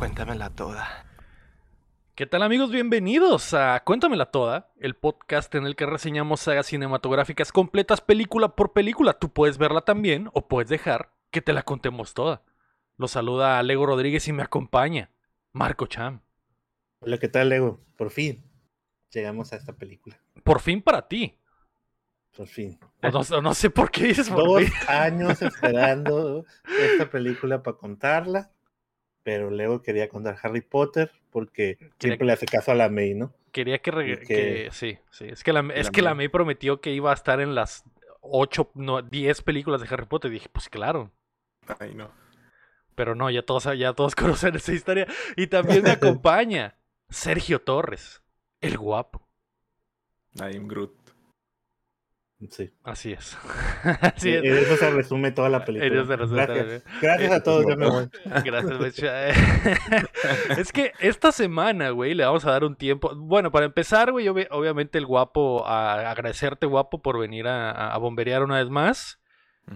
Cuéntamela toda. ¿Qué tal amigos? Bienvenidos a Cuéntamela Toda, el podcast en el que reseñamos sagas cinematográficas completas película por película. Tú puedes verla también o puedes dejar que te la contemos toda. Los saluda Lego Rodríguez y me acompaña Marco Cham. Hola, ¿qué tal, Lego? Por fin llegamos a esta película. Por fin para ti. Por fin. No, sé por qué dices por Dos fin. años esperando esta película para contarla, pero Lego quería contar Harry Potter porque siempre le hace caso a la May, ¿no? Quería que, que- que- sí, sí. Es que la, es la que la May. May prometió que iba a estar en las 8, no, 10 películas de Harry Potter. Y dije, pues claro. Ay, no. Pero no, ya todos, ya todos conocen esa historia. Y también me acompaña Sergio Torres, el guapo. I am Groot. Sí. Así es. Así Y- es. y eso se resume toda la película. Eso se resume toda la Gracias, Gracias a todos, ya me voy. Gracias. Es que esta semana, güey, le vamos a dar un tiempo. Bueno, para empezar, güey, obvi- obviamente el guapo, a agradecerte, guapo, por venir a, a- bomberear una vez más.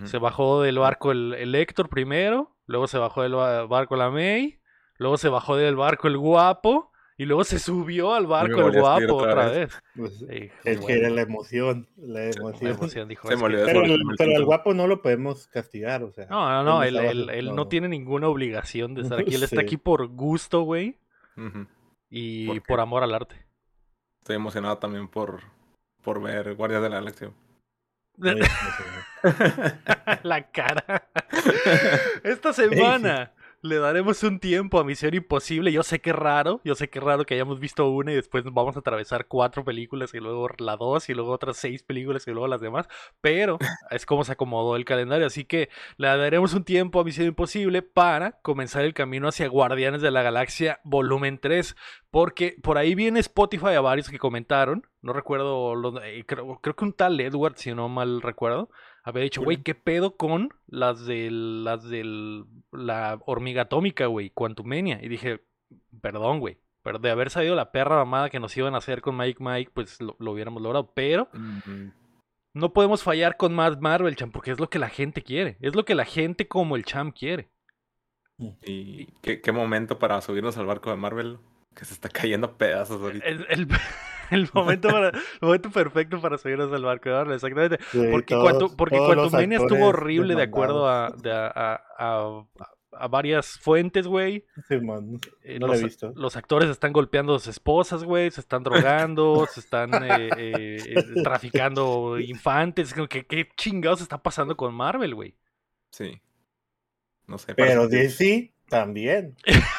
Se bajó del barco el, el Héctor primero, luego se bajó del ba- barco la May, luego se bajó del barco el guapo, y luego se subió al barco el guapo otra otra vez. vez. Pues, Sí, es bueno, que era la emoción, la la emoción. emoción, dijo, Se Pero, el, pero guapo no lo podemos castigar, o sea. No, no, no, él, estaba- él- él no tiene ninguna obligación de estar aquí. Él está aquí por gusto, güey, y ¿Por amor al arte. Estoy emocionado también por, por ver Guardias de la Galaxia. La cara. Esta semana le daremos un tiempo a Misión Imposible. Yo sé que es raro, yo sé que es raro que hayamos visto una y después vamos a atravesar cuatro películas y luego la dos y luego otras seis películas y luego las demás. Pero es como se acomodó el calendario. Así que le daremos un tiempo a Misión Imposible para comenzar el camino hacia Guardianes de la Galaxia Volumen 3. Porque por ahí viene Spotify a varios que comentaron. No recuerdo, lo- eh, creo, creo que un tal Edward, si no mal recuerdo, había dicho, güey, ¿qué pedo con las de las del la hormiga atómica, güey, Quantumania? Y dije, perdón, güey, pero de haber sabido la perra mamada que nos iban a hacer con Mike Mike, pues lo, lo hubiéramos logrado. Pero no podemos fallar con más Marvel, Cham, porque es lo que la gente quiere. Es lo que la gente como el Cham quiere. Y qué, qué momento para subirnos al barco de Marvel que se está cayendo a pedazos ahorita. El, el- el momento, para, el momento perfecto para subirnos al barco de Marvel, exactamente. Sí, Porque, todos- Quantum- porque Quantumania estuvo horrible de acuerdo a, de a, a- a- a varias fuentes, güey. Simón, Eh, no lo los, he visto. los actores están golpeando a sus esposas, güey. Se están drogando, se están eh, eh, traficando infantes. Como que, ¿Qué chingados está pasando con Marvel, güey? Sí. No sé. Pero DC también.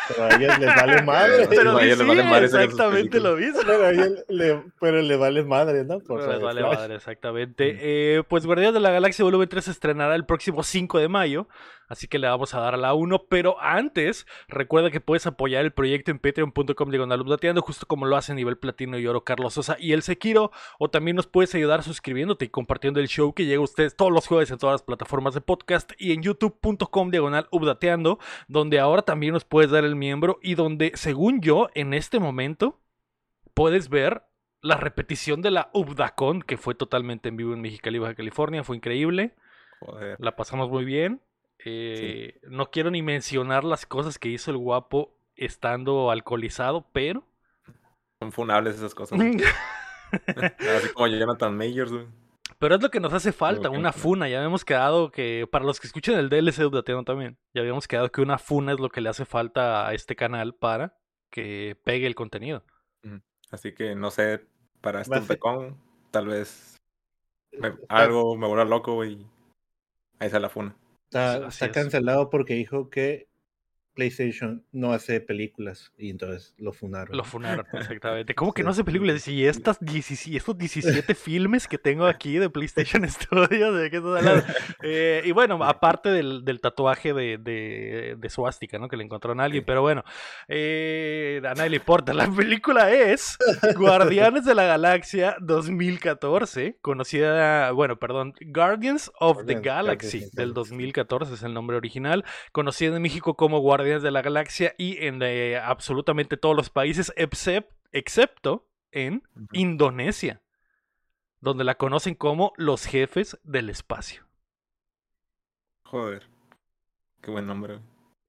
Pero a ellos les vale madre. Pero a ellos sí, les vale madre exactamente lo mismo. Pero a ellos le, pero le vale madre, ¿no? Por Pero les vale Flash. madre, exactamente. Eh, pues Guardianes de la Galaxia Volumen 3 se estrenará el próximo 5 de mayo. Así que le vamos a dar a la 1. Pero antes, recuerda que puedes apoyar el proyecto en patreon.com updateando, justo como lo hace a nivel platino y oro Carlos Sosa y el Sekiro. O también nos puedes ayudar suscribiéndote y compartiendo el show que llega a ustedes todos los jueves en todas las plataformas de podcast y en youtube.com diagonal updateando, donde ahora también nos puedes dar el miembro y donde, según yo, en este momento, puedes ver la repetición de la Ubdacon, que fue totalmente en vivo en Mexicali, Baja California, fue increíble, Joder. la pasamos muy bien. Eh, No quiero ni mencionar las cosas que hizo el guapo estando alcoholizado, pero... Son funables esas cosas. Así como Jonathan Majors, güey. Pero es lo que nos hace falta, una funa. Ya habíamos quedado que, para los que escuchen el DLC de también, ya habíamos quedado que una funa es lo que le hace falta a este canal para que pegue el contenido. Así que no sé, para este pecón, tal vez me- algo me vuelva loco, güey. y Ahí se la funa. Está, cancelado porque dijo que PlayStation no hace películas y entonces lo funaron. Lo funaron, exactamente. ¿Cómo que no hace películas? Y estas 17, estos 17 filmes que tengo aquí de PlayStation Studios. Eh, y bueno, aparte del, del tatuaje de, de, de suástica, ¿no? Que le encontraron a alguien, Sí. pero bueno, eh, a nadie le importa. La película es Guardianes de la Galaxia 2014, conocida, bueno, perdón, Guardians of the Galaxy del Galaxy. 2014 es el nombre original, conocida en México como Guardianes de la Galaxia y en eh, absolutamente todos los países, excep- excepto en. Indonesia, donde la conocen como los jefes del espacio. Joder. Qué buen nombre.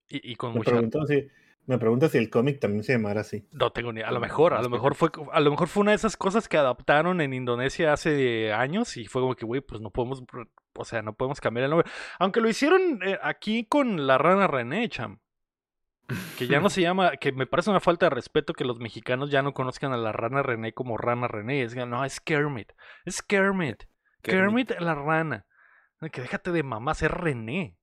Y, y con Me mucha... preguntó si Me pregunto si el cómic también se llamara así. No tengo ni, a lo mejor, a lo mejor fue, a lo mejor fue una de esas cosas que adaptaron en Indonesia hace años y fue como que, güey, pues no podemos, o sea, no podemos cambiar el nombre. Aunque lo hicieron eh, aquí con la rana René, cham. Que ya no se llama, que me parece una falta de respeto que los mexicanos ya no conozcan a la rana René como rana René. Es, no, es Kermit. Es Kermit. Kermit, la rana. Que déjate de mamá, es René.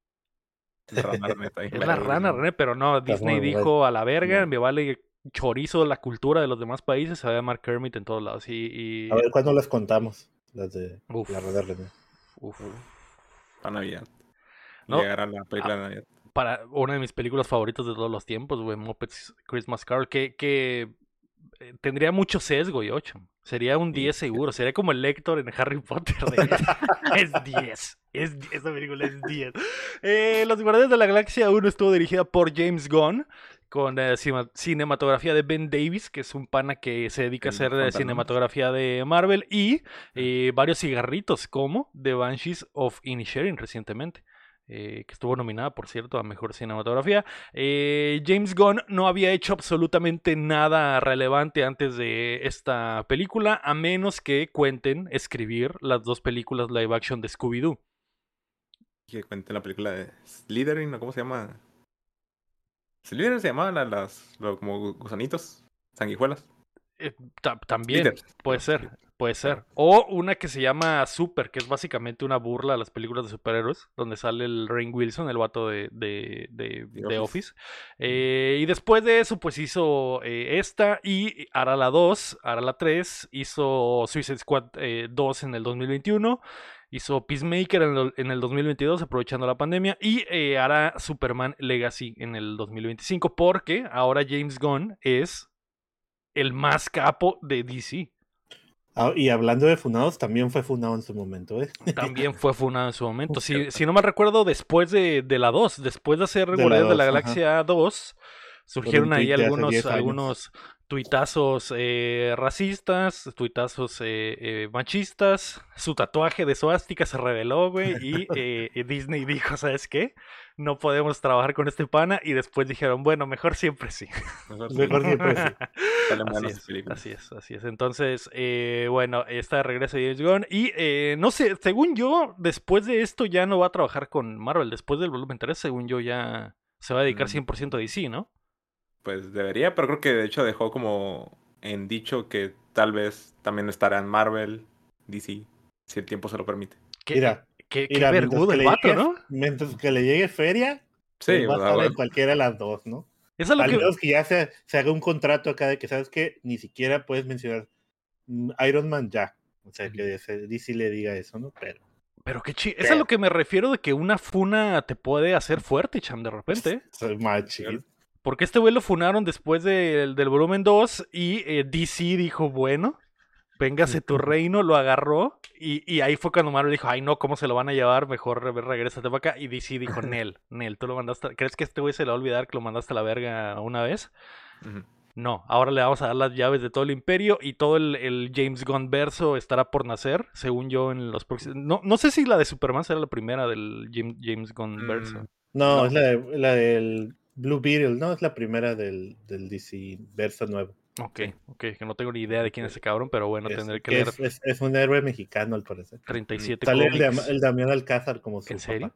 es la rana René, pero no, Disney dijo a la verga, me vale chorizo la cultura de los demás países, se va a llamar Kermit en todos lados. Y, A ver, ¿cuándo las contamos? Las de la rana René. Uf. Para Navidad. ¿No? Llegará la película de Navidad para una de mis películas favoritas de todos los tiempos, güey, Muppets Christmas Carol, que, que eh, tendría mucho sesgo, y ocho. Sería un 10 seguro, sería como el lector en Harry Potter. es 10, es, esa película es 10. Eh, los Guardianes de la Galaxia 1 estuvo dirigida por James Gunn, con eh, cinematografía de Ben Davis, que es un pana que se dedica a hacer cinematografía de Marvel, y varios cigarritos como The Banshees of Inisherin recientemente. Eh, que estuvo nominada, por cierto, a Mejor Cinematografía. Eh, James Gunn no había hecho absolutamente nada relevante antes de esta película, a menos que cuenten escribir las dos películas live action de Scooby-Doo. Que cuenten la película de Slytherin, ¿cómo se llama? Slytherin se llamaban las, como gusanitos, sanguijuelas. Eh, también, puede ser. Puede ser. O una que se llama Super, que es básicamente una burla a las películas de superhéroes, donde sale el Rain Wilson, el vato de, de, de, Office. Eh, y después de eso, pues hizo eh, esta y hará la 2, hará la 3, hizo Suicide Squad 2 eh, en el 2021. Hizo Peacemaker en el, en el 2022, aprovechando la pandemia. Y hará Superman Legacy en el 2025. Porque ahora James Gunn es el más capo de DC. Ah, y hablando de funados, también fue funado en su momento, ¿eh? También fue funado en su momento. Si, si no me recuerdo, después de, de la 2, después de hacer Guardianes de, la Galaxia 2, surgieron ahí algunos, algunos tuitazos eh, racistas, tuitazos eh, eh, machistas. Su tatuaje de suástica se reveló, güey, y Disney dijo, ¿sabes qué? no podemos trabajar con este pana y después dijeron, bueno, mejor siempre sí. Mejor, siempre sí. así, es, así es, Entonces, eh, bueno, está de regreso James Gunn y eh, no sé, según yo, después de esto ya no va a trabajar con Marvel, después del volumen 3, según yo ya se va a dedicar 100% mm. a DC, ¿no? Pues debería, pero creo que de hecho dejó como en dicho que tal vez también estará en Marvel, DC, si el tiempo se lo permite. Mira, Qué, vergudo el vato, ¿no? Mientras que le llegue feria, sí, va a estar en cualquiera de las dos, ¿no? Eso es lo Al que... menos que ya se, se, haga un contrato acá de que, ¿sabes que Ni siquiera puedes mencionar mm, Iron Man ya. O sea, que DC le diga eso, ¿no? Pero... Pero qué chido. Es a lo que me refiero de que una funa te puede hacer fuerte, cham, de repente. Soy más chido. Porque este vuelo funaron después del volumen 2 y eh, DC dijo, bueno, véngase tu reino, lo agarró y, y, ahí fue cuando Marvel dijo, ay no, ¿cómo se lo van a llevar? Mejor regrésate para acá. Y DC dijo, Nel, Nel, tú lo mandaste, ¿crees que este güey se le va a olvidar que lo mandaste a la verga una vez? No, ahora le vamos a dar las llaves de todo el imperio y todo el, James Gunn verso estará por nacer, según yo, en los próximos... No, no sé si la de Superman será la primera del James, Gunn verso. Mm, no, es la, la, del Blue Beetle, ¿no? Es la primera del, del DC verso nuevo. Ok, ok, que no tengo ni idea de quién es ese cabrón, pero bueno, tendré que, leer. Es, un héroe mexicano, al parecer. 37 Sale el, el, Damián Alcázar como su ¿En serio?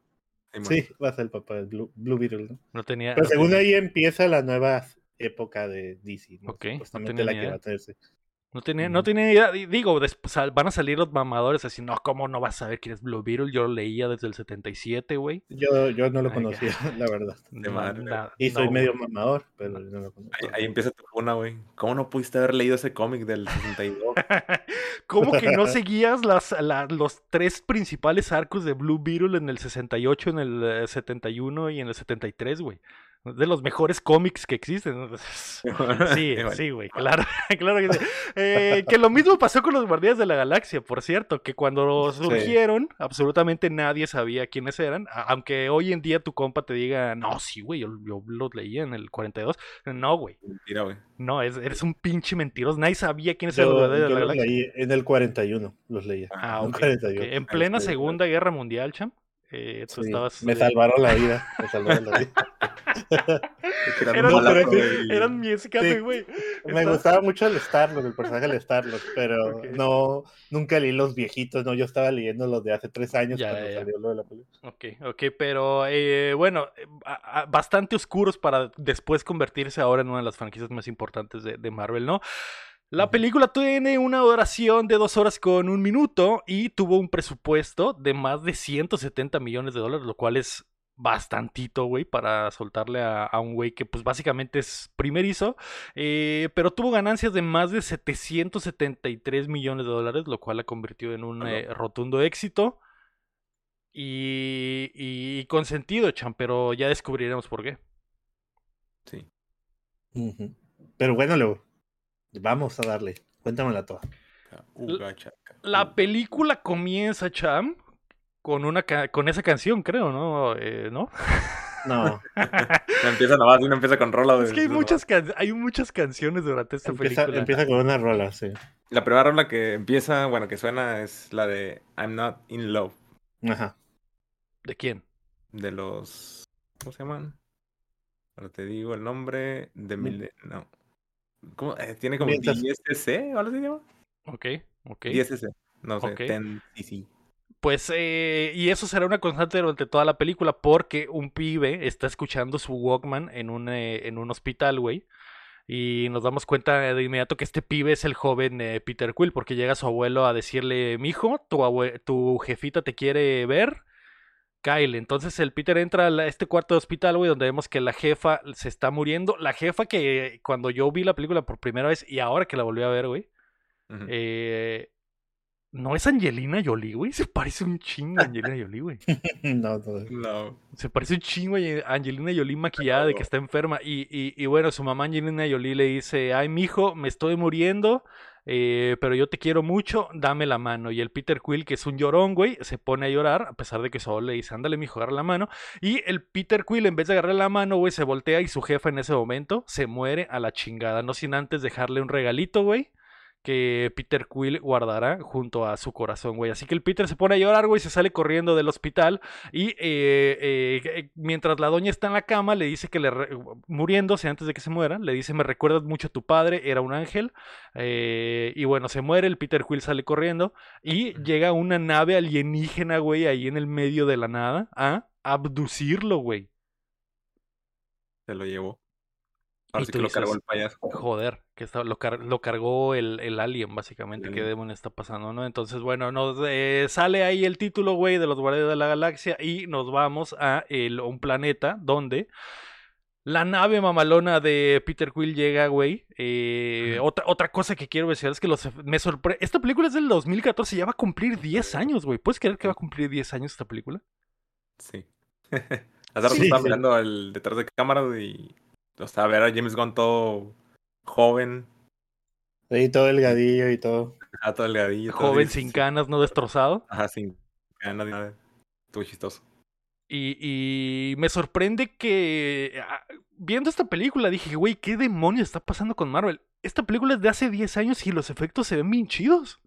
Sí, va a ser el papá del Blue, Beetle, ¿no? No tenía. Pero según ahí empieza la nueva época de DC, ¿no? Ok, no tenía la que va a tenerse. No tiene, no tiene idea. Digo, van a salir los mamadores así, no, ¿cómo no vas a saber quién es Blue Beetle? Yo lo leía desde el 77, güey. Yo, yo no lo conocía, la verdad. y soy medio mamador, pero no lo conocía. Ahí, empieza tu funa, güey. ¿Cómo no pudiste haber leído ese cómic del 62? ¿Cómo que no seguías las, los tres principales arcos de Blue Beetle en el 68, en el 71 eh, y en el 73, güey? De los mejores cómics que existen. Sí, sí, güey, claro, claro que sí. Eh, que lo mismo pasó con los Guardianes de la Galaxia, por cierto, que cuando surgieron, absolutamente nadie sabía quiénes eran, aunque hoy en día tu compa te diga, no, sí, güey, yo, los leí en el 42. No, güey. Mentira, güey. No, eres un pinche mentiroso. Nadie sabía quiénes eran los Guardianes de la Galaxia. Leí en el 41 los leía. Ah, ok. En, plena Segunda Guerra Mundial, cham. Eh, tú estabas, me salvaron la vida. Me salvaron la vida. eran, mi escape, güey. Me gustaba mucho el Starlord, el personaje del Starlord, pero no, nunca leí los viejitos, no, yo estaba leyendo los de hace tres años cuando salió lo de la película. Ok, ok, pero eh, bueno, eh, bastante oscuros para después convertirse ahora en una de las franquicias más importantes de, de Marvel, ¿no? La película tiene una duración de dos horas con un minuto y tuvo un presupuesto de más de 170 millones de dólares, lo cual es bastantito, güey, para soltarle a, un güey que pues básicamente es primerizo, eh, pero tuvo ganancias de más de 773 millones de dólares, lo cual la convirtió en un eh, rotundo éxito. Y, y, con sentido, Chan, pero ya descubriremos por qué. Sí. Pero bueno, luego Vamos a darle. Cuéntamela toda. La película comienza, Cham, con una con esa canción, creo, ¿no? Eh, ¿No? No. empieza nada más, uno empieza con rola. Es que hay muchas, hay muchas canciones durante esta película. Empieza con una rola, sí. La primera rola que empieza, bueno, que suena es la de I'm Not in Love. Ajá. ¿De quién? De los. ¿Cómo se llaman? Ahora te digo el nombre de Mil... No. ¿Cómo? Eh, ¿Tiene como Mientras... DSC o algo se llama? Ok, ok. DSC. No sé, okay. cc Pues, eh, y eso será una constante durante toda la película porque un pibe está escuchando su Walkman en un, eh, en un hospital, güey. Y nos damos cuenta de inmediato que este pibe es el joven eh, Peter Quill, porque llega su abuelo a decirle, mijo, tu, tu jefita te quiere ver Kyle. Entonces el Peter entra a este cuarto de hospital, güey, donde vemos que la jefa se está muriendo. La jefa que cuando yo vi la película por primera vez y ahora que la volví a ver, güey, eh, no es Angelina Jolie, güey. Se parece un chingo a Angelina Jolie, güey. no, no, Se parece un chingo a Angelina Jolie maquillada de que está enferma. Y, y, y, bueno, su mamá Angelina Jolie le dice, ay, mijo, me estoy muriendo. Eh, pero yo te quiero mucho, dame la mano. Y el Peter Quill, que es un llorón, güey, se pone a llorar, a pesar de que solo le dice, ándale, mijo, agarra la mano. Y el Peter Quill, en vez de agarrar la mano, güey, se voltea y su jefa en ese momento se muere a la chingada. No sin antes dejarle un regalito, güey que Peter Quill guardará junto a su corazón, güey. Así que el Peter se pone a llorar, güey, se sale corriendo del hospital y eh, eh, mientras la doña está en la cama, le dice que le, muriéndose antes de que se muera, le dice, me recuerdas mucho a tu padre, era un ángel. Eh, y bueno, se muere, el Peter Quill sale corriendo y llega una nave alienígena, güey, ahí en el medio de la nada a abducirlo, güey. Se lo llevó. Ahora sí que lo cargó el payaso. Joder, que lo, cargó el, el, alien, básicamente. ¿Qué demonios está pasando, no? Entonces, bueno, nos eh, sale ahí el título, güey, de los Guardianes de la Galaxia y nos vamos a un planeta donde la nave mamalona de Peter Quill llega, güey. Eh, otra, otra cosa que quiero decir es que los, me sorprende. Esta película es del 2014, ya va a cumplir 10 años, güey. ¿Puedes creer que va a cumplir 10 años esta película? Sí. Hace rato estaba mirando el detrás de cámara y o sea, ver a James Gunn todo joven. Sí, todo delgadillo y todo. Ah, todo delgadillo. Joven, sin canas, no destrozado. Ajá, sin canas, nada. Estuvo chistoso. Y, y, me sorprende que ah, viendo esta película dije, güey, ¿qué demonios está pasando con Marvel? Esta película es de hace 10 años y los efectos se ven bien chidos.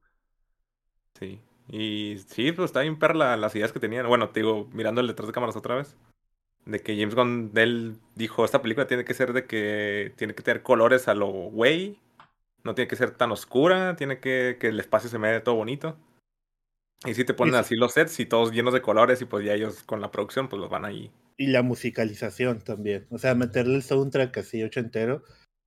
Sí, y sí, pues está bien perla las ideas que tenían. Bueno, te digo, mirando el detrás de cámaras otra vez de que James Gunn él dijo, esta película tiene que ser de que tiene que tener colores a lo güey, no tiene que ser tan oscura, tiene que que el espacio se me vea todo bonito. Y si te ponen así los sets y todos llenos de colores y pues ya ellos con la producción pues los van ahí. Y la musicalización también, o sea, meterle el soundtrack así ochentero.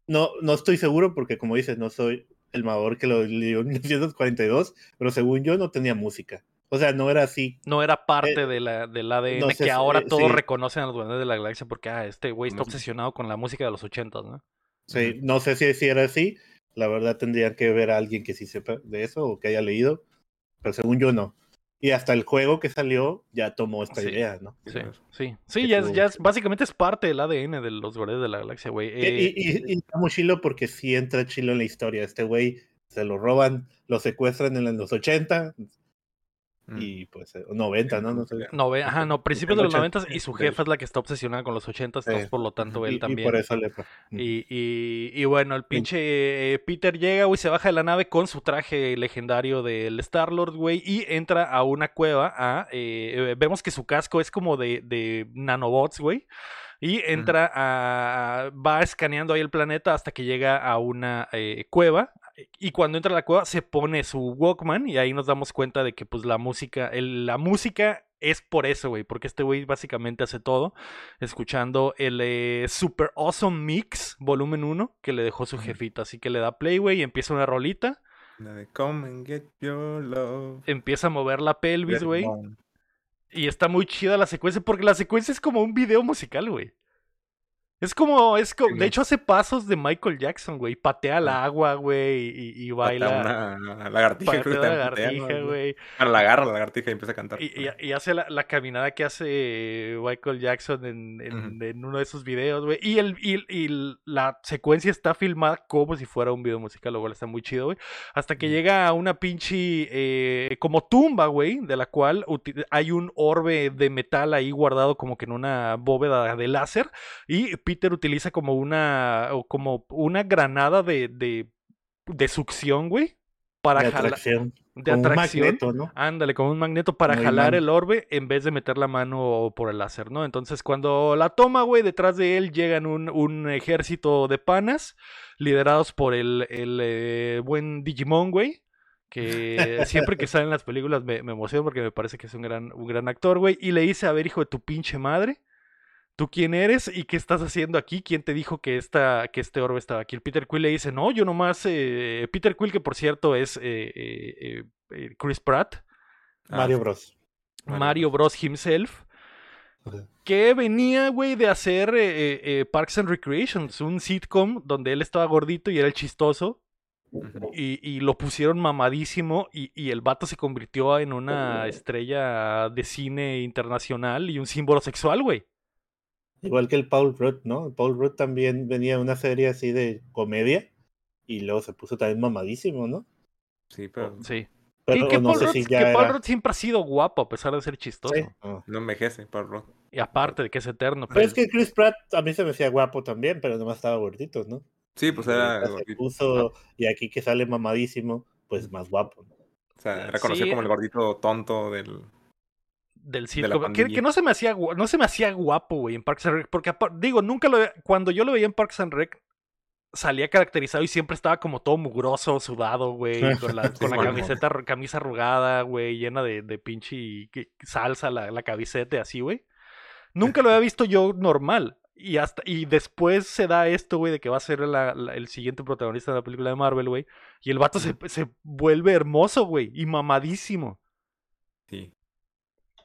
No, no estoy seguro porque como dices, no soy el mayor que lo dio en 1942, pero según yo no tenía música. O sea, no era así. No era parte eh, de la, del ADN que ahora eh, todos reconocen a los Guardianes de la Galaxia porque ah, este güey está obsesionado con la música de los ochentas, ¿no? Sí, no sé si, si, era así. La verdad tendrían que ver a alguien que sí sepa de eso o que haya leído. Pero según yo no. Y hasta el juego que salió ya tomó esta idea, ¿no? Sí, sí. Sí, ya, es, ya básicamente es parte del ADN de los Guardianes de la Galaxia, güey. y, y, y, está muy chilo porque sí entra chilo en la historia. Este güey se lo roban, lo secuestran en los 80, Mm. Y pues 90, eh, ¿no? no sé. ajá, no, principios de los 90 y su jefa es la que está obsesionada con los 80, por lo tanto él también. Y por eso le y, y, y, bueno, el pinche eh, Peter llega, güey, se baja de la nave con su traje legendario del Star-Lord, güey, y entra a una cueva a... Eh, vemos que su casco es como de, de nanobots, güey. Y entra a. va escaneando ahí el planeta hasta que llega a una cueva y cuando entra a la cueva se pone su Walkman y ahí nos damos cuenta de que pues la música, la música es por eso, güey, porque este güey básicamente hace todo, escuchando el eh, Super Awesome Mix volumen 1 que le dejó su jefita, así que le da play, güey, y empieza una rolita. Empieza a mover la pelvis, güey. Y está muy chida la secuencia, porque la secuencia es como un video musical, güey. Es como, es como, de hecho hace pasos de Michael Jackson, güey. Patea el ah. agua, güey, y, y, baila. Una lagartija, Patea la lagartija, güey. La agarra la lagartija y empieza a cantar. Y, y, hace la, la, caminada que hace Michael Jackson en, en, en uno de sus videos, güey. Y, el, y, la secuencia está filmada como si fuera un video musical, lo cual está muy chido, güey. Hasta que llega a una pinche, eh, como tumba, güey, de la cual hay un orbe de metal ahí guardado como que en una bóveda de láser. Y Peter utiliza como una, como una granada de, de, de succión, güey. Para de atracción. De atracción. Un magneto, ¿no? Ándale, como un magneto para jalar el orbe en vez de meter la mano por el láser, ¿no? Entonces, cuando la toma, güey, detrás de él llegan un, un ejército de panas liderados por el, el eh, buen Digimon, güey que siempre que salen las películas me, me emociono porque me parece que es un gran, un gran actor, güey. Y le dice, a ver, hijo de tu pinche madre, ¿tú quién eres y qué estás haciendo aquí? ¿Quién te dijo que, esta, que este orbe estaba aquí? El Peter Quill le dice, no, yo nomás, eh, Peter Quill, que por cierto es eh, eh, Chris Pratt. Ah, Mario Bros. Mario Bros himself. Que venía, güey, de hacer Parks and Recreations, un sitcom donde él estaba gordito y era el chistoso. Y, y, lo pusieron mamadísimo y, y, el vato se convirtió en una estrella de cine internacional y un símbolo sexual, güey. Igual que el Paul Rudd, ¿no? Paul Rudd también venía de una serie así de comedia y luego se puso también mamadísimo, ¿no? Sí, pero. Sí. Pero que, Paul, Rudd, siempre ha sido guapo a pesar de ser chistoso. Ah. No envejece, Paul Rudd. Y aparte de que es eterno. Pero, es que Chris Pratt a mí se me hacía guapo también, pero nomás estaba gordito, ¿no? Sí, pues era. Se puso, y aquí que sale mamadísimo, pues más guapo. ¿no? O sea, era conocido como el gordito tonto del del sitcom. Que, no se me hacía no se me hacía guapo, güey, en Parks and Rec. Porque digo, nunca lo cuando yo lo veía en Parks and Rec, salía caracterizado y siempre estaba como todo mugroso, sudado, güey, con la, con la camiseta, camisa arrugada, güey, llena de, de pinche salsa la, la camiseta, así, güey. Nunca lo había visto yo normal. Y hasta y después se da esto, güey, de que va a ser el siguiente protagonista de la película de Marvel, güey. Y el vato se, se vuelve hermoso, güey, y mamadísimo. Sí.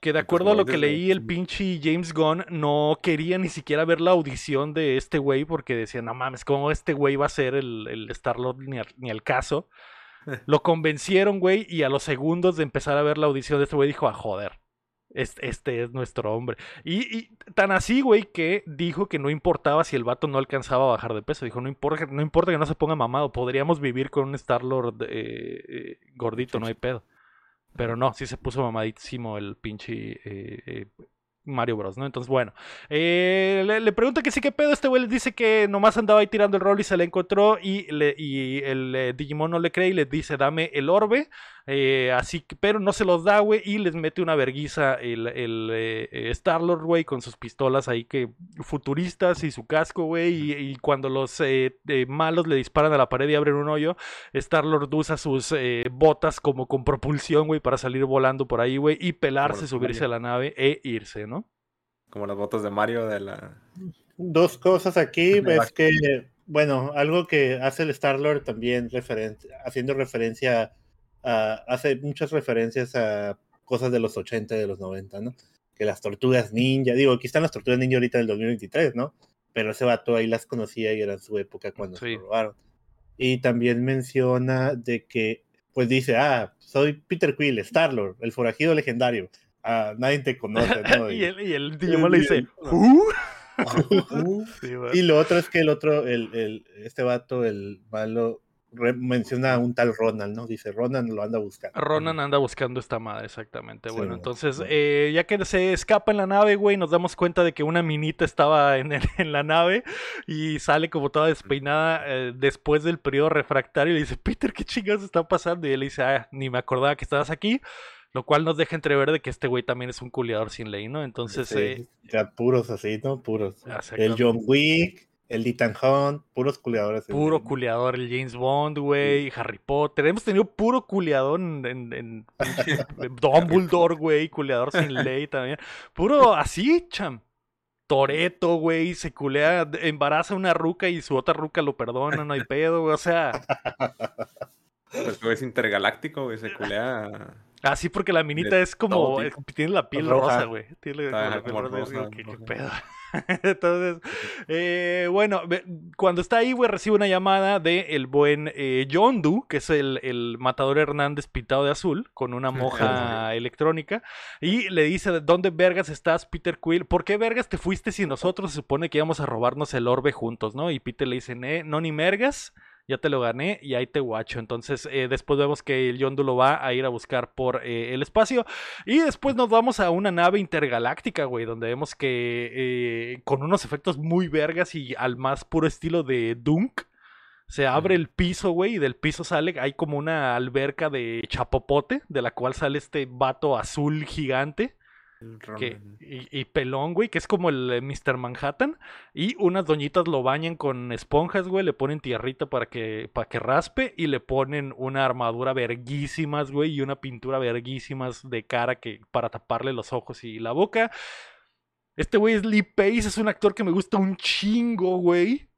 Que de acuerdo a lo que leí, el pinche James Gunn no quería ni siquiera ver la audición de este güey porque decía, no mames, ¿cómo este güey va a ser el, el Star-Lord ni, ni, al caso? lo convencieron, güey, y a los segundos de empezar a ver la audición de este güey dijo, a ah, joder, este, este, es nuestro hombre. Y, y, tan así, güey, que dijo que no importaba si el vato no alcanzaba a bajar de peso. Dijo, no importa, no importa que no se ponga mamado, podríamos vivir con un Star-Lord eh, eh, gordito, no hay pedo. Pero no, sí se puso mamadísimo el pinche eh, eh, Mario Bros, ¿no? Entonces, bueno. Eh, le, pregunta que sí, ¿qué pedo? Este güey le dice que nomás andaba ahí tirando el rol y se le encontró y, le, y el Digimon no le cree y le dice, dame el orbe. Eh, así que, pero no se los da, güey, y les mete una verguiza el, el eh, eh, Star-Lord, güey, con sus pistolas ahí que futuristas y su casco, güey, y, cuando los malos le disparan a la pared y abren un hoyo, Star-Lord usa sus botas como con propulsión, güey, para salir volando por ahí, güey, y pelarse, subirse a la nave e irse, ¿no? Como las botas de Mario de la... Dos cosas aquí, es que, bueno, algo que hace el Star-Lord también, haciendo referencia hace muchas referencias a cosas de los 80 y de los 90, ¿no? Que las tortugas ninja, digo, aquí están las tortugas ninja ahorita del 2023, ¿no? Pero ese vato ahí las conocía y era su época cuando se lo robaron. Y también menciona de que, pues dice, ah, soy Peter Quill, Star-Lord, el forajido legendario. Ah, nadie te conoce, ¿no? y, el, y el le dice, ¿Uh? y lo otro es que el otro, el, el, este vato, el malo, menciona a un tal Ronan, ¿no? Dice, Ronan lo anda buscando. Ronan anda buscando esta madre, exactamente. bueno, entonces, eh, ya que se escapa en la nave, güey, nos damos cuenta de que una minita estaba en, en la nave y sale como toda despeinada eh, después del periodo refractario y le dice, Peter, ¿qué chingados está pasando? Y él dice, ah, ni me acordaba que estabas aquí. Lo cual nos deja entrever de que este güey también es un culiador sin ley, ¿no? Entonces. Eh, ya puros así, ¿no? Puros. El John Wick, el Ethan Hunt, puros culiadores. Puro culiador, el James Bond, güey, Harry Potter. Hemos tenido puro culiador en, en, Dumbledore, güey, culiador sin ley también. Puro así, cham. Toreto, güey, se culea, embaraza una ruca y su otra ruca lo perdona, no hay pedo, güey, o sea. Pues es intergaláctico, güey, se culea. Ah, sí, porque la minita es como. tiene la piel rosa, güey. Tiene la piel rosa. ¿Qué, pedo? Entonces, eh, bueno, cuando está ahí, güey, recibe una llamada de el buen eh, John Doe, que es el, el, matador Hernández pintado de azul, con una moja electrónica, y le dice, ¿dónde vergas estás, Peter Quill? ¿Por qué vergas te fuiste si nosotros se supone que íbamos a robarnos el orbe juntos, no? Y Peter le dice, no ni mergas, ya te lo gané y ahí te guacho. Entonces, eh, después vemos que el Yondu lo va a ir a buscar por eh, el espacio. Y después nos vamos a una nave intergaláctica, güey, donde vemos que eh, con unos efectos muy vergas y al más puro estilo de Dunk. Se abre el piso, güey, y del piso sale, hay como una alberca de chapopote, de la cual sale este vato azul gigante y, pelón, güey, que es como el eh, Mr. Manhattan. Y unas doñitas lo bañan con esponjas, güey. Le ponen tierrita para que, para que raspe. Y le ponen una armadura verguísimas, güey. Y una pintura verguísimas de cara que, para taparle los ojos y la boca. Este güey es Lee Pace. Es un actor que me gusta un chingo, güey.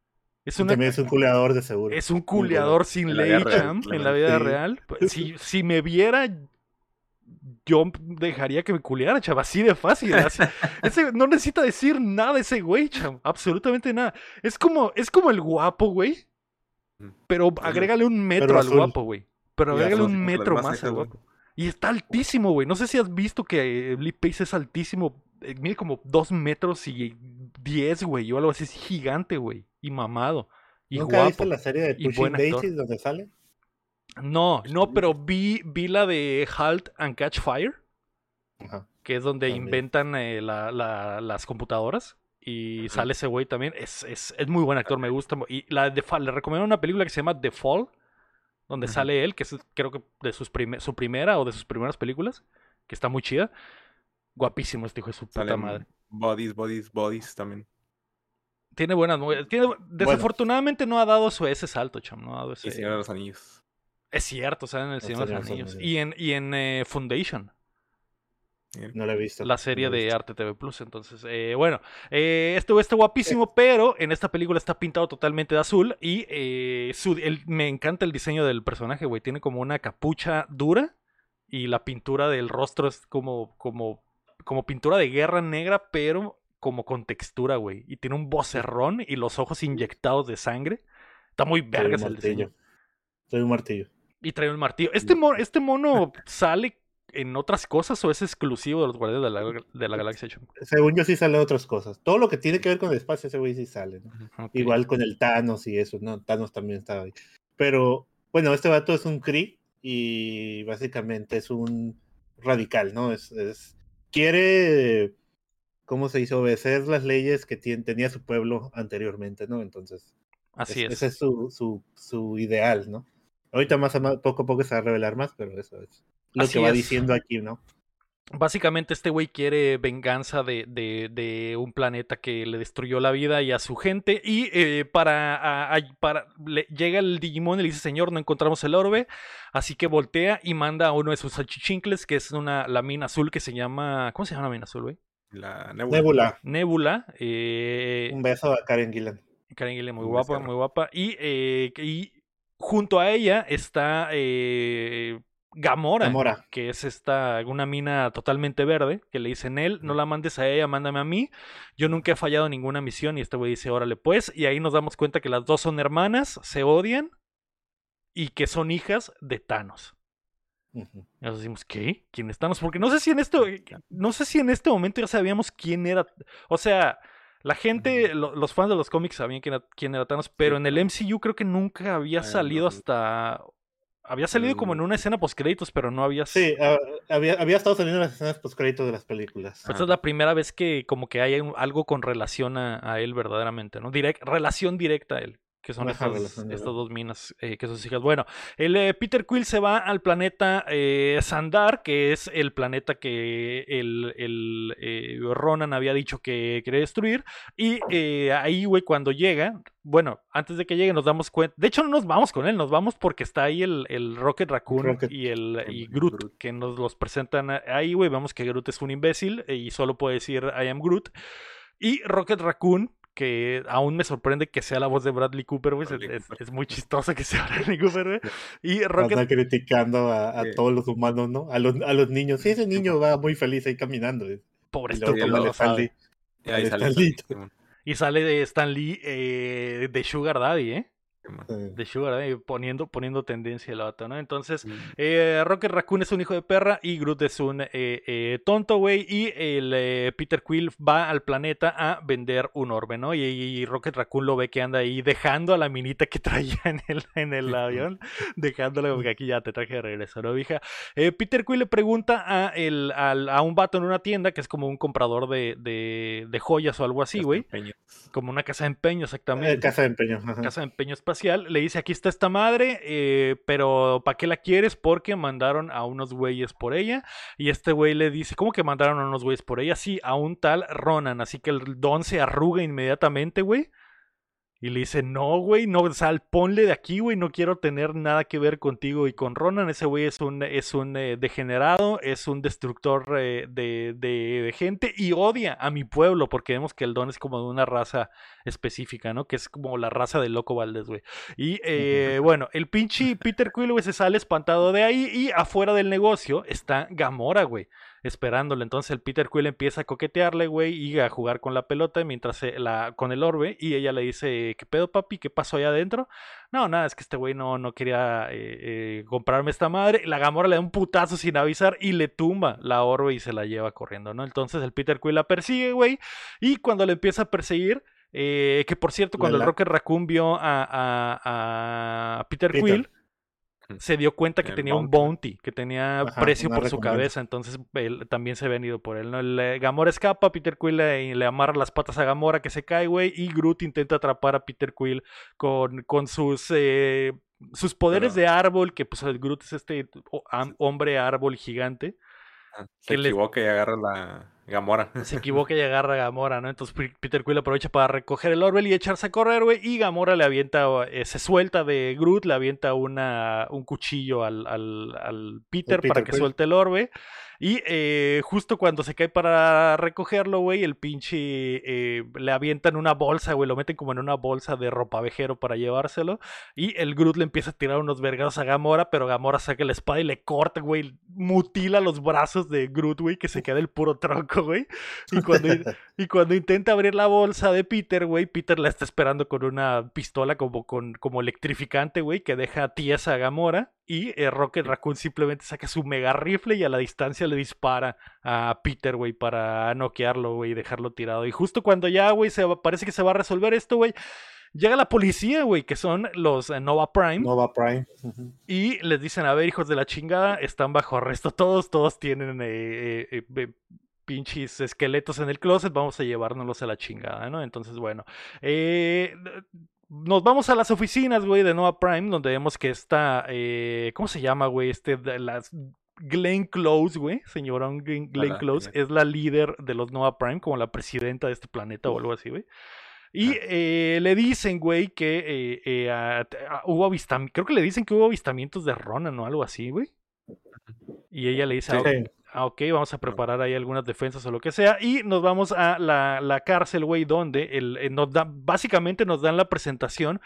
Es También es un culeador de seguro. Es un culeador sin ley, en la vida real. Si, si me viera, yo dejaría que me culiara, chaval, así de fácil. ese, no necesita decir nada ese güey, chaval, absolutamente nada. Es como, es como el guapo, güey. Pero agrégale un metro al guapo, güey. Pero agrégale un metro más al guapo. Y está altísimo, güey. No sé si has visto que Lee Pace es altísimo. Eh, mide como dos metros y diez, güey. O algo así. Es gigante, güey. Y mamado. Y ¿Nunca guapo. la serie de Pushing Daisies donde sale? No, no, pero vi, vi la de Halt and Catch Fire, que es donde inventan eh, las computadoras. Y sale ese güey también. Es, es, es, muy buen actor, me gusta. Y la de, le recomiendo una película que se llama The Fall, donde sale él, que es creo que de sus su primera o de sus primeras películas, que está muy chida. Guapísimo este hijo de su puta madre. Bodies, bodies, bodies también. Tiene buenas. Tiene, desafortunadamente no ha dado su ese salto, cham. No ha dado ese. Y Señor de los Anillos. Es cierto, sale en el Señor de los Anillos. Y en, y en eh, Foundation. No la he visto. La serie de Arte TV Plus. Entonces, eh, bueno, eh, este está guapísimo, pero en esta película está pintado totalmente de azul. Y eh, me encanta el diseño del personaje, güey. Tiene como una capucha dura. Y la pintura del rostro es como, como, como pintura de guerra negra, pero como con textura, güey. Y tiene un vocerrón y los ojos inyectados de sangre. Está muy vergas el diseño. Soy un martillo. Y trae un martillo. ¿Este, ¿Este mono sale en otras cosas o es exclusivo de los Guardianes de la, de la Galaxia? Según yo sí sale en otras cosas. Todo lo que tiene que ver con el espacio, ese güey sí sale. Igual con el Thanos y eso, ¿no? Thanos también estaba ahí. Pero, bueno, este vato es un Kree y básicamente es un radical, ¿no? Es, es quiere, ¿cómo se dice? Obedecer las leyes que tenía su pueblo anteriormente, ¿no? Entonces, Así es. Ese es su, su, su ideal, ¿no? Ahorita más poco a poco se va a revelar más, pero eso es lo que va diciendo aquí, ¿no? Básicamente este güey quiere venganza de, de, un planeta que le destruyó la vida y a su gente. Y eh, para, para llega el Digimon y le dice, señor, no encontramos el orbe. Así que voltea y manda a uno de sus salchichincles, que es una, la mina azul que se llama... ¿Cómo se llama la mina azul, güey? La Nebula. Nebula. Eh, un beso a Karen Gillan. Karen Gillan, muy guapa, muy guapa. Y, eh, y junto a ella está eh, Gamora, que es esta, una mina totalmente verde, que le dicen él, no la mandes a ella, mándame a mí. Yo nunca he fallado ninguna misión y este güey dice, órale pues, y ahí nos damos cuenta que las dos son hermanas, se odian y que son hijas de Thanos. Y nos decimos, ¿qué? ¿Quién es Thanos? Porque no sé si en esto, no sé si en este momento ya sabíamos quién era. O sea, La gente, los fans de los cómics sabían quién era, Thanos, pero en el MCU creo que nunca había salido hasta había salido como en una escena post créditos, pero no había. Sí, había, había, estado saliendo en las escenas post créditos de las películas. Pues esta es la primera vez que como que hay algo con relación a, él verdaderamente, ¿no? Direct, relación directa a él que son estas, dos minas eh, que son sus hijas. Bueno, el eh, Peter Quill se va al planeta eh, Sandar, que es el planeta que el, el Ronan había dicho que quería destruir. Y ahí, güey, cuando llega, bueno, antes de que llegue nos damos cuenta. De hecho, no nos vamos con él, nos vamos porque está ahí el, el Rocket Raccoon y el y Groot, que nos los presentan ahí, güey. Vemos que Groot es un imbécil y solo puede decir I am Groot. Y Rocket Raccoon que aún me sorprende que sea la voz de Bradley Cooper, güey. Es, muy chistoso que sea Bradley Cooper, güey. Y Rocket... Está criticando a, todos los humanos, ¿no? A los, a los niños. Sí, ese niño va muy feliz ahí caminando. Pobre estúpido. Y sale de Stan Lee eh, de Sugar Daddy, ¿eh? De Sugar poniendo, poniendo tendencia el vato, ¿no? Entonces, eh, Rocket Raccoon es un hijo de perra y Groot es un eh, eh, tonto, güey. Y el Peter Quill va al planeta a vender un orbe, ¿no? Y, Rocket Raccoon lo ve que anda ahí dejando a la minita que traía en el, en el avión, dejándola porque aquí ya te traje de regreso, ¿no, hija? Peter Quill le pregunta a, el, a, un vato en una tienda que es como un comprador de, de, joyas o algo así, güey. Como una casa de empeño, exactamente. casa de empeño. Casa de empeño Le dice, aquí está esta madre, eh, pero ¿para qué la quieres? Porque mandaron a unos güeyes por ella. Y este güey le dice, ¿cómo que mandaron a unos güeyes por ella? Sí, a un tal Ronan. Así que el don se arruga inmediatamente, güey. Y le dice, no, güey, no, sal, ponle de aquí, güey, no quiero tener nada que ver contigo y con Ronan. Ese güey es un, es un eh, degenerado, es un destructor eh, de, de, gente y odia a mi pueblo porque vemos que el don es como de una raza específica, ¿no? Que es como la raza del loco Valdés, güey. Y eh, bueno, el pinche Peter Quill, güey, se sale espantado de ahí y afuera del negocio está Gamora, güey esperándole. Entonces el Peter Quill empieza a coquetearle, güey, y a jugar con la pelota mientras la, con el orbe. Y ella le dice, ¿qué pedo, papi? ¿Qué pasó allá adentro? No, nada, es que este güey no, no quería eh, eh, comprarme esta madre. La Gamora le da un putazo sin avisar y le tumba la orbe y se la lleva corriendo, ¿no? Entonces el Peter Quill la persigue, güey. Y cuando le empieza a perseguir... Eh, que por cierto, cuando el Rocket Raccoon vio a, a, Peter, Quill, se dio cuenta que tenía un bounty, que tenía precio por su cabeza, entonces él, también se ha venido por él. ¿no? El, Gamora escapa, Peter Quill le, amarra las patas a Gamora que se cae, güey, y Groot intenta atrapar a Peter Quill con, con sus... Eh, sus poderes de árbol, que pues el Groot es este hombre árbol gigante. Ah, se equivoca y agarra la, Gamora. Se equivoca y agarra a Gamora, ¿no? Entonces Peter Quill aprovecha para recoger el Orbel y echarse a correr, güey. Y Gamora le avienta, eh, se suelta de Groot, le avienta una, un cuchillo al, al, al Peter, para que suelte el orbe. Y eh, justo cuando se cae para recogerlo, güey, el pinche eh, le avientan una bolsa, güey, lo meten como en una bolsa de ropa vejero para llevárselo. Y el Groot le empieza a tirar unos vergados a Gamora, pero Gamora saca la espada y le corta, güey, mutila los brazos de Groot, güey, que se queda el puro tronco, güey. Y cuando, y cuando intenta abrir la bolsa de Peter, güey, Peter la está esperando con una pistola como, con, como electrificante, güey, que deja tiesa a Gamora. Y eh, Rocket Raccoon simplemente saca su mega rifle y a la distancia le dispara a Peter, güey, para noquearlo, güey, y dejarlo tirado. Y justo cuando ya, güey, se parece que se va a resolver esto, güey, llega la policía, güey, que son los eh, Nova Prime. Nova Prime. Y les dicen, a ver, hijos de la chingada, están bajo arresto todos, todos tienen eh, pinches esqueletos en el closet, vamos a llevárnoslos a la chingada, ¿no? Entonces, bueno, eh, nos vamos a las oficinas, güey, de Nova Prime, donde vemos que está, eh, ¿cómo se llama, güey? Este, de las Glenn Close, güey, señora Glenn, Close, es la líder de los Nova Prime, como la presidenta de este planeta o algo así, güey. Y eh, le dicen, güey, que eh, hubo avistamientos, creo que le dicen que hubo avistamientos de Ronan o algo así, güey. Y ella le dice, ah, ok, vamos a preparar ahí algunas defensas o lo que sea. Y nos vamos a la, la cárcel, güey, donde el, eh, nos da, básicamente nos dan la presentación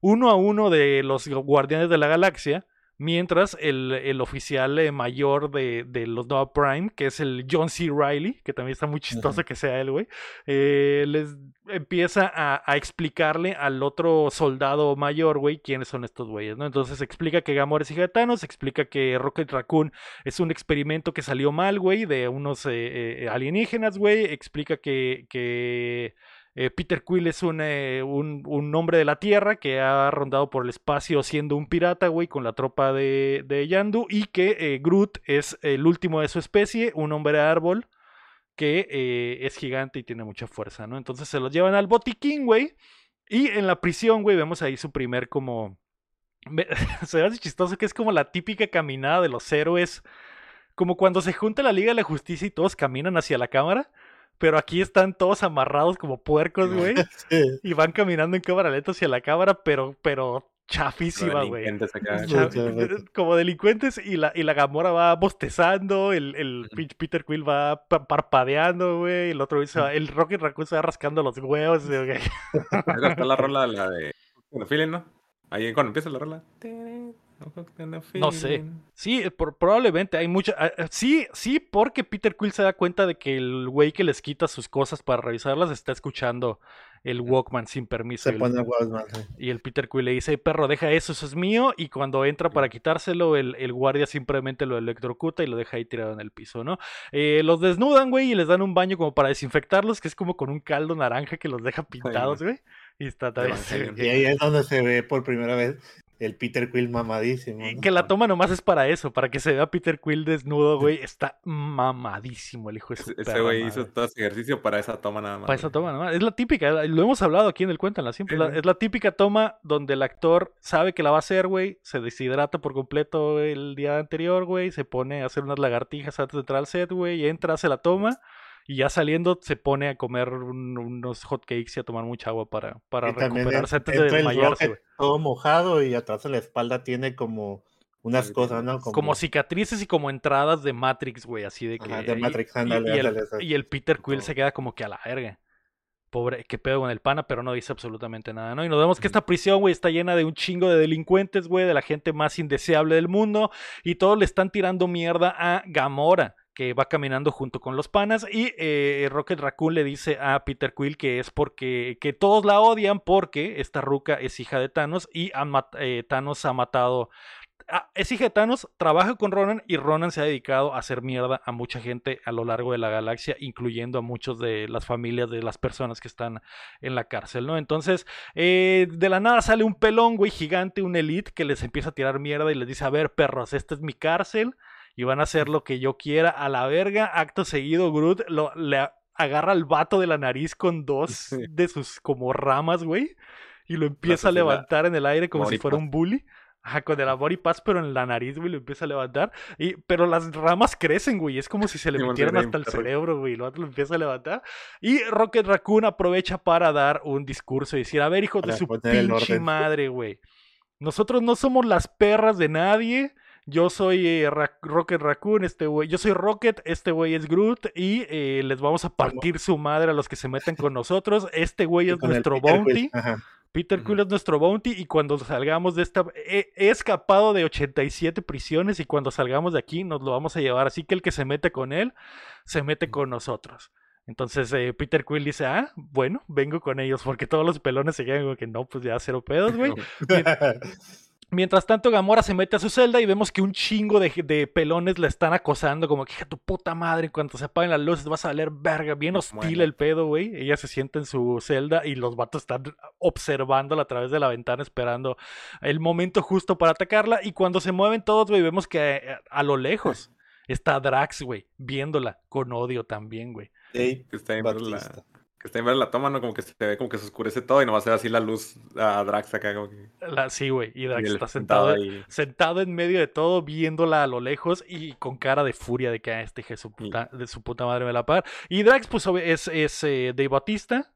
uno a uno de los guardianes de la galaxia Mientras el, oficial eh, mayor de, los Nova Prime, que es el John C. Riley, que también está muy chistoso que sea él, güey, eh, les empieza a, explicarle al otro soldado mayor, güey, quiénes son estos güeyes, ¿no? Entonces explica que Gamora es hija de Thanos, explica que Rocket Raccoon es un experimento que salió mal, güey, de unos eh, alienígenas, güey, explica que, que Eh, Peter Quill es un, eh, un, un, hombre de la Tierra que ha rondado por el espacio siendo un pirata, güey, con la tropa de, de Yandu. Y que eh, Groot es el último de su especie, un hombre árbol que es gigante y tiene mucha fuerza, ¿no? Entonces se los llevan al botiquín, güey. Y en la prisión, güey, vemos ahí su primer como... se ve chistoso que es como la típica caminada de los héroes. Como cuando se junta la Liga de la Justicia y todos caminan hacia la cámara pero aquí están todos amarrados como puercos, güey. Y van caminando en cámara lenta hacia la cámara, pero, pero chafísima, güey. Como delincuentes y la, y la Gamora va bostezando, el, el Peter Quill va parpadeando, güey, el otro dice, el Rocket Raccoon se va rascando los huevos, güey. Está la rola la de... Feeling, ¿no? Ahí cuando empieza la rola. No sé. Sí, probablemente hay mucha. Ah, ah, sí, sí, porque Peter Quill se da cuenta de que el güey que les quita sus cosas para revisarlas está escuchando el Walkman sin permiso. Se pone Walkman. Y el Peter Quill le dice: perro, deja eso, eso es mío. Y cuando entra para quitárselo, el, el guardia simplemente lo electrocuta y lo deja ahí tirado en el piso, ¿no? Eh, los desnudan, güey, y les dan un baño como para desinfectarlos, que es como con un caldo naranja que los deja pintados, güey. Y está también. Y ahí es donde se ve por primera vez el Peter Quill mamadísimo. Que la toma nomás es para eso, para que se vea Peter Quill desnudo, güey. Está mamadísimo el hijo de su Ese güey hizo todo ese ejercicio para esa toma nada más. Para esa toma nada más. Es la típica, lo hemos hablado aquí en el Cuéntala siempre. Es la típica toma donde el actor sabe que la va a hacer, güey. Se deshidrata por completo el día anterior, güey. Se pone a hacer unas lagartijas antes de entrar al set, güey. Y entra, hace la toma y ya saliendo se pone a comer unos hot cakes y a tomar mucha agua para, para recuperarse antes de desmayarse. Todo mojado y atrás de la espalda tiene como unas cosas, ¿no? Como... cicatrices y como entradas de Matrix, güey, así de que... de Matrix, y, el, Peter Quill se queda como que a la verga. Pobre, qué pedo con el pana, pero no dice absolutamente nada, ¿no? Y nos vemos que esta prisión, güey, está llena de un chingo de delincuentes, güey, de la gente más indeseable del mundo, y todos le están tirando mierda a Gamora que va caminando junto con los panas y eh, Rocket Raccoon le dice a Peter Quill que es porque que todos la odian porque esta ruca es hija de Thanos y eh, Thanos ha matado es hija de Thanos, trabaja con Ronan y Ronan se ha dedicado a hacer mierda a mucha gente a lo largo de la galaxia, incluyendo a muchos de las familias de las personas que están en la cárcel, ¿no? Entonces, eh, de la nada sale un pelón, güey, gigante, un elite que les empieza a tirar mierda y les dice, a ver, perros, esta es mi cárcel y van a hacer lo que yo quiera a la verga. Acto seguido, Groot lo, le agarra al vato de la nariz con dos de sus como ramas, güey, y lo empieza a levantar en el aire como si fuera un bully. Ajá, con el amor y paz, pero en la nariz, güey, lo empieza a levantar. Y, pero las ramas crecen, güey. Es como si se le metieran hasta el cerebro, güey. Lo, lo empieza a levantar. Y Rocket Raccoon aprovecha para dar un discurso y decir: A ver, hijo de su pinche madre, güey. Nosotros no somos las perras de nadie yo soy eh, Rocket Raccoon, este güey, yo soy Rocket, este güey es Groot y eh, les vamos a partir su madre a los que se meten con nosotros. Este güey es nuestro bounty. Peter Quill es nuestro bounty y cuando salgamos de esta... He, escapado de 87 prisiones y cuando salgamos de aquí nos lo vamos a llevar. Así que el que se mete con él, se mete con nosotros. Entonces eh, Peter Quill dice, ah, bueno, vengo con ellos porque todos los pelones se quedan como que no, pues ya cero pedos, güey. Mientras tanto, Gamora se mete a su celda y vemos que un chingo de, pelones la están acosando, como que, tu puta madre, en cuanto se apaguen las luces vas a valer verga, bien hostil el pedo, güey. Ella se sienta en su celda y los vatos están observándola a través de la ventana, esperando el momento justo para atacarla. Y cuando se mueven todos, güey, vemos que eh, a, lo lejos está Drax, güey, viéndola con odio también, güey. está en la, que está en ver la toma, ¿no? Como que se ve como que se oscurece todo y no va a ser así la luz a Drax acá. Como que... sí, güey. Y Drax está sentado, sentado en medio de todo, viéndola a lo lejos y con cara de furia de que ah, este puta, de su puta madre me la par. Y Drax, pues, es, es eh, Dave Batista.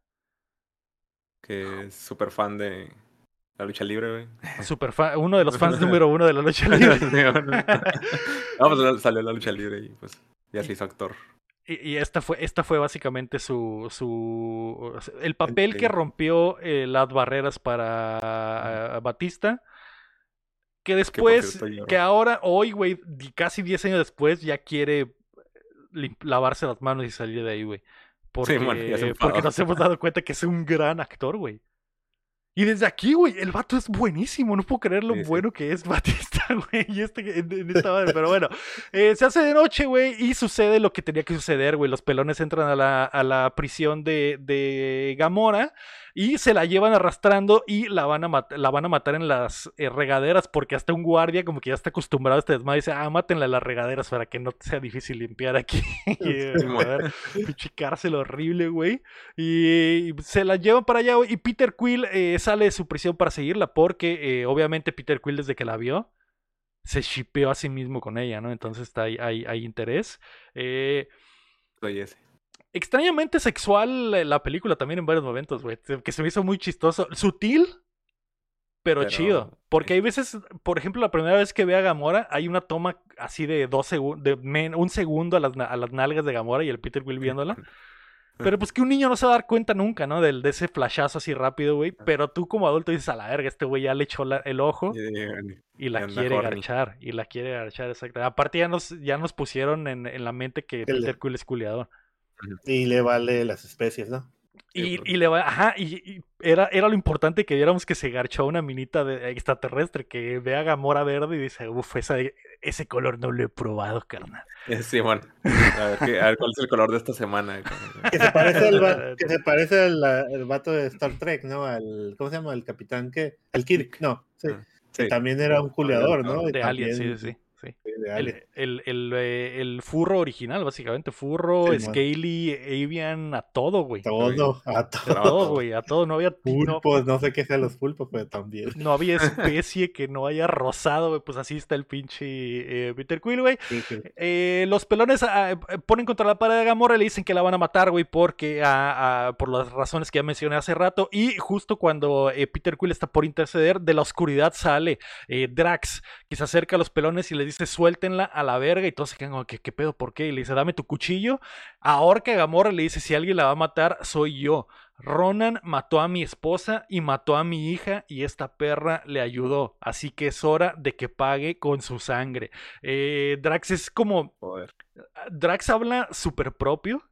Que es súper fan de la lucha libre, güey. Super fan, uno de los fans número uno de la lucha libre. no, pues salió la lucha libre y pues ya se hizo actor. Y, esta fue, esta fue básicamente su, su el papel que rompió eh, las barreras para Batista. Que después, que ahora, hoy, güey, casi 10 años después, ya quiere lavarse las manos y salir de ahí, güey. Porque, porque nos hemos dado cuenta que es un gran actor, güey. Y desde aquí, güey, el vato es buenísimo. No puedo creer lo bueno que es Batista, güey. Y este, en, esta madre. Pero bueno, eh, se hace de noche, güey, y sucede lo que tenía que suceder, güey. Los pelones entran a la, a la prisión de, de Gamora y se la llevan arrastrando y la van a, la van a matar en las eh, regaderas porque hasta un guardia como que ya está acostumbrado a este desmadre dice, ah, mátenla en las regaderas para que no sea difícil limpiar aquí. Pinche cárcel horrible, güey. Y, se la llevan para allá, güey. Y Peter Quill eh, sale de su prisión para seguirla porque eh, obviamente Peter Quill desde que la vio se shipeó a sí mismo con ella, ¿no? Entonces está ahí, hay, hay interés. Soy ese extrañamente sexual la película también en varios momentos, güey. Que se me hizo muy chistoso. Sutil, pero, chido. Porque hay veces, por ejemplo, la primera vez que ve a Gamora, hay una toma así de dos segundos, de un segundo a las, a las, nalgas de Gamora y el Peter Will viéndola. Pero pues que un niño no se va a dar cuenta nunca, ¿no? Del, de ese flashazo así rápido, güey. Pero tú como adulto dices, a la verga, este güey ya le echó el ojo y la quiere garchar. Y la quiere garchar, exacto. Aparte ya nos, ya nos pusieron en, en la mente que Peter Quill es culiador. Y le vale las especies, ¿no? Y, y, le va, ajá, y, era, era lo importante que viéramos que se garchó una minita de extraterrestre, que vea Gamora verde y dice, uff, ese color no lo he probado, carnal. Sí, bueno. A ver, cuál es el color de esta semana. que se parece al, que se parece al, vato de Star Trek, ¿no? Al, ¿Cómo se llama? El capitán que... El Kirk, no. Sí. Ah, que también era un culeador, ¿no? De Alien, sí, sí. El, el, eh, el, furro original, básicamente. Furro, Scaly, Avian, a todo, güey. Todo, a todo. güey, a todo. No había. Pulpos, no, sé qué sean los pulpos, pero también. No había especie que no haya rosado, güey. Pues así está el pinche eh, Peter Quill, güey. Eh, los pelones ah, ponen contra la pared de Gamora y le dicen que la van a matar, güey, porque ah, ah, por las razones que ya mencioné hace rato. Y justo cuando Peter Quill está por interceder, de la oscuridad sale Drax, que se acerca a los pelones y le dice dice, suéltenla a la verga. Y todos se quedan como, ¿qué, pedo? ¿Por qué? Y le dice, dame tu cuchillo. Ahorca a Gamora le dice, si alguien la va a matar, soy yo. Ronan mató a mi esposa y mató a mi hija y esta perra le ayudó. Así que es hora de que pague con su sangre. Eh, Drax es como... Drax habla súper propio.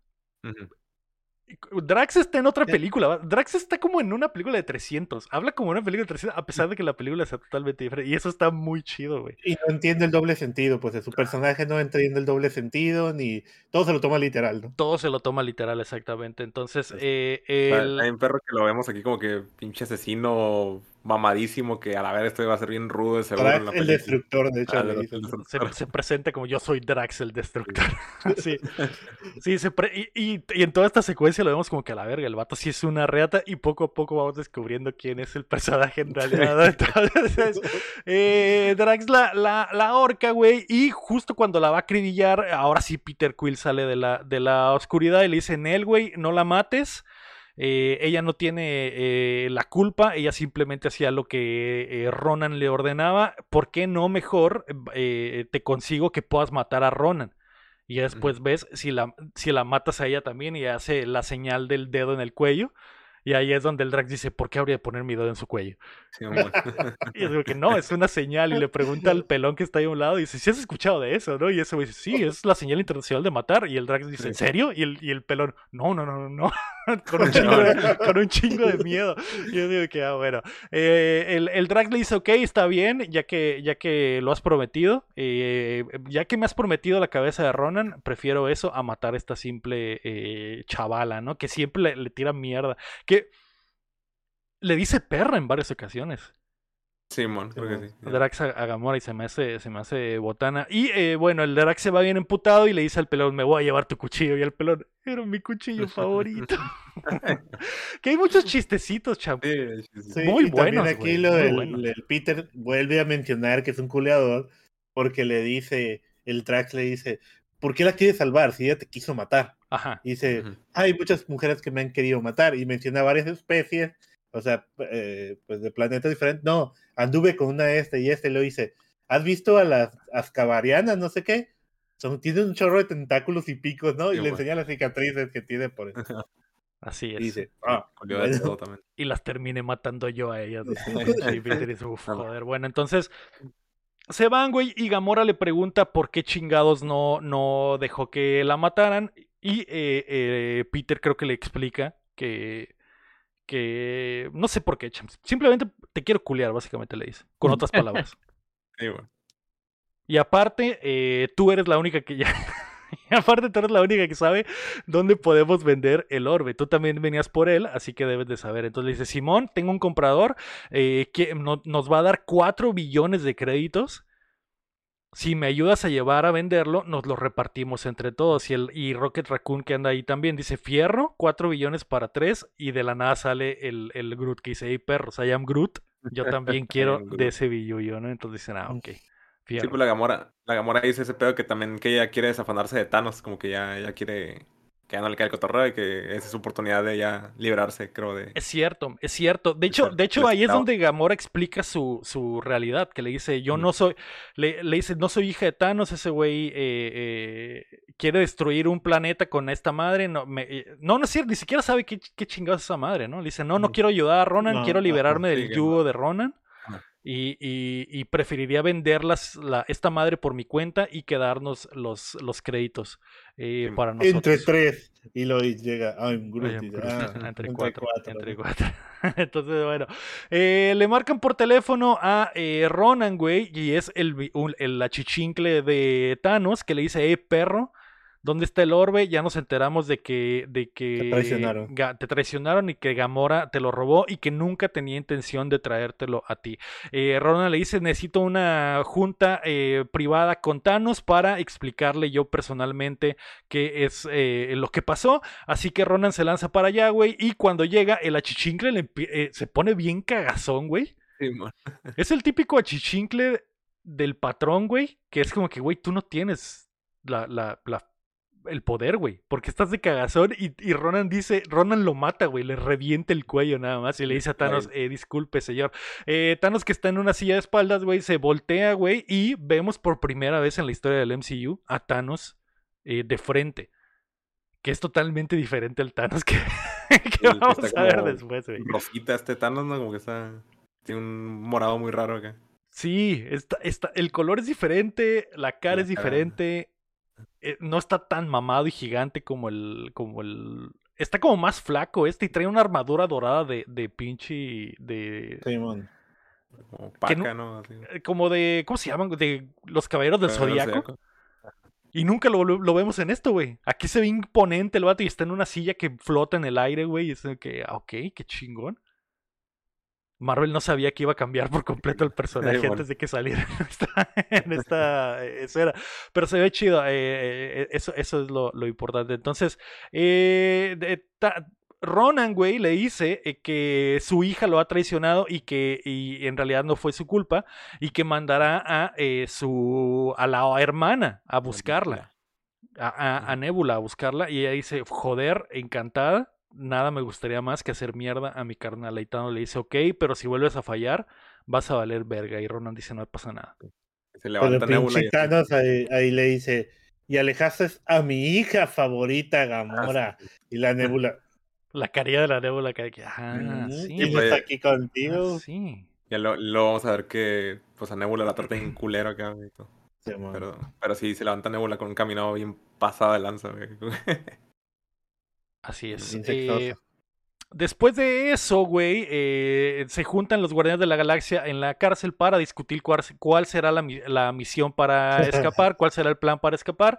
Drax está en otra película. Drax está como en una película de 300. Habla como una película de 300, a pesar de que la película sea totalmente diferente. Y eso está muy chido, güey. Y no entiende el doble sentido, pues de su personaje no entiende el doble sentido, ni todo se lo toma literal, ¿no? Todo se lo toma literal, exactamente. Entonces, eh, el... Hay un perro que lo vemos aquí como que pinche asesino mamadísimo que a la vez esto iba a ser bien rudo de Drax el destructor, de hecho. Ah, se, presenta como yo soy Drax el destructor. sí, sí se y, y, en toda esta secuencia lo vemos como que a la verga, el vato sí es una reata y poco a poco vamos descubriendo quién es el personaje en realidad. Entonces, eh, Drax la, la, la horca, güey, y justo cuando la va a acribillar, ahora sí Peter Quill sale de la, de la oscuridad y le dice, Nel, güey, no la mates. Eh, ella no tiene eh, la culpa, ella simplemente hacía lo que eh, Ronan le ordenaba. ¿Por qué no mejor te consigo que puedas matar a Ronan? Y después ves si la, si la matas a ella también y hace la señal del dedo en el cuello. Y ahí es donde el Drax dice, ¿por qué habría de poner mi dedo en su cuello? y es digo que no, es una señal. Y le pregunta al pelón que está ahí a un lado y dice, ¿sí has escuchado de eso? ¿no? Y ese güey dice, sí, es la señal internacional de matar. Y el Drax dice, ¿en serio? Y el, y el pelón, no, no, no, no. con, un chingo de, con un chingo de miedo. Y yo digo que, ah, bueno. Eh, el, el Drax le dice, ok, está bien, ya que, ya que lo has prometido. Eh, ya que me has prometido la cabeza de Ronan, prefiero eso a matar a esta simple eh, chavala, ¿no? Que siempre le, le tira mierda que le dice perra en varias ocasiones. Simón, creo que sí. Drax a, Gamora y se me hace, se me hace botana. Y eh, bueno, el Drax se va bien emputado y le dice al pelón, me voy a llevar tu cuchillo. Y el pelón, era mi cuchillo favorito. que hay muchos chistecitos, champ. muy buenos. aquí lo del, Peter vuelve a mencionar que es un culeador porque le dice, el Drax le dice, ¿por qué la quieres salvar si ella te quiso matar? Ajá. dice, hay muchas mujeres que me han querido matar y menciona varias especies, o sea, eh, pues de planetas diferentes. No, anduve con una este y este, lo hice. ¿Has visto a las ascabarianas, no sé qué? Son, tienen un chorro de tentáculos y picos, ¿no? y le enseña las cicatrices que tiene por eso. Así es. Y dice, ah, Y las terminé matando yo a ellas. joder. Bueno, entonces, se van, güey, y Gamora le pregunta por qué chingados no, no dejó que la mataran. Y eh, eh, Peter creo que le explica que, que no sé por qué, Simplemente te quiero culiar, básicamente le dice. Con otras palabras. Y aparte, eh, tú eres la única que ya. aparte, tú eres la única que sabe dónde podemos vender el orbe. Tú también venías por él, así que debes de saber. Entonces le dice: Simón, tengo un comprador eh, que nos va a dar 4 billones de créditos si me ayudas a llevar a venderlo, nos lo repartimos entre todos. Y, el, y Rocket Raccoon que anda ahí también dice fierro, 4 billones para 3. Y de la nada sale el, el Groot que dice, hey perros, I am Groot. Yo también quiero de ese billullo, ¿no? Entonces dicen, ah, ok. Fierro. Sí, pues la Gamora, la Gamora dice ese pedo que también que ella quiere desafanarse de Thanos, como que ya, ya quiere que ya no le cae el cotorreo y que esa es su oportunidad de ya liberarse, creo. de Es cierto, es cierto. De hecho, de hecho ahí es donde Gamora explica su, su realidad, que le dice, yo no soy, le, le, dice, no soy hija de Thanos, ese güey eh, eh, quiere destruir un planeta con esta madre. No, me, eh, no, no es cierto, ni siquiera sabe qué, qué chingados es esa madre, ¿no? Le dice, no, no quiero ayudar a Ronan, quiero liberarme del yugo de Ronan. Y, y, preferiría venderlas la, esta madre por mi cuenta y quedarnos los, los créditos eh, para nosotros. Entre tres. Y lo llega. Ah, entre, cuatro, entre cuatro. Entonces, bueno. Eh, le marcan por teléfono a eh, Ronan, güey. Y es el, el, la chichincle de Thanos que le dice, eh, perro ¿Dónde está el orbe? Ya nos enteramos de que, de que te traicionaron. te traicionaron y que Gamora te lo robó y que nunca tenía intención de traértelo a ti. Eh, Ronan le dice, necesito una junta eh, privada con Thanos para explicarle yo personalmente qué es eh, lo que pasó. Así que Ronan se lanza para allá, güey, y cuando llega el achichincle eh, se pone bien cagazón, güey. es el típico achichincle del patrón, güey, que es como que, güey, tú no tienes la, la, la el poder, güey. Porque estás de cagazón y, y, Ronan dice, Ronan lo mata, güey, le revienta el cuello nada más y le dice a Thanos, eh, disculpe, señor. Eh, Thanos que está en una silla de espaldas, güey, se voltea, güey, y vemos por primera vez en la historia del MCU a Thanos eh, de frente. Que es totalmente diferente al Thanos que, vamos a ver después, güey. Rosita este Thanos, ¿no? Como que está... Tiene un morado muy raro acá. Sí, está, está, el color es diferente, la cara es diferente, eh, no está tan mamado y gigante como el, como el, está como más flaco este y trae una armadura dorada de, de pinche, de... Como paca, ¿no? Eh, como de, ¿cómo se llaman? De los caballeros del Zodíaco. Y nunca lo, lo, vemos en esto, güey. Aquí se ve imponente el vato y está en una silla que flota en el aire, güey. Y es que, ah, ok, qué chingón. Marvel no sabía que iba a cambiar por completo el personaje antes de que saliera en esta, esfera. Pero se ve chido. Eh, eh, eso, eso es lo, importante. Entonces, eh, Ronan, güey, le dice que su hija lo ha traicionado y que y en realidad no fue su culpa y que mandará a su a la hermana a buscarla. A, a, Nebula a buscarla y ella dice, joder, encantada nada me gustaría más que hacer mierda a mi carnal. Y le dice, ok, pero si vuelves a fallar, vas a valer verga. Y Ronan dice, no pasa nada. Se levanta ahí, ahí, le dice, y alejaste a mi hija favorita, Gamora. Ah, y la Nebula. La caridad de la Nebula que ah, sí. Y pues, está aquí contigo. Ah, sí. Ya lo, vamos a ver que pues a Nebula la trata en culero acá. pero, pero sí, se levanta Nebula con un caminado bien pasado de lanza. Así es. Eh, después de eso, güey, eh, se juntan los Guardianes de la Galaxia en la cárcel para discutir cuál, será la, misión para escapar, cuál será el plan para escapar.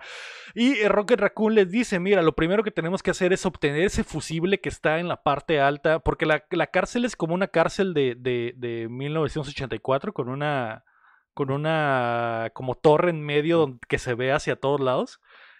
Y eh, Rocket Raccoon les dice, mira, lo primero que tenemos que hacer es obtener ese fusible que está en la parte alta, porque la, cárcel es como una cárcel de, de, de 1984 con una con una como torre en medio que se ve hacia todos lados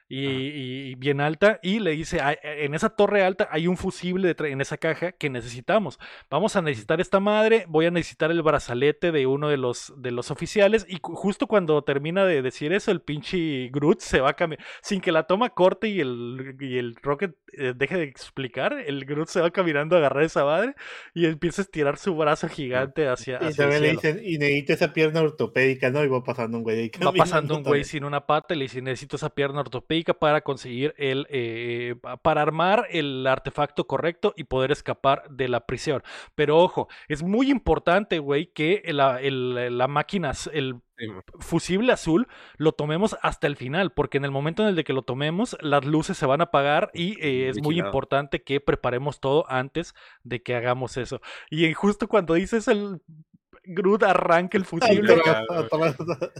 y, bien alta y le dice, en esa torre alta hay un fusible en esa caja que necesitamos. Vamos a necesitar esta madre, voy a necesitar el brazalete de uno de los, de los oficiales y justo cuando termina de decir eso, el pinche Groot se va a cambiar, sin que la toma corte y el, y el Rocket eh, deje de explicar, el Groot se va caminando a agarrar esa madre y empieza a estirar su brazo gigante hacia, hacia y le dicen, y necesita esa pierna ortopédica, ¿no? Y va pasando un güey. Va pasando un güey sin una pata y le dice, necesito esa pierna ortopédica para conseguir el, eh, para armar el artefacto correcto y poder escapar de la prisión. Pero ojo, es muy importante, güey, que la, la máquina, el fusible azul lo tomemos hasta el final, porque en el momento en el que lo tomemos, las luces se van a apagar y eh, es muy importante que preparemos todo antes de que hagamos eso. Y justo cuando dices el Groot arranca el fusible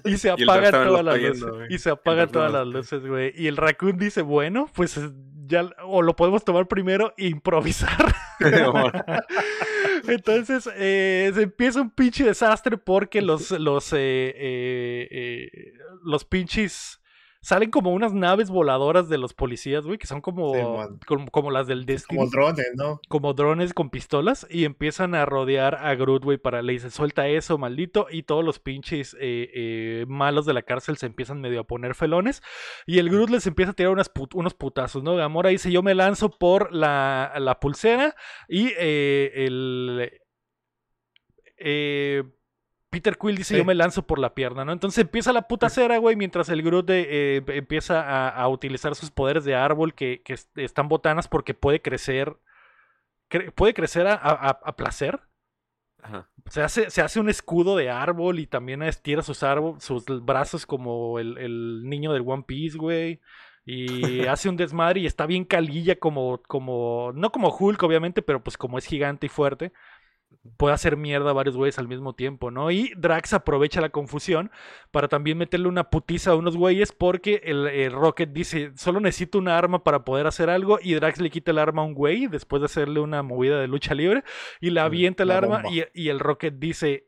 y se apagan todas las luces. Y se apagan todas las luces, güey. Y el Raccoon dice, bueno, pues ya, o lo podemos tomar primero e improvisar. Entonces eh, se empieza un pinche desastre porque los, los, eh, eh, los pinches salen como unas naves voladoras de los policías, güey, que son como, como, las del Destiny. Como drones, ¿no? Como drones con pistolas y empiezan a rodear a Groot, güey, para le dice, suelta eso, maldito, y todos los pinches eh, eh, malos de la cárcel se empiezan medio a poner felones y el Groot les empieza a tirar unos putazos, ¿no? Gamora dice, yo me lanzo por la, la pulsera y eh, el... Eh, Peter Quill dice yo me lanzo por la pierna, ¿no? Entonces empieza la puta cera, güey, mientras el Groot eh, empieza a, utilizar sus poderes de árbol que, están botanas porque puede crecer, puede crecer a, placer. Se, hace, se hace un escudo de árbol y también estira sus, sus brazos como el, niño del One Piece, güey. Y hace un desmadre y está bien calilla como, como, no como Hulk obviamente, pero pues como es gigante y fuerte puede hacer mierda a varios güeyes al mismo tiempo, ¿no? Y Drax aprovecha la confusión para también meterle una putiza a unos güeyes porque el, Rocket dice, solo necesito una arma para poder hacer algo y Drax le quita el arma a un güey después de hacerle una movida de lucha libre y le avienta el arma y, y, el Rocket dice,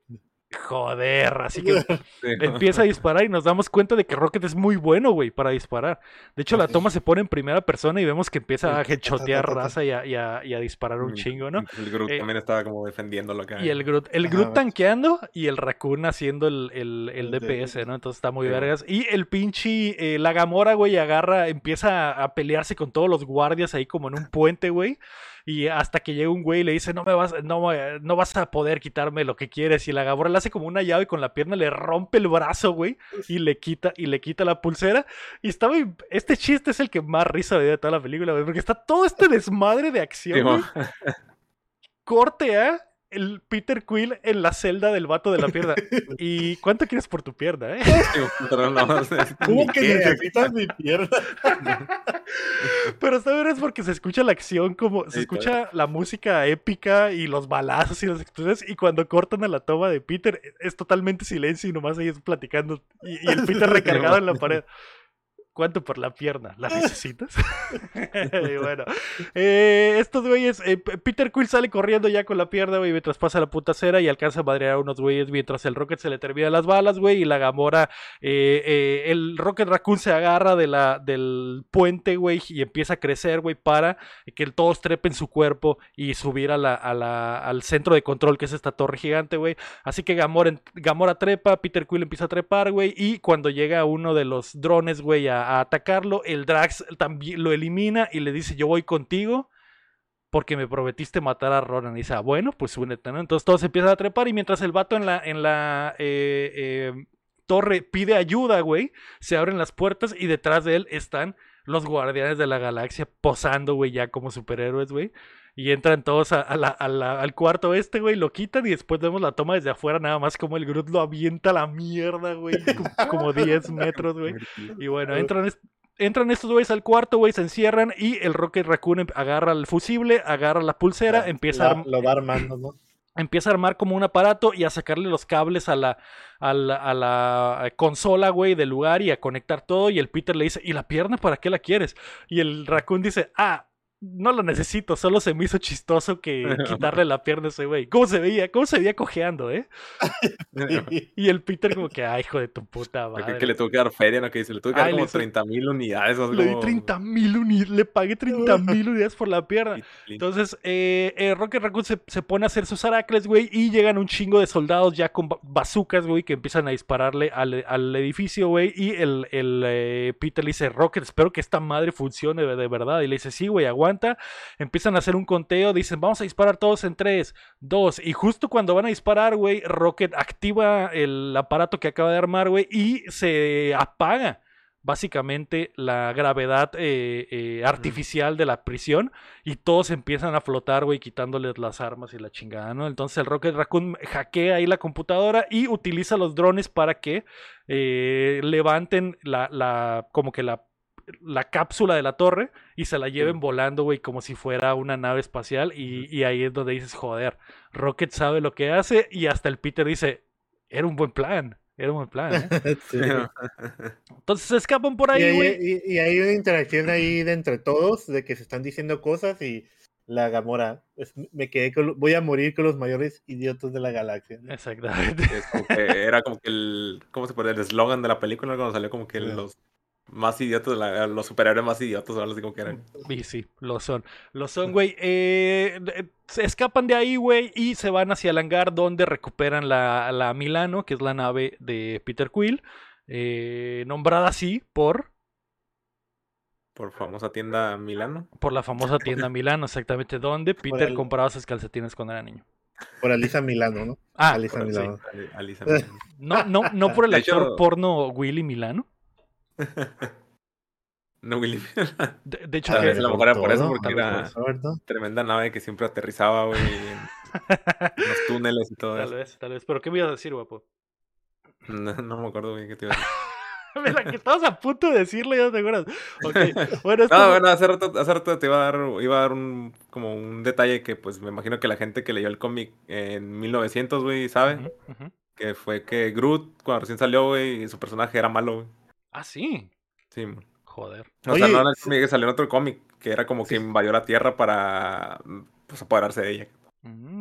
Joder, así que empieza a disparar y nos damos cuenta de que Rocket es muy bueno, güey, para disparar. De hecho, la toma se pone en primera persona y vemos que empieza a hechotear raza y a, disparar un mm, chingo, ¿no? El Groot eh, también estaba como defendiéndolo acá. Y el Groot, el Groot tanqueando y el Raccoon haciendo el, el, DPS, ¿no? Entonces está muy vergas. Y el pinche, eh, la Gamora, güey, agarra, empieza a pelearse con todos los guardias ahí como en un puente, güey y hasta que llega un güey y le dice, no me vas, no, no vas a poder quitarme lo que quieres. Y la Gabora le hace como una llave y con la pierna le rompe el brazo, güey, y le quita, y le quita la pulsera. Y estaba, este chiste es el que más risa me dio de toda la película, güey, porque está todo este desmadre de acción, Corte a el Peter Quill en la celda del vato de la pierna. ¿Y cuánto quieres por tu pierna, eh? ¿Cómo que necesitas mi pierna? Pero esta es porque se escucha la acción como se escucha la música épica y los balazos y las explosiones y cuando cortan a la toma de Peter es totalmente silencio y nomás ellos platicando y, y el Peter recargado en la pared. ¿Cuánto por la pierna? ¿La necesitas? y bueno, eh, estos güeyes, eh, Peter Quill sale corriendo ya con la pierna, güey, mientras pasa la puta cera y alcanza a madrear a unos güeyes mientras el Rocket se le termina las balas, güey, y la Gamora, eh, el Rocket Raccoon se agarra de la, del puente, güey, y empieza a crecer, güey, para que todos trepen su cuerpo y subir a la, al centro de control, que es esta torre gigante, güey. Así que Gamora, Gamora trepa, Peter Quill empieza a trepar, güey, y cuando llega uno de los drones, güey, a a, atacarlo. El Drax también lo elimina y le dice, yo voy contigo porque me prometiste matar a Ronan. Y dice, ah, bueno, pues únete, ¿no? Entonces todos empiezan a trepar y mientras el vato en la, en la eh, eh, torre pide ayuda, güey, se abren las puertas y detrás de él están los guardianes de la galaxia posando, güey, ya como superhéroes, güey. Y entran todos al cuarto este, güey, lo quitan y después vemos la toma desde afuera, nada más como el Groot lo avienta a la mierda, güey, como 10 metros, güey. Y bueno, entran, entran estos güeyes al cuarto, güey, se encierran y el Rocket Raccoon em, agarra el fusible, agarra la pulsera, empieza a... Lo va armando, ¿no? Empieza a armar como un aparato y a sacarle los cables a la, a la, a la consola, güey, del lugar y a conectar todo. Y el Peter le dice, ¿y la pierna para qué la quieres? Y el Raccoon dice, ah, no lo necesito, solo se me hizo chistoso que quitarle la pierna a ese güey. ¿Cómo se veía? ¿Cómo se veía cojeando, eh? y el Peter como que, ay, hijo de tu puta madre. Que le tuvo que dar feria, ¿no? Que dice, le tuvo que dar como 30 mil unidades. Le di 30 mil unidades, le pagué 30 mil unidades por la pierna. Entonces, eh, eh, Rocket Raccoon se, pone a hacer sus aracles, güey, y llegan un chingo de soldados ya con bazucas, güey, que empiezan a dispararle al, edificio, güey, y el, el eh, Peter le dice, Rocket, espero que esta madre funcione de verdad. Y le dice, sí, güey, aguanta empiezan a hacer un conteo, dicen, vamos a disparar todos en 3, 2, y justo cuando van a disparar, güey, Rocket activa el aparato que acaba de armar, güey, y se apaga básicamente la gravedad eh, eh, artificial de la prisión y todos empiezan a flotar, güey, quitándoles las armas y la chingada, ¿no? Entonces el Rocket Raccoon hackea ahí la computadora y utiliza los drones para que eh, levanten la, la, como que la la cápsula de la torre y se la lleven volando, güey, como si fuera una nave espacial. Y, y, ahí es donde dices, joder, Rocket sabe lo que hace. Y hasta el Peter dice, era un buen plan. Era un buen plan. ¿eh? Entonces se escapan por ahí, güey. Y, hay una interacción ahí de entre todos, de que se están diciendo cosas y la Gamora, me quedé voy a morir con los mayores idiotas de la galaxia. Exactamente. era como que el, ¿cómo se puede? El eslogan de la película cuando salió como que los más idiotas, los superhéroes más idiotas, o algo así como que eran. Sí, sí, lo son. Lo son, güey. Eh, se escapan de ahí, güey, y se van hacia el hangar donde recuperan la, la Milano, que es la nave de Peter Quill, eh, nombrada así por... Por famosa tienda Milano. Por la famosa tienda Milano, exactamente, donde Peter compraba sus calcetines cuando era niño. Por Alisa Milano, ¿no? Ah, Alisa Milano. Alisa Milano. No, no, no por el actor porno Willy Milano. no, Willy. De, hecho, que, la mejor era por eso, porque era tremenda nave que siempre aterrizaba, güey, en los túneles y todo tal eso. vez, tal vez. Pero ¿qué me ibas a decir, guapo? No, me acuerdo bien qué te iba a decir. Mira, que estabas a punto de decirle, ya te acuerdas. Okay. Bueno, no, bueno, hace rato, hace rato te iba a dar, iba a dar un, como un detalle que, pues, me imagino que la gente que leyó el cómic en 1900, güey, sabe. Que fue que Groot, cuando recién salió, güey, su personaje era malo, güey. Ah, sí. Sí, Joder. O sea, no en el cómic, salió en otro cómic que era como que invadió la Tierra para pues, apoderarse de ella.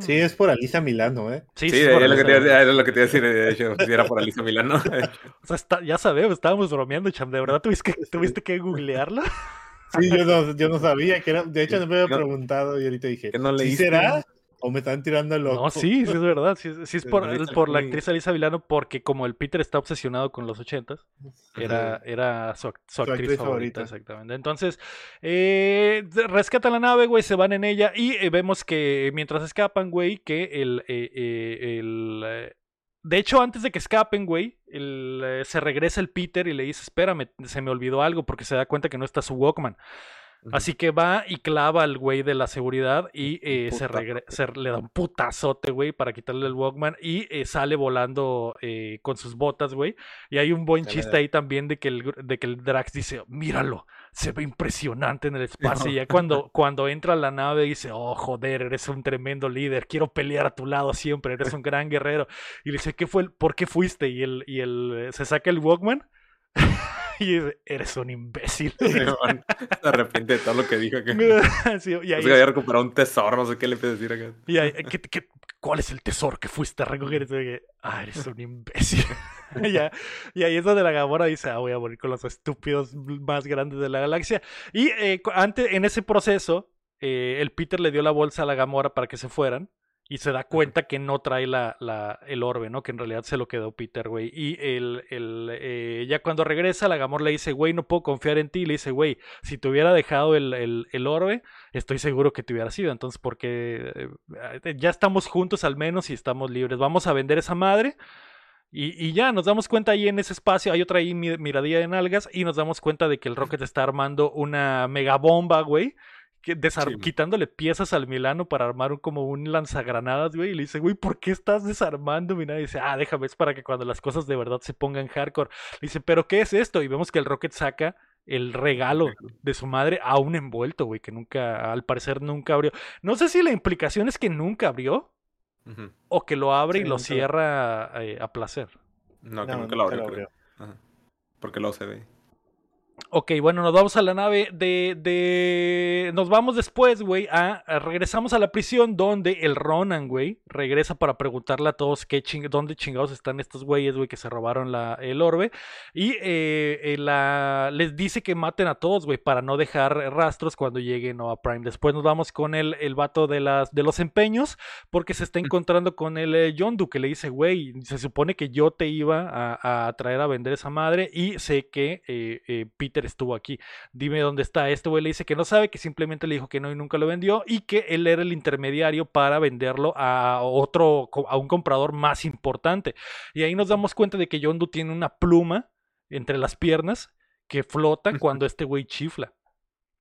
Sí, es por Alisa Milano, ¿eh? Sí, sí, es, lo que te, es, lo que te iba a decir, de hecho, si era por Alisa Milano. o sea, está, ya sabemos, estábamos bromeando, Cham, ¿de verdad tuviste que, tuviste que googlearlo? Sí, yo no, yo no sabía que era, de hecho no me había preguntado y ahorita dije, no ¿sí será? ¿O me están tirando loco? No, sí, sí es verdad. Sí, es por, por la actriz Alisa Vilano, porque como el Peter está obsesionado con los ochentas, era, era su, actriz, favorita, Exactamente. Entonces, eh, rescatan la nave, güey, se van en ella y eh, vemos que mientras escapan, güey, que el... Eh, el de hecho, antes de que escapen, güey, se regresa el Peter y le dice, espérame, se me olvidó algo porque se da cuenta que no está su Walkman. Así que va y clava al güey de la seguridad y eh, se, le da un putazote, güey, para quitarle el Walkman y eh, sale volando eh, con sus botas, güey. Y hay un buen chiste ahí también de que, el, de que el Drax dice, míralo, se ve impresionante en el espacio. Y ya cuando, cuando entra a la nave dice, oh, joder, eres un tremendo líder, quiero pelear a tu lado siempre, eres un gran guerrero. Y le dice, ¿qué fue? ¿Por qué fuiste? Y, el, y el, se saca el Walkman. y eres un imbécil. se arrepiente de todo lo que dijo. Que... sí, y ahí... había recuperado un tesoro, no sé qué le puede decir acá. Y ahí, ¿qué, qué, cuál es el tesoro que fuiste a recoger? ah, eres un imbécil. y ahí es donde la Gamora dice, ah, voy a morir con los estúpidos más grandes de la galaxia. Y eh, antes, en ese proceso, eh, el Peter le dio la bolsa a la Gamora para que se fueran y se da cuenta que no trae la, la, el orbe, ¿no? Que en realidad se lo quedó Peter, güey. Y el, el eh, ya cuando regresa, la Gamor le dice, güey, no puedo confiar en ti. Le dice, güey, si te hubiera dejado el, el, el, orbe, estoy seguro que te hubiera sido. Entonces, porque eh, ya estamos juntos al menos y estamos libres. Vamos a vender esa madre. Y, y, ya nos damos cuenta ahí en ese espacio, hay otra ahí miradilla de nalgas, y nos damos cuenta de que el Rocket está armando una megabomba, güey, quitándole piezas al Milano para armar como un lanzagranadas, güey. Y le dice, güey, ¿por qué estás desarmando? Y dice, ah, déjame, es para que cuando las cosas de verdad se pongan hardcore. Le dice, ¿pero qué es esto? Y vemos que el Rocket saca el regalo de su madre a un envuelto, güey, que nunca, al parecer nunca abrió. No sé si la implicación es que nunca abrió o que lo abre y lo cierra eh, a placer. No, que nunca lo abrió. Porque lo se ve. Ok, bueno, nos vamos a la nave de. de... Nos vamos después, güey, a, Regresamos a la prisión donde el Ronan, güey, regresa para preguntarle a todos qué ching... dónde chingados están estos güeyes, güey, que se robaron la, el orbe. Y eh, eh, la... les dice que maten a todos, güey, para no dejar rastros cuando lleguen a Prime. Después nos vamos con el, el vato de, las, de los empeños, porque se está encontrando con el eh, Yondu, que le dice, güey, se supone que yo te iba a, a traer a vender esa madre y sé que. Peter estuvo aquí. Dime dónde está. Este güey le dice que no sabe, que simplemente le dijo que no y nunca lo vendió y que él era el intermediario para venderlo a otro, a un comprador más importante. Y ahí nos damos cuenta de que Yondu tiene una pluma entre las piernas que flota cuando este güey chifla.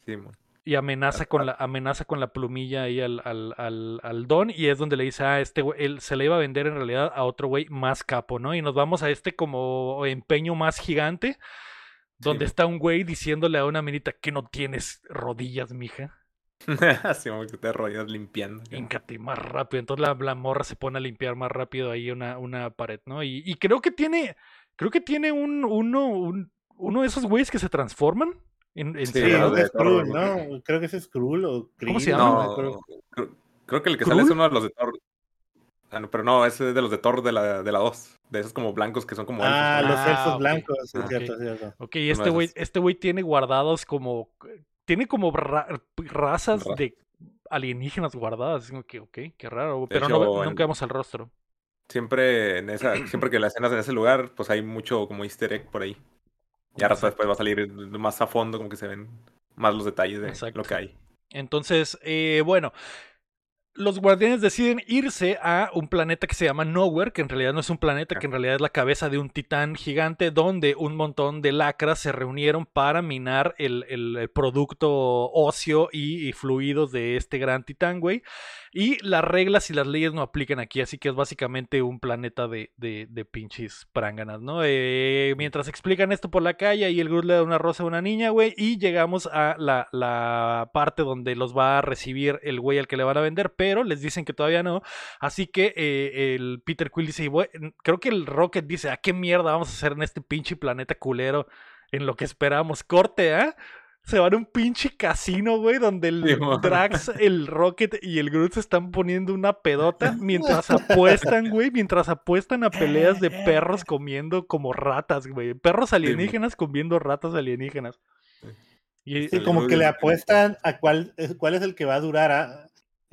Sí, y amenaza con la amenaza con la plumilla ahí al, al, al, al don y es donde le dice ah este güey él se le iba a vender en realidad a otro güey más capo no y nos vamos a este como empeño más gigante donde está un güey diciéndole a una minita que no tienes rodillas mija Así como que te rodillas limpiando. Íncate más rápido. Entonces la, morra se pone a limpiar más rápido ahí una, una pared, ¿no? Y, y creo que tiene. Creo que tiene un uno, un, uno de esos güeyes que se transforman. En, sí, es Skrull, ¿no? Creo que es Skrull o ¿Cómo se llama? No, creo, que el que sale es uno de los de Thor. Ah, pero no, ese es de los de Thor de la, de la 2. De esos como blancos que son como. Ah, los ah, elfos blancos, es ah, cierto, cierto. Ok, este güey este güey tiene guardados como. Tiene como razas de alienígenas guardadas. Como que, ok, qué raro. Pero no, nunca vemos el rostro. Siempre en esa, siempre que la escenas en ese lugar, pues hay mucho como easter egg por ahí. Y ahora después va a salir más a fondo, como que se ven más los detalles de lo que hay. Entonces, eh, bueno, los guardianes deciden irse a un planeta que se llama Nowhere, que en realidad no es un planeta, que en realidad es la cabeza de un titán gigante, donde un montón de lacras se reunieron para minar el, producto óseo y, y, fluidos de este gran titán, güey. Y las reglas y las leyes no aplican aquí, así que es básicamente un planeta de, de, de pinches pránganas, ¿no? Eh, mientras explican esto por la calle y el Groot le da una rosa a una niña, güey, y llegamos a la, la parte donde los va a recibir el güey al que le van a vender, pero les dicen que todavía no. Así que eh, el Peter Quill dice, creo que el Rocket dice, ¿a qué mierda vamos a hacer en este pinche planeta culero? En lo que esperamos. Corte, ¿ah? se van a un pinche casino, güey, donde el Drax, el Rocket y el Groot se están poniendo una pedota mientras apuestan, güey, mientras apuestan a peleas de perros comiendo como ratas, güey. Perros alienígenas comiendo ratas alienígenas. Y, como que le apuestan a cuál, cuál es el que va a durar, a, eh,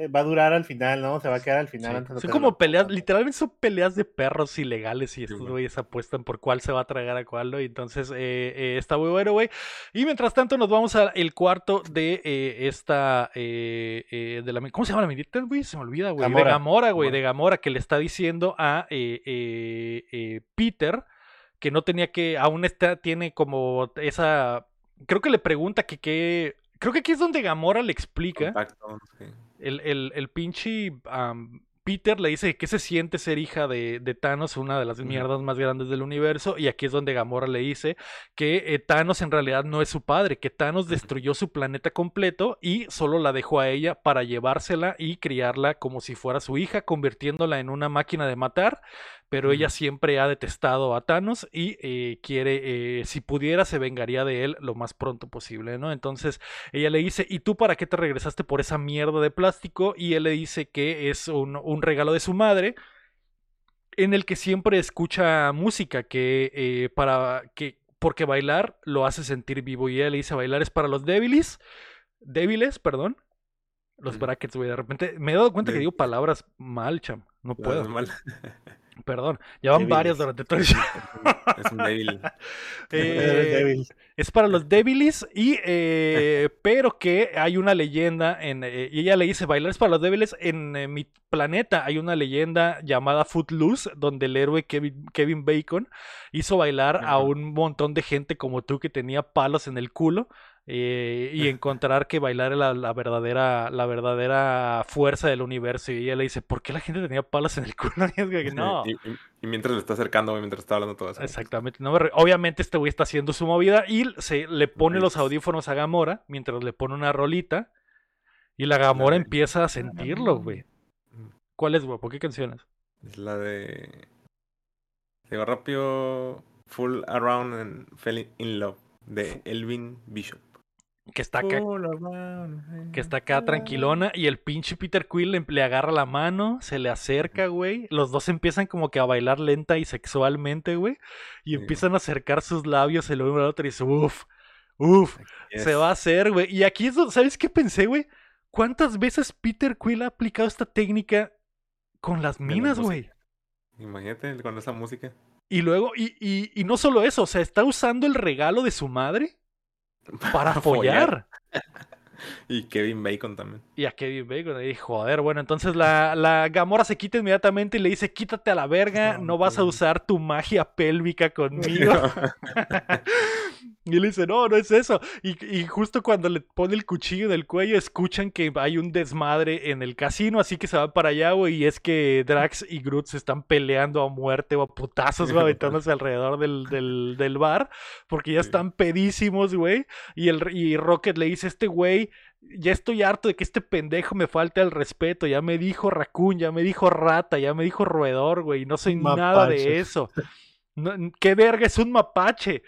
va a durar al final, ¿no? Se va a quedar al final. son como peleas, literalmente son peleas de perros ilegales y estos güeyes apuestan por cuál se va a tragar a cuál, ¿no? Y entonces eh, eh, está muy bueno, güey. Y mientras tanto nos vamos al cuarto de esta, de la, ¿cómo se llama la milita, güey? Se me olvida, güey. De Gamora, güey, de Gamora, que le está diciendo a Peter que no tenía que, aún está, tiene como esa, creo que le pregunta que qué, creo que aquí es donde Gamora le explica el, el, el pinche Peter le dice que se siente ser hija de, de, Thanos, una de las mierdas más grandes del universo, y aquí es donde Gamora le dice que eh, Thanos en realidad no es su padre, que Thanos destruyó su planeta completo y solo la dejó a ella para llevársela y criarla como si fuera su hija, convirtiéndola en una máquina de matar, pero ella siempre ha detestado a Thanos y eh, quiere, eh, si pudiera, se vengaría de él lo más pronto posible, ¿no? Entonces ella le dice, ¿y tú para qué te regresaste por esa mierda de plástico? Y él le dice que es un, un regalo de su madre en el que siempre escucha música que eh, para que porque bailar lo hace sentir vivo y ella le dice bailar es para los débiles débiles perdón los brackets güey de repente me he dado cuenta que digo palabras mal cham no puedo mal. Perdón, ya van varias durante todo el show. Es un débil. Eh, es para los débiles, y, eh, pero que hay una leyenda, en, eh, y ella le dice, bailar es para los débiles, en mi planeta hay una leyenda llamada Footloose, donde el héroe Kevin, Kevin Bacon hizo bailar a un montón de gente como tú que tenía palos en el culo eh, y encontrar que bailar era la, verdadera, la verdadera fuerza del universo. Y ella le dice, ¿por qué la gente tenía palas en el culo? Y no. Y, mientras le está acercando, mientras está hablando todo eso. Exactamente. No, obviamente este güey está haciendo su movida y se le pone los audífonos a Gamora mientras le pone una rolita. Y la Gamora empieza a sentirlo, güey. ¿Cuál es, güey? ¿Por qué canciones? Es la de... Llegó rápido, Full Around and Fell in Love, de Elvin Bishop que está acá, que está acá tranquilona y el pinche Peter Quill le, agarra la mano, se le acerca, güey. Los dos empiezan como que a bailar lenta y sexualmente, güey. Y empiezan a acercar sus labios el uno al otro y dice, uff, uff, se va a hacer, güey. Y aquí es donde, ¿sabes qué pensé, güey? ¿Cuántas veces Peter Quill ha aplicado esta técnica con las minas, güey? Imagínate con esa música. Y luego, y, y, y no solo eso, o sea, está usando el regalo de su madre para follar. Y Kevin Bacon también. Y a Kevin Bacon. Y joder, bueno, entonces la, la Gamora se quita inmediatamente y le dice: Quítate a la verga, no, vas a usar tu magia pélvica conmigo. Y le dice, no, no es eso. Y, justo cuando le pone el cuchillo en el cuello, escuchan que hay un desmadre en el casino, así que se van para allá, güey. Y es que Drax y Groot se están peleando a muerte o a putazos, güey, aventándose alrededor del, del, bar, porque ya están pedísimos, güey. Y, el, y Rocket le dice, este güey ya estoy harto de que este pendejo me falte el respeto. Ya me dijo Raccoon, ya me dijo Rata, ya me dijo Roedor, güey. No soy nada de eso. ¿Qué verga es un mapache?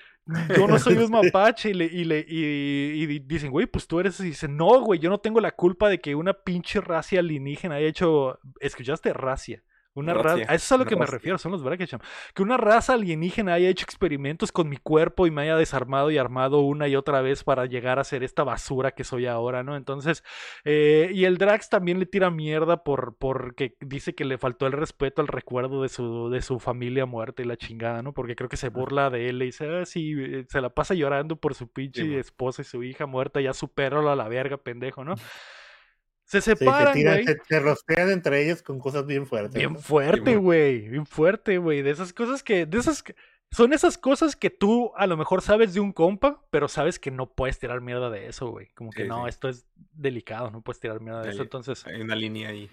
Yo no soy un mapache. Y, le, y, le, y, dicen, güey, pues tú eres. Y dicen, no, güey, yo no tengo la culpa de que una pinche racia alienígena haya hecho. ¿Escuchaste racia? Una raza, a eso es a lo que me refiero, son los Brackecham. Que una raza alienígena haya hecho experimentos con mi cuerpo y me haya desarmado y armado una y otra vez para llegar a ser esta basura que soy ahora, ¿no? Entonces, eh, y el Drax también le tira mierda por porque dice que le faltó el respeto al recuerdo de su, de su familia muerta y la chingada, ¿no? Porque creo que se burla de él y dice, ah, sí, eh, se la pasa llorando por su pinche esposa y su hija muerta, ya supéralo a la verga, pendejo, ¿no? Se separan, güey. se, rostean entre ellos con cosas bien fuertes. Bien fuerte, güey. Bien fuerte, güey. De esas cosas que. De esas. Son esas cosas que tú a lo mejor sabes de un compa, pero sabes que no puedes tirar mierda de eso, güey. Como que no, esto es delicado, no puedes tirar mierda de eso. Entonces. Hay una línea ahí.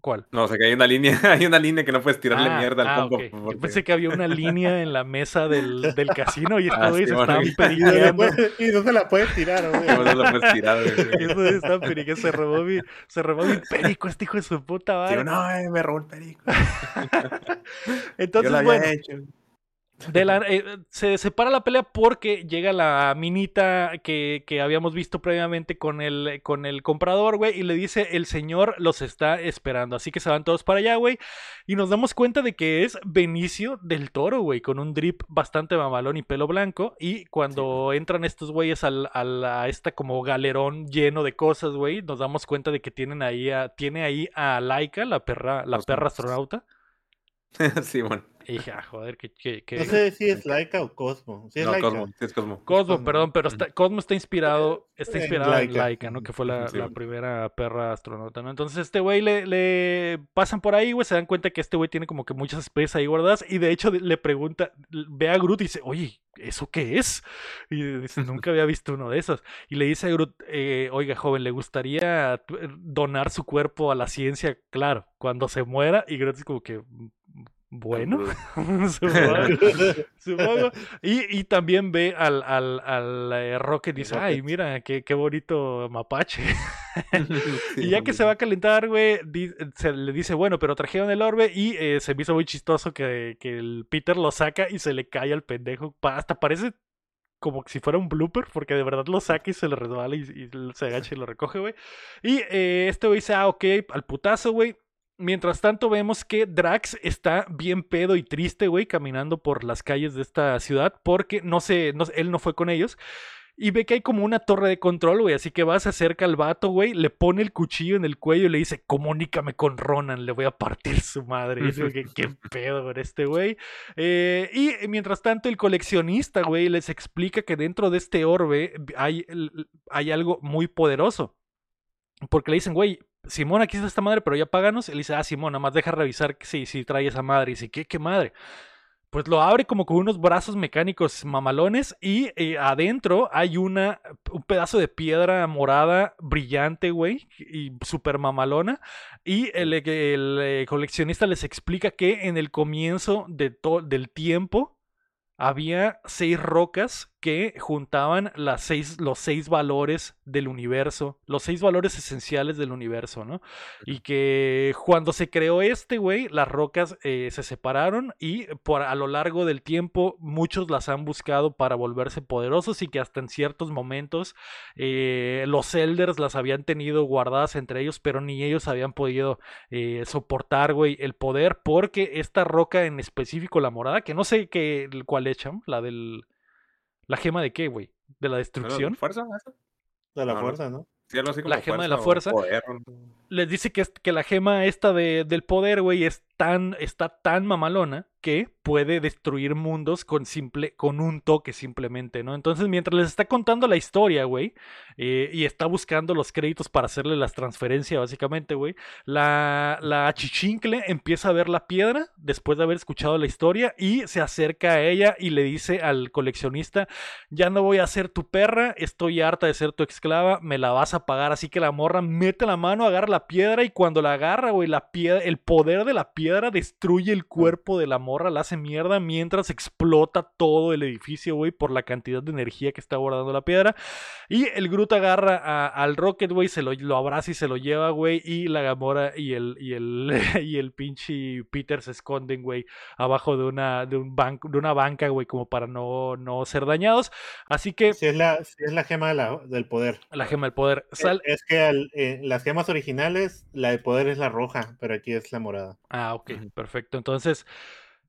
¿Cuál? No, o sea que hay una línea, hay una línea que no puedes tirarle ah, mierda al ah, combo. Yo pensé que había una línea en la mesa del, del casino y estos ah, güeyes estaban periqueando. Y no se la puedes tirar, güey. No, no la puedes tirar, güey. Estos estaban periqueando, se robó mi, se robó mi perico, este hijo de su puta madre. no, eh, me robó el perico. Entonces, Yo lo había hecho. Eh, se separa la pelea porque llega la minita que, que, habíamos visto previamente con el, con el comprador, güey, y le dice, el señor los está esperando. Así que se van todos para allá, güey. Y nos damos cuenta de que es Benicio del Toro, güey, con un drip bastante mamalón y pelo blanco. Y cuando entran estos güeyes al, a esta como galerón lleno de cosas, güey, nos damos cuenta de que tienen ahí a, tiene ahí a Laika, la perra, la perra astronauta. sí, bueno. Y dije, ah, joder, que, que, No sé si es Laika o Cosmo. no, Cosmo, es Cosmo. Cosmo, perdón, pero Cosmo está inspirado, está inspirado en Laika, ¿no? Que fue la, la primera perra astronauta, ¿no? Entonces este güey le, le pasan por ahí, güey, se dan cuenta que este güey tiene como que muchas especies ahí guardadas y de hecho le pregunta, ve a Groot y dice, oye, ¿eso qué es? Y dice, nunca había visto uno de esos. Y le dice a Groot, eh, oiga, joven, ¿le gustaría donar su cuerpo a la ciencia? Claro, cuando se muera. Y Groot es como que, bueno, supongo, Y, y, también ve al, al, al eh, Rocket y dice, ay, mira, qué, qué bonito mapache. y ya que se va a calentar, güey, se le dice, bueno, pero trajeron el orbe y eh, se me hizo muy chistoso que, que, el Peter lo saca y se le cae al pendejo. Hasta parece como si fuera un blooper, porque de verdad lo saca y se le resbala y, se agacha y lo recoge, güey. Y eh, este güey dice, ah, ok, al putazo, güey Mientras tanto vemos que Drax está bien pedo y triste, güey, caminando por las calles de esta ciudad porque no sé, no, él no fue con ellos. Y ve que hay como una torre de control, güey. Así que va, se acerca al vato, güey. Le pone el cuchillo en el cuello y le dice, comunícame con Ronan, le voy a partir su madre. Y dice, ¿qué, pedo con este güey? Eh, y mientras tanto, el coleccionista, güey, les explica que dentro de este orbe hay, hay algo muy poderoso. Porque le dicen, güey, Simón, aquí está esta madre, pero ya páganos. Él dice, ah, Simón, nada más deja revisar si, si trae esa madre. Y dice, ¿qué, qué madre? Pues lo abre como con unos brazos mecánicos mamalones y eh, adentro hay una, un pedazo de piedra morada brillante, güey, y súper mamalona. Y el, el, eh, coleccionista les explica que en el comienzo de del tiempo había seis rocas que juntaban las seis, los seis valores del universo, los seis valores esenciales del universo, ¿no? Y que cuando se creó este, güey, las rocas eh, se separaron y por, a lo largo del tiempo muchos las han buscado para volverse poderosos y que hasta en ciertos momentos eh, los elders las habían tenido guardadas entre ellos, pero ni ellos habían podido eh, soportar, güey, el poder porque esta roca en específico, la morada, que no sé qué, cuál echan, la del ¿La gema de qué, güey? ¿De la destrucción? ¿De fuerza? De la fuerza, ¿no? la gema de la fuerza. Les dice que, que la gema esta de, del poder, güey, es tan, está tan mamalona que puede destruir mundos con, simple, con un toque simplemente, ¿no? Entonces, mientras les está contando la historia, güey, eh, y está buscando los créditos para hacerle las transferencias, básicamente, güey, la, la chichincle empieza a ver la piedra después de haber escuchado la historia y se acerca a ella y le dice al coleccionista, ya no voy a ser tu perra, estoy harta de ser tu esclava, me la vas a pagar, así que la morra mete la mano, agarra la piedra y cuando la agarra, güey, la piedra, el poder de la piedra destruye el cuerpo de la morra la hace mierda mientras explota todo el edificio, güey, por la cantidad de energía que está guardando la piedra. Y el Groot agarra al Rocket, güey, se lo, lo, abraza y se lo lleva, güey, y la Gamora y el, y el, y el pinche Peter se esconden, güey, abajo de una, de un banco, de una banca, güey, como para no, no ser dañados. Así que... Si es la, es la gema del poder. La gema del poder. Es, que eh, las gemas originales, la de poder es la roja, pero aquí es la morada. Ah, ok, perfecto. Entonces...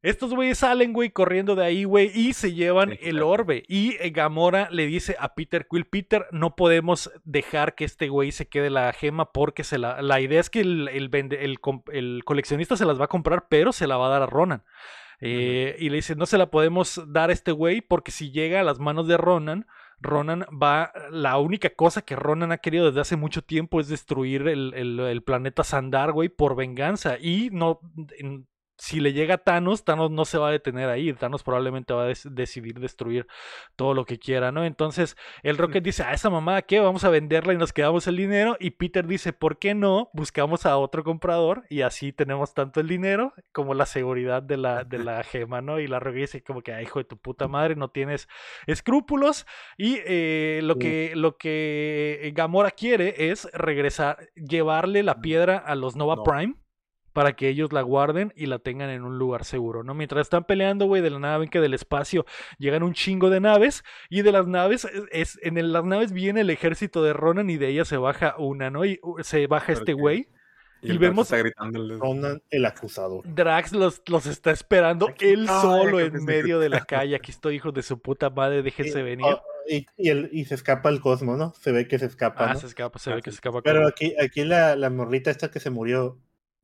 Estos güeyes salen, güey, corriendo de ahí, güey, y se llevan el orbe. Y eh, Gamora le dice a Peter Quill, Peter, no podemos dejar que este güey se quede la gema porque se la, la idea es que el, el, coleccionista se las va a comprar, pero se la va a dar a Ronan. Eh, y le dice, no se la podemos dar a este güey porque si llega a las manos de Ronan, Ronan va, la única cosa que Ronan ha querido desde hace mucho tiempo es destruir el, el planeta Sandar, güey, por venganza. Y no, si le llega a Thanos, Thanos no se va a detener ahí. Thanos probablemente va a decidir destruir todo lo que quiera, ¿no? Entonces, el Rocket dice, a esa mamá, ¿qué? Vamos a venderla y nos quedamos el dinero. Y Peter dice, ¿por qué no? Buscamos a otro comprador y así tenemos tanto el dinero como la seguridad de la, de la gema, ¿no? Y la Rocket dice como que, hijo de tu puta madre, no tienes escrúpulos. Y eh, lo, que, lo que Gamora quiere es regresar, llevarle la piedra a los Nova Prime para que ellos la guarden y la tengan en un lugar seguro, ¿no? Mientras están peleando, güey, de la nave en que del espacio llegan un chingo de naves y de las naves, es, en las naves viene el ejército de Ronan y de ella se baja una, ¿no? Y se baja este güey. Y, vemos Ronan el acusador. Drax los, los está esperando él solo en medio de la calle. Aquí estoy, hijos de su puta madre, déjense venir. Oh, y, y, se escapa el cosmos, ¿no? Se ve que se escapa. Ah, se escapa, se ve que se escapa. Pero aquí, aquí la, la morrita esta que se murió,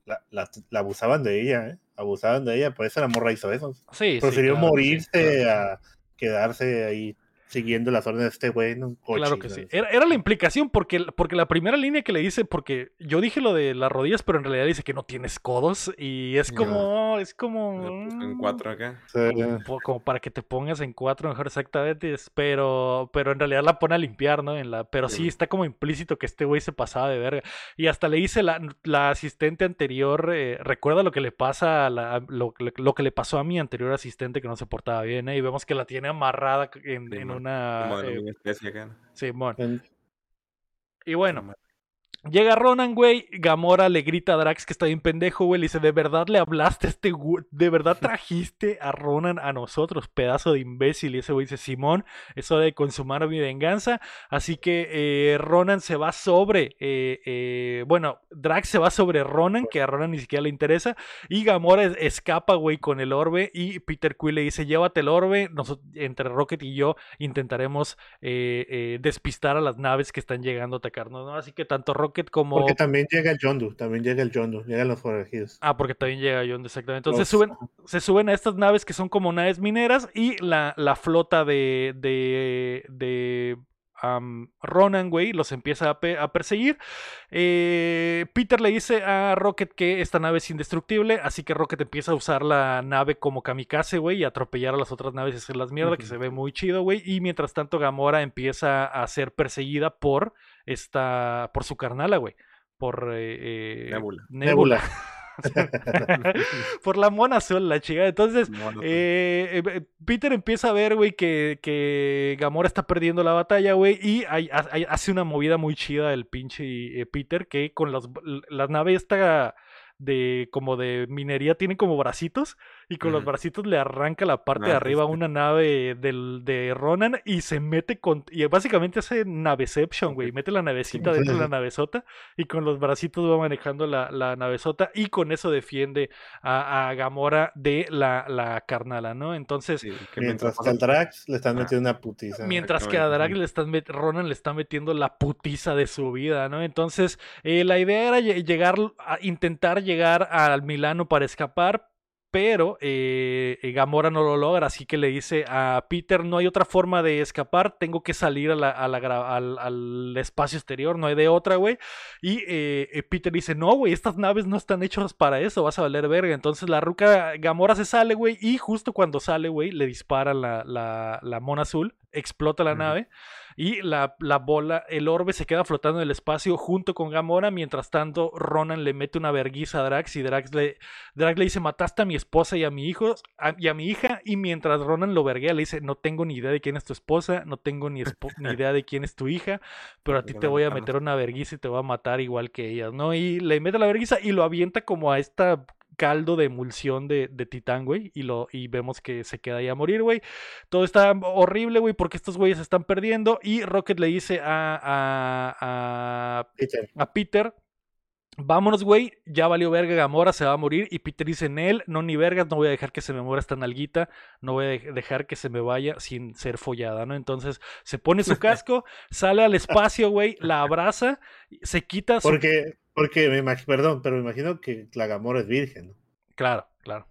la, abusaban de ella, ¿eh? Abusaban de ella, por eso la morra hizo eso. Sí, Prefirió morirse a quedarse ahí siguiendo las órdenes de este güey Claro que sí. Era, la implicación, porque, porque la primera línea que le dice, porque yo dije lo de las rodillas, pero en realidad dice que no tienes codos. Y es como, es como. En cuatro acá. Como, para que te pongas en cuatro, mejor exactamente. Pero, pero en realidad la pone a limpiar, ¿no? En la, pero sí. está como implícito que este güey se pasaba de verga. Y hasta le dice la, la asistente anterior, eh, recuerda lo que le pasa a la, lo, lo, que le pasó a mi anterior asistente que no se portaba bien, ¿eh? Y vemos que la tiene amarrada en, en un Sí, bueno. Y bueno, Llega Ronan, güey. Gamora le grita a Drax que está bien pendejo, güey. Le dice: ¿De verdad le hablaste a este güey? ¿De verdad trajiste a Ronan a nosotros, pedazo de imbécil? Y ese güey dice: Simón, eso de consumar mi venganza. Así que eh, Ronan se va sobre. Eh, eh, bueno, Drax se va sobre Ronan, que a Ronan ni siquiera le interesa. Y Gamora escapa, güey, con el orbe. Y Peter Quill le dice: Llévate el orbe. entre Rocket y yo intentaremos despistar a las naves que están llegando a atacarnos, ¿no? Así que tanto Rocket como. Porque también llega el Yondu, también llega el Yondu, llegan los forajidos. Ah, porque también llega Yondu, exactamente. Entonces suben, se suben a estas naves que son como naves mineras y la, la flota de, de, de Ronan, güey, los empieza a, perseguir. Eh, Peter le dice a Rocket que esta nave es indestructible, así que Rocket empieza a usar la nave como kamikaze, güey, y atropellar a las otras naves y hacerlas mierda, que se ve muy chido, güey. Y mientras tanto, Gamora empieza a ser perseguida por esta, por su carnala, güey. Por eh, eh, Nebula. Nebula. por la mona azul, la chica. Entonces, eh, Peter empieza a ver, güey, que, que, Gamora está perdiendo la batalla, güey, y hace una movida muy chida el pinche Peter, que con las, la nave esta de como de minería tiene como bracitos y con los bracitos le arranca la parte de arriba a una nave del, de Ronan y se mete con. Y básicamente hace naveception, güey. Mete la navecita dentro de la navezota y con los bracitos va manejando la, la navezota y con eso defiende a, Gamora de la, la carnala, ¿no? Entonces. mientras que a Drax le están metiendo una putiza. Mientras que a Drax le están Ronan le está metiendo la putiza de su vida, ¿no? Entonces, eh, la idea era llegar, a intentar llegar llegar al Milano para escapar, pero eh, eh, Gamora no lo logra, así que le dice a Peter, no hay otra forma de escapar, tengo que salir a la, al, espacio exterior, no hay de otra, güey. Y eh, Peter dice, no, güey, estas naves no están hechas para eso, vas a valer verga. Entonces la ruca Gamora se sale, güey, y justo cuando sale, güey, le dispara la, la, mona azul, explota la nave y la, la, bola, el orbe se queda flotando en el espacio junto con Gamora. Mientras tanto, Ronan le mete una verguiza a Drax y Drax le, Drax le dice: Mataste a mi esposa y a mi hijo y a mi hija. Y mientras Ronan lo verguea, le dice: No tengo ni idea de quién es tu esposa, no tengo ni, ni idea de quién es tu hija, pero a ti te voy a meter una verguiza y te voy a matar igual que ellas, ¿no? Y le mete la verguiza y lo avienta como a esta caldo de emulsión de, de titán, güey, y, lo, y vemos que se queda ahí a morir, güey. Todo está horrible, güey, porque estos güeyes están perdiendo y Rocket le dice a, a, a, Peter. a Peter Vámonos, güey, ya valió verga, Gamora se va a morir. Y Peter dice en él, no ni vergas, no voy a dejar que se me muera esta nalguita, no voy a dejar que se me vaya sin ser follada, ¿no? Entonces se pone su casco, sale al espacio, güey, la abraza, se quita su... Porque, porque me imagino, perdón, pero me imagino que la Gamora es virgen, ¿no? Claro, claro.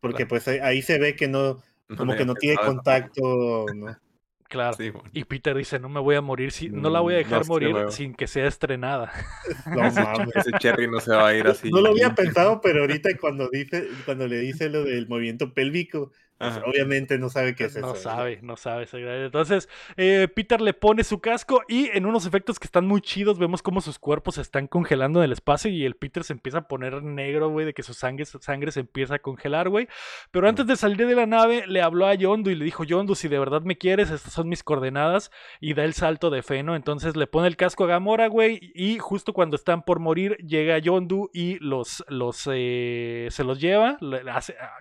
Porque pues ahí, se ve que no, como que no tiene contacto, ¿no? Claro. Y Peter dice, no me voy a morir, si, no la voy a mm, dejar morir sin que sea estrenada. No mames. Ese Cherry no se va a ir así. No lo había pensado, pero ahorita cuando dice, cuando le dice lo del movimiento pélvico, pues, obviamente no sabe qué es eso. No sabe, no sabe. Entonces, eh, Peter le pone su casco y en unos efectos que están muy chidos, vemos cómo sus cuerpos se están congelando en el espacio y el Peter se empieza a poner negro, güey, de que su sangre, sangre se empieza a congelar, güey. Pero antes de salir de la nave, le habló a Yondu y le dijo, Yondu, si de verdad me quieres, estas son mis coordenadas. Y da el salto de feno. Entonces le pone el casco a Gamora, güey. Y justo cuando están por morir, llega Yondu y los, los eh, se los lleva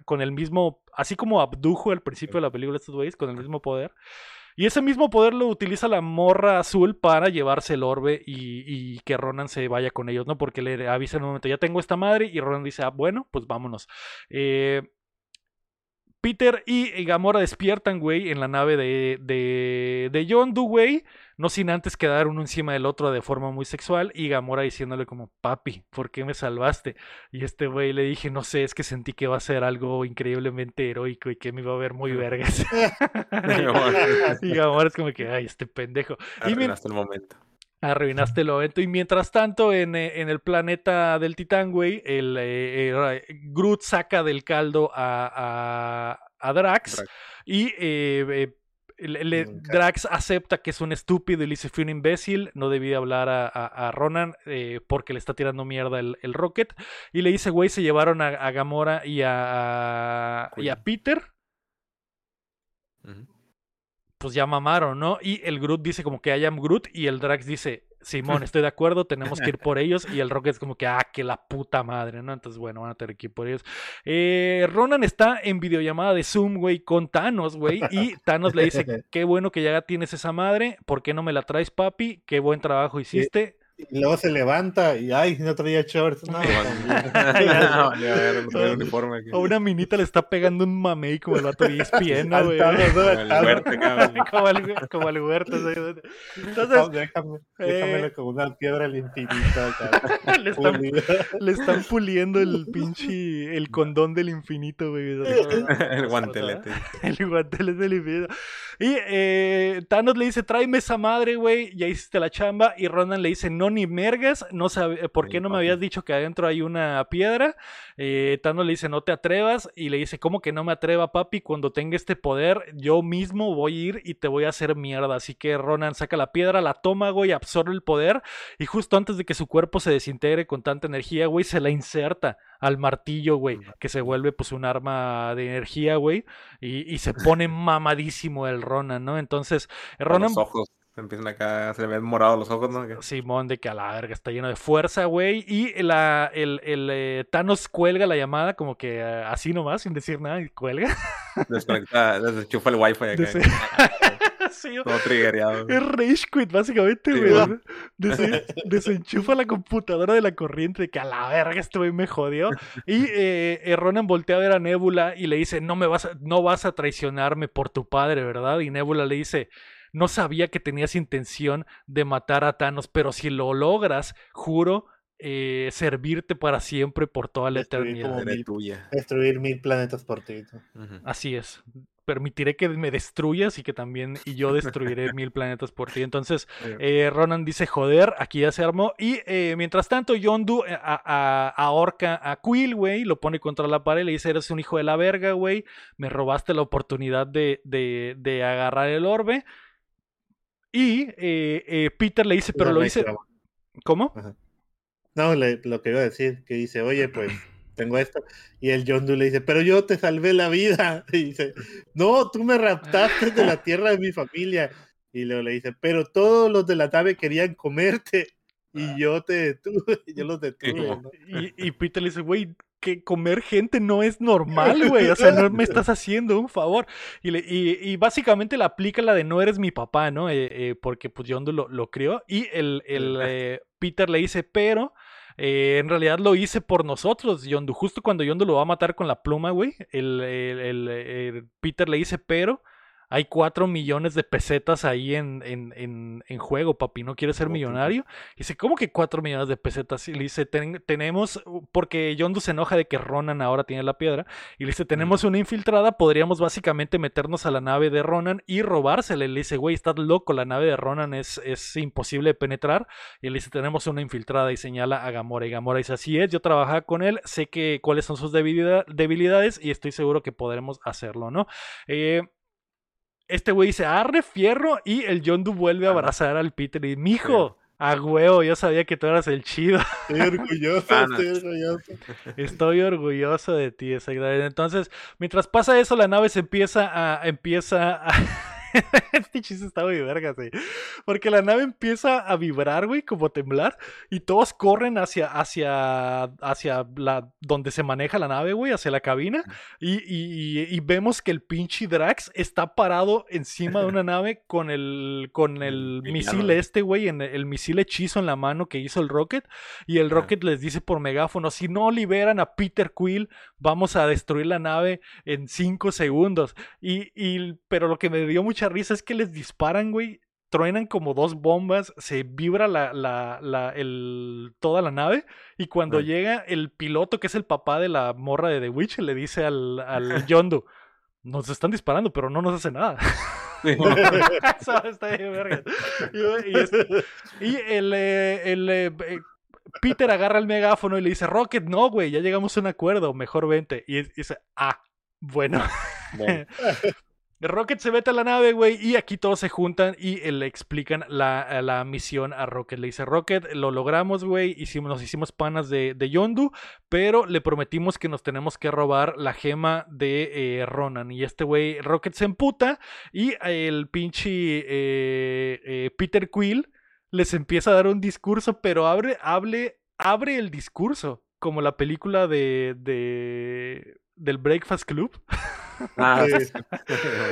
con el mismo así como abdujo al principio de la película estos güeyes con el mismo poder. Y ese mismo poder lo utiliza la morra azul para llevarse el orbe y, que Ronan se vaya con ellos, ¿no? Porque le avisa en un momento, ya tengo esta madre, y Ronan dice, ah, bueno, pues vámonos. Eh, Peter y Gamora despiertan, güey, en la nave de, de, de Yondu, güey. No sin antes quedar uno encima del otro de forma muy sexual. Y Gamora diciéndole como, papi, ¿por qué me salvaste? Y este güey le dije, no sé, es que sentí que va a ser algo increíblemente heroico y que me iba a ver muy vergas. y Gamora es como que, ay, este pendejo. Arruinaste el momento. Arruinaste el momento. Y mientras tanto, en, eh, en el planeta del Titán, güey, el, eh, eh, Groot saca del caldo a, a, Drax, y Drax acepta que es un estúpido y le dice: Fui un imbécil, no debí hablar a, Ronan porque le está tirando mierda el, Rocket. Y le dice: Güey, se llevaron a, Gamora y a, y a Peter pues ya mamaron, ¿no? Y el Groot dice como que I am Groot y el Drax dice, Simón, estoy de acuerdo, tenemos que ir por ellos. Y el Rocket es como que, ah, que la puta madre, ¿no? Entonces, bueno, van a tener que ir por ellos. Eh, Ronan está en videollamada de Zoom, güey, con Thanos, güey. Y Thanos le dice, qué bueno que ya tienes esa madre, ¿por qué no me la traes, papi? Qué buen trabajo hiciste. Y luego se levanta y ay, no traía shorts. No, no, una minita le está pegando un mamey como el vato de ESPN, güey. Como el Como el huerto. Entonces, déjame, déjamelo eh, con una piedra al infinito. le, están, le están puliendo el pinche, el condón del infinito, güey. el guantelete. El guantelete del infinito. Y eh, Thanos le dice, tráeme esa madre, güey, ya hiciste la chamba. Y Ronan le dice, no, ni mergas, no sabe, eh, ¿por qué no me habías dicho que adentro hay una piedra? Eh, Thanos le dice, no te atrevas. Y le dice, ¿cómo que no me atreva, papi? Cuando tenga este poder, yo mismo voy a ir y te voy a hacer mierda. Así que Ronan saca la piedra, la toma, güey, absorbe el poder. Y justo antes de que su cuerpo se desintegre con tanta energía, güey, se la inserta al martillo, güey, que se vuelve pues un arma de energía, güey, y, se pone mamadísimo el Ronan, ¿no? Entonces, Ronan... Los ojos empiezan acá, se le ven morados los ojos, ¿no? Simón, de que a la verga está lleno de fuerza, güey, y la, el, el eh, Thanos cuelga la llamada como que eh, así nomás, sin decir nada, y cuelga. Desconecta, desenchufa el wifi acá. Todo triggereado. Es rage quit, básicamente, güey. desenchufa la computadora de la corriente de que a la verga este güey me jodió. Y eh, eh, Ronan voltea a ver a Nebula y le dice, no, me vas a, no vas a traicionarme por tu padre, ¿verdad? Y Nebula le dice, no sabía que tenías intención de matar a Thanos, pero si lo logras, juro eh, servirte para siempre por toda la eternidad. destruir mil planetas por ti. Así es. Permitiré que me destruyas y que también y yo destruiré mil planetas por ti. Entonces, eh, Ronan dice, joder, aquí ya se armó. Y eh, mientras tanto, Yondu ahorca a Quill, güey, lo pone contra la pared y le dice, eres un hijo de la verga, güey. Me robaste la oportunidad de, de, agarrar el orbe. Y Peter le dice, pero lo hice... ¿Cómo? No, lo que iba a decir, que dice, oye, pues tengo esto. Y el John Doe le dice, pero yo te salvé la vida. Y dice, no, tú me raptaste de la tierra de mi familia. Y luego le dice, pero todos los de la nave querían comerte. Y yo te detuve, yo los detuve. Y, Peter le dice, güey, que comer gente no es normal, güey. O sea, no me estás haciendo un favor. Y, le, y, básicamente le aplica la de no eres mi papá, ¿no? Eh, eh, porque pues Yondu lo, lo crió. Y el, el eh, Peter le dice, pero en realidad lo hice por nosotros, Yondu. Justo cuando Yondu lo va a matar con la pluma, güey, el, el, Peter le dice, pero hay cuatro millones de pesetas ahí en, en, en, juego, papi. ¿No quieres ser millonario? Y dice, ¿cómo que cuatro millones de pesetas? Y le dice, tenemos, porque Yondu se enoja de que Ronan ahora tiene la piedra. Y le dice, tenemos una infiltrada, podríamos básicamente meternos a la nave de Ronan y robársela. Y le dice, güey, estás loco, la nave de Ronan es, es imposible de penetrar. Y le dice, tenemos una infiltrada y señala a Gamora. Y Gamora dice, así es, yo trabajaba con él, sé que cuáles son sus debilidades y estoy seguro que podremos hacerlo, ¿no? Eh, este güey dice, arre fierro, y el Yondu vuelve a abrazar al Peter y mijo, a huevo, yo sabía que tú eras el chido. Estoy orgulloso, estoy orgulloso. Estoy orgulloso de ti, exactamente. Entonces, mientras pasa eso, la nave se empieza a, empieza a este chiste está muy verga, sí. Porque la nave empieza a vibrar, güey, como temblar. Y todos corren hacia, hacia, hacia la, donde se maneja la nave, güey, hacia la cabina. Y, y, vemos que el pinche Drax está parado encima de una nave con el, con el misil este, güey, en el misil hechizo en la mano que hizo el Rocket. Y el Rocket les dice por megáfono, si no liberan a Peter Quill, vamos a destruir la nave en cinco segundos. Y, y pero lo que me dio mucha risa es que les disparan, güey. Truenan como dos bombas, se vibra la, la, la el, toda la nave. Y cuando llega el piloto, que es el papá de la morra de The Witch, le dice al, al Yondu: Nos están disparando, pero no nos hace nada. Y, el, eh, el eh, eh, Peter agarra el megáfono y le dice, Rocket, no, güey, ya llegamos a un acuerdo, mejor vente. Y dice, ah, bueno. bueno. Rocket se mete a la nave, güey, y aquí todos se juntan y eh, le explican la, la, misión a Rocket. Le dice, Rocket, lo logramos, güey, hicimos, nos hicimos panas de, de, Yondu, pero le prometimos que nos tenemos que robar la gema de eh, Ronan. Y este güey, Rocket se emputa y el pinche eh, Peter Quill les empieza a dar un discurso, pero abre, abre, abre el discurso, como la película de, de del Breakfast Club. Ah,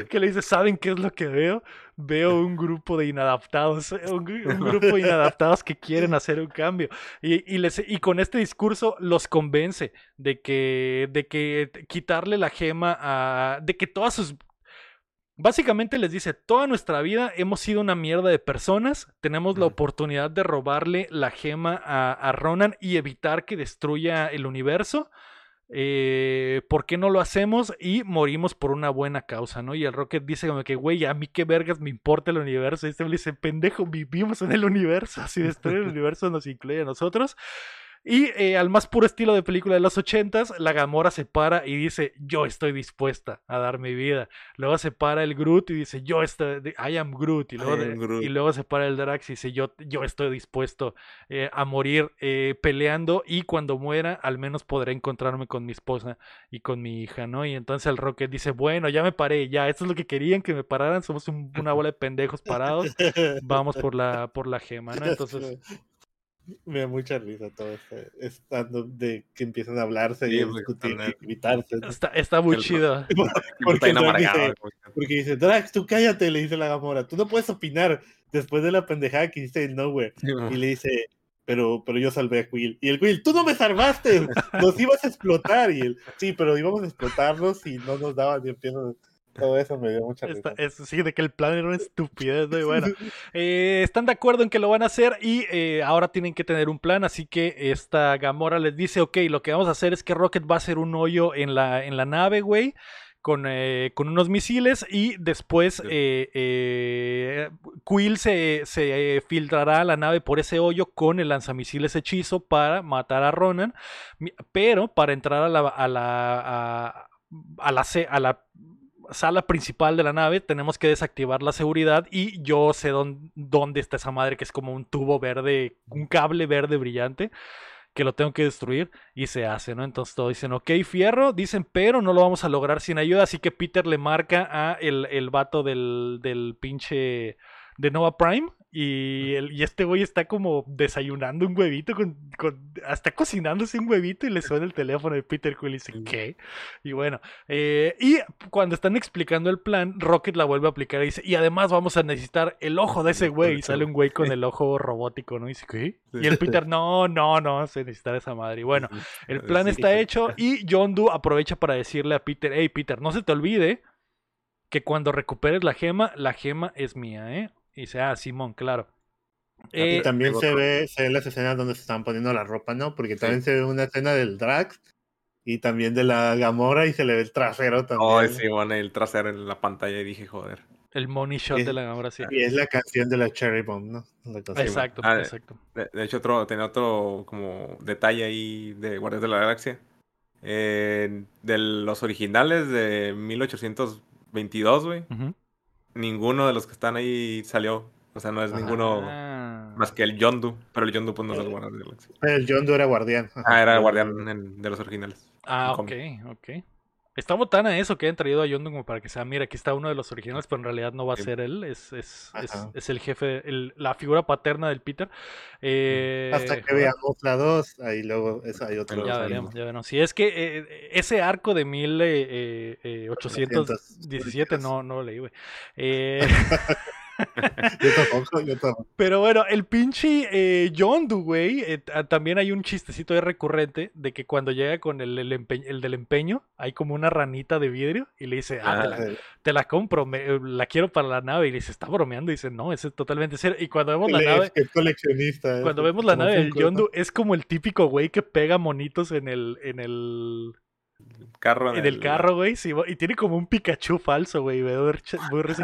que le dice, ¿saben qué es lo que veo? Veo un grupo de inadaptados, eh, un, grupo de inadaptados que quieren hacer un cambio. Y, les, y con este discurso los convence de que, de que quitarle la gema a... de que todas sus... Básicamente les dice, toda nuestra vida hemos sido una mierda de personas, tenemos la oportunidad de robarle la gema a, a Ronan y evitar que destruya el universo eh, ¿por qué no lo hacemos? Y morimos por una buena causa, ¿no? Y el Rocket dice como que, güey, a mí qué vergas me importa el universo. Y este le dice, pendejo, vivimos en el universo. Si destruye el universo nos incluye a nosotros. Y eh, al más puro estilo de película de los ochentas, la Gamora se para y dice, yo estoy dispuesta a dar mi vida. Luego se para el Groot y dice, yo estoy, I am Groot. Y luego, Y luego se para el Drax y dice, yo, yo estoy dispuesto eh, a morir eh, peleando y cuando muera al menos podré encontrarme con mi esposa y con mi hija, ¿no? Y entonces el Rocket dice, bueno, ya me paré, ya, esto es lo que querían que me pararan, somos una bola de pendejos parados, vamos por la, por la gema, ¿no? Entonces... Me da mucha risa todo este, estando de que empiezan a hablarse y a discutir y gritarse. Está, está muy chido. porque, dice, porque, dice, Drax, tú cállate, le dice la Gamora, tú no puedes opinar después de la pendejada que hiciste en Nowhere. y le dice, pero, pero yo salvé a Quill. Y el Quill, tú no me salvaste, nos ibas a explotar. Y él, sí, pero íbamos a explotarnos y no nos daban. Y empiezan Todo eso me dio mucha risa. sí, de que el plan era una estupidez, ¿no? bueno, eh, están de acuerdo en que lo van a hacer y eh, ahora tienen que tener un plan, así que esta Gamora les dice, ok, lo que vamos a hacer es que Rocket va a hacer un hoyo en la, en la nave, güey. Con, eh, con, unos misiles y después Quill se, se filtrará a la nave por ese hoyo con el lanzamisiles hechizo para matar a Ronan, pero para entrar a la, a la, a, a la, a la sala principal de la nave tenemos que desactivar la seguridad y yo sé dónde, está esa madre que es como un tubo verde, un cable verde brillante que lo tengo que destruir y se hace, ¿no? Entonces todos dicen, ok, fierro, dicen, pero no lo vamos a lograr sin ayuda, así que Peter le marca a el, el vato del, del pinche de Nova Prime y, el, y este güey está como desayunando un huevito, con, con, hasta cocinándose un huevito y le suena el teléfono de Peter Quill y dice, ¿qué? Y bueno, eh, y cuando están explicando el plan, Rocket la vuelve a aplicar y dice, y además vamos a necesitar el ojo de ese güey. Y sale un güey con el ojo robótico, ¿no? Y dice, ¿qué? Y el Peter, no, no, no, se necesita esa madre. Y bueno, el plan está hecho y John Doe aprovecha para decirle a Peter, hey Peter, no se te olvide que cuando recuperes la gema, la gema es mía, ¿eh? Y dice, ah, Simón, claro. y eh, también se ve, se ve las escenas donde se están poniendo la ropa, ¿no? Porque también se ve una escena del Drax y también de la Gamora y se le ve el trasero también. Oh, sí, bueno, el trasero en la pantalla y dije, joder. El money shot de la Gamora, sí. Y es la canción de la Cherry Bomb, ¿no? Exacto, ah, exacto. De, hecho, otro, tenía otro como detalle ahí de Guardias de la Galaxia. Eh, de los originales de 1822, güey ninguno de los que están ahí salió. O sea, no es ninguno más que el Yondu. Pero el Yondu pues no es el guardián de Pero el Yondu era guardián. Ah, era el guardián de los originales. Ah, ok, ok. Está botana eso que hayan traído a Yondu como para que sea, mira, aquí está uno de los originales, pero en realidad no va a ser él, es, es, es, el jefe, el, la figura paterna del Peter. Eh, Hasta que veamos la 2, ahí luego hay otro. Ya veremos, ya veremos. Si es que eh, ese arco de 1817 eh, no, no lo leí, güey. Eh... Pero bueno, el pinche eh, John güey, eh, también hay un chistecito de recurrente de que cuando llega con el, el, del empeño, hay como una ranita de vidrio y le dice, ah, te, la, compro, eh, la quiero para la nave. Y le dice, está bromeando. Y dice, no, es totalmente serio. Y cuando vemos la nave. coleccionista. Cuando vemos la nave del John es como el típico güey que pega monitos en el. En el carro. En, el, carro, güey. y tiene como un Pikachu falso, güey.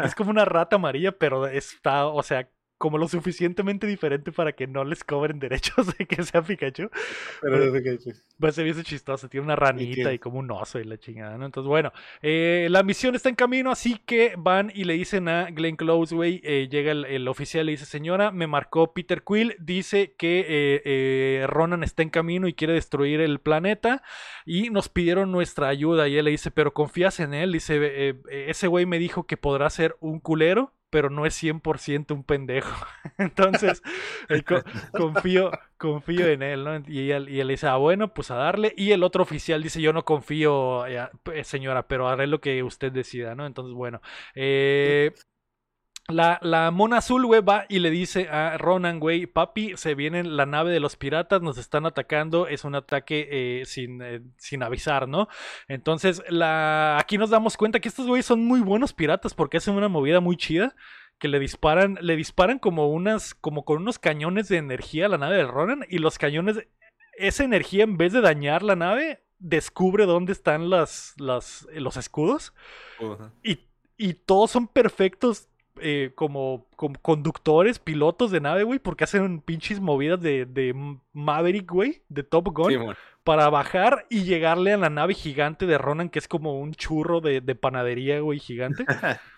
Es como una rata amarilla, pero está, o sea, como lo suficientemente diferente para que no les cobren derechos de que sea Pikachu. Pero, pues se viese chistoso, tiene una ranita y, como un oso y la chingada, ¿no? Entonces, bueno, eh, la misión está en camino, así que van y le dicen a Glenn Close, güey, eh, llega el, oficial y le dice, señora, me marcó Peter Quill, dice que eh, Ronan está en camino y quiere destruir el planeta y nos pidieron nuestra ayuda y él le dice, pero confías en él, dice, ese güey me dijo que podrá ser un culero pero no es 100% un pendejo. Entonces, confío, confío en él, ¿no? Y él, y él dice, ah, bueno, pues a darle. Y el otro oficial dice, yo no confío, eh, señora, pero haré lo que usted decida, ¿no? Entonces, bueno. Eh, la, la, mona azul, güey, va y le dice a Ronan, güey, papi, se viene la nave de los piratas, nos están atacando, es un ataque eh, sin, eh, sin, avisar, ¿no? Entonces, la, aquí nos damos cuenta que estos güeyes son muy buenos piratas porque hacen una movida muy chida, que le disparan, le disparan como unas, como con unos cañones de energía a la nave de Ronan y los cañones, esa energía en vez de dañar la nave, descubre dónde están las, las los escudos y, y todos son perfectos eh, como, conductores, pilotos de nave, güey, porque hacen pinches movidas de, de Maverick, güey, de Top Gun, para bajar y llegarle a la nave gigante de Ronan, que es como un churro de, de panadería, güey, gigante.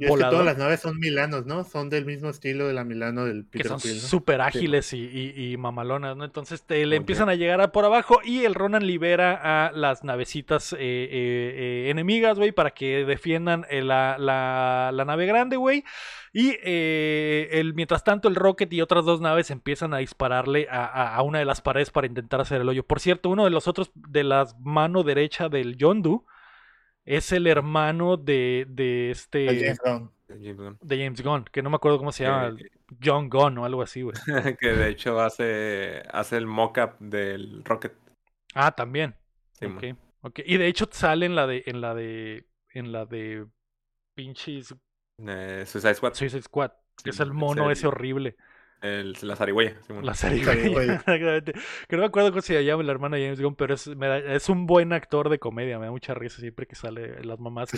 Y es que todas las naves son milanos, ¿no? Son del mismo estilo de la Milano del Peter Que son súper ágiles y, mamalonas, ¿no? Entonces te, le empiezan a llegar por abajo y el Ronan libera a las navecitas eh, eh, eh, enemigas, güey, para que defiendan la, la, nave grande, güey. Y el, mientras tanto el Rocket y otras dos naves empiezan a dispararle a, a, una de las paredes para intentar hacer el hoyo. Por cierto, uno de los otros de la mano derecha del Yondu es el hermano de, de este... De James Gunn. De James Gunn, que no me acuerdo cómo se llama. John Gunn o algo así, güey. que de hecho hace, hace el mock-up del Rocket. Ah, también. Sí, okay, Y de hecho sale en la de, en la de, en la de pinches. Eh, Suicide Squad. Suicide Squad. Que es el mono ese horrible. El, la zarigüeya. La zarigüeya. que no me acuerdo cómo se llama la hermana de James Gunn, pero es, es un buen actor de comedia. Me da mucha risa siempre que sale las mamás.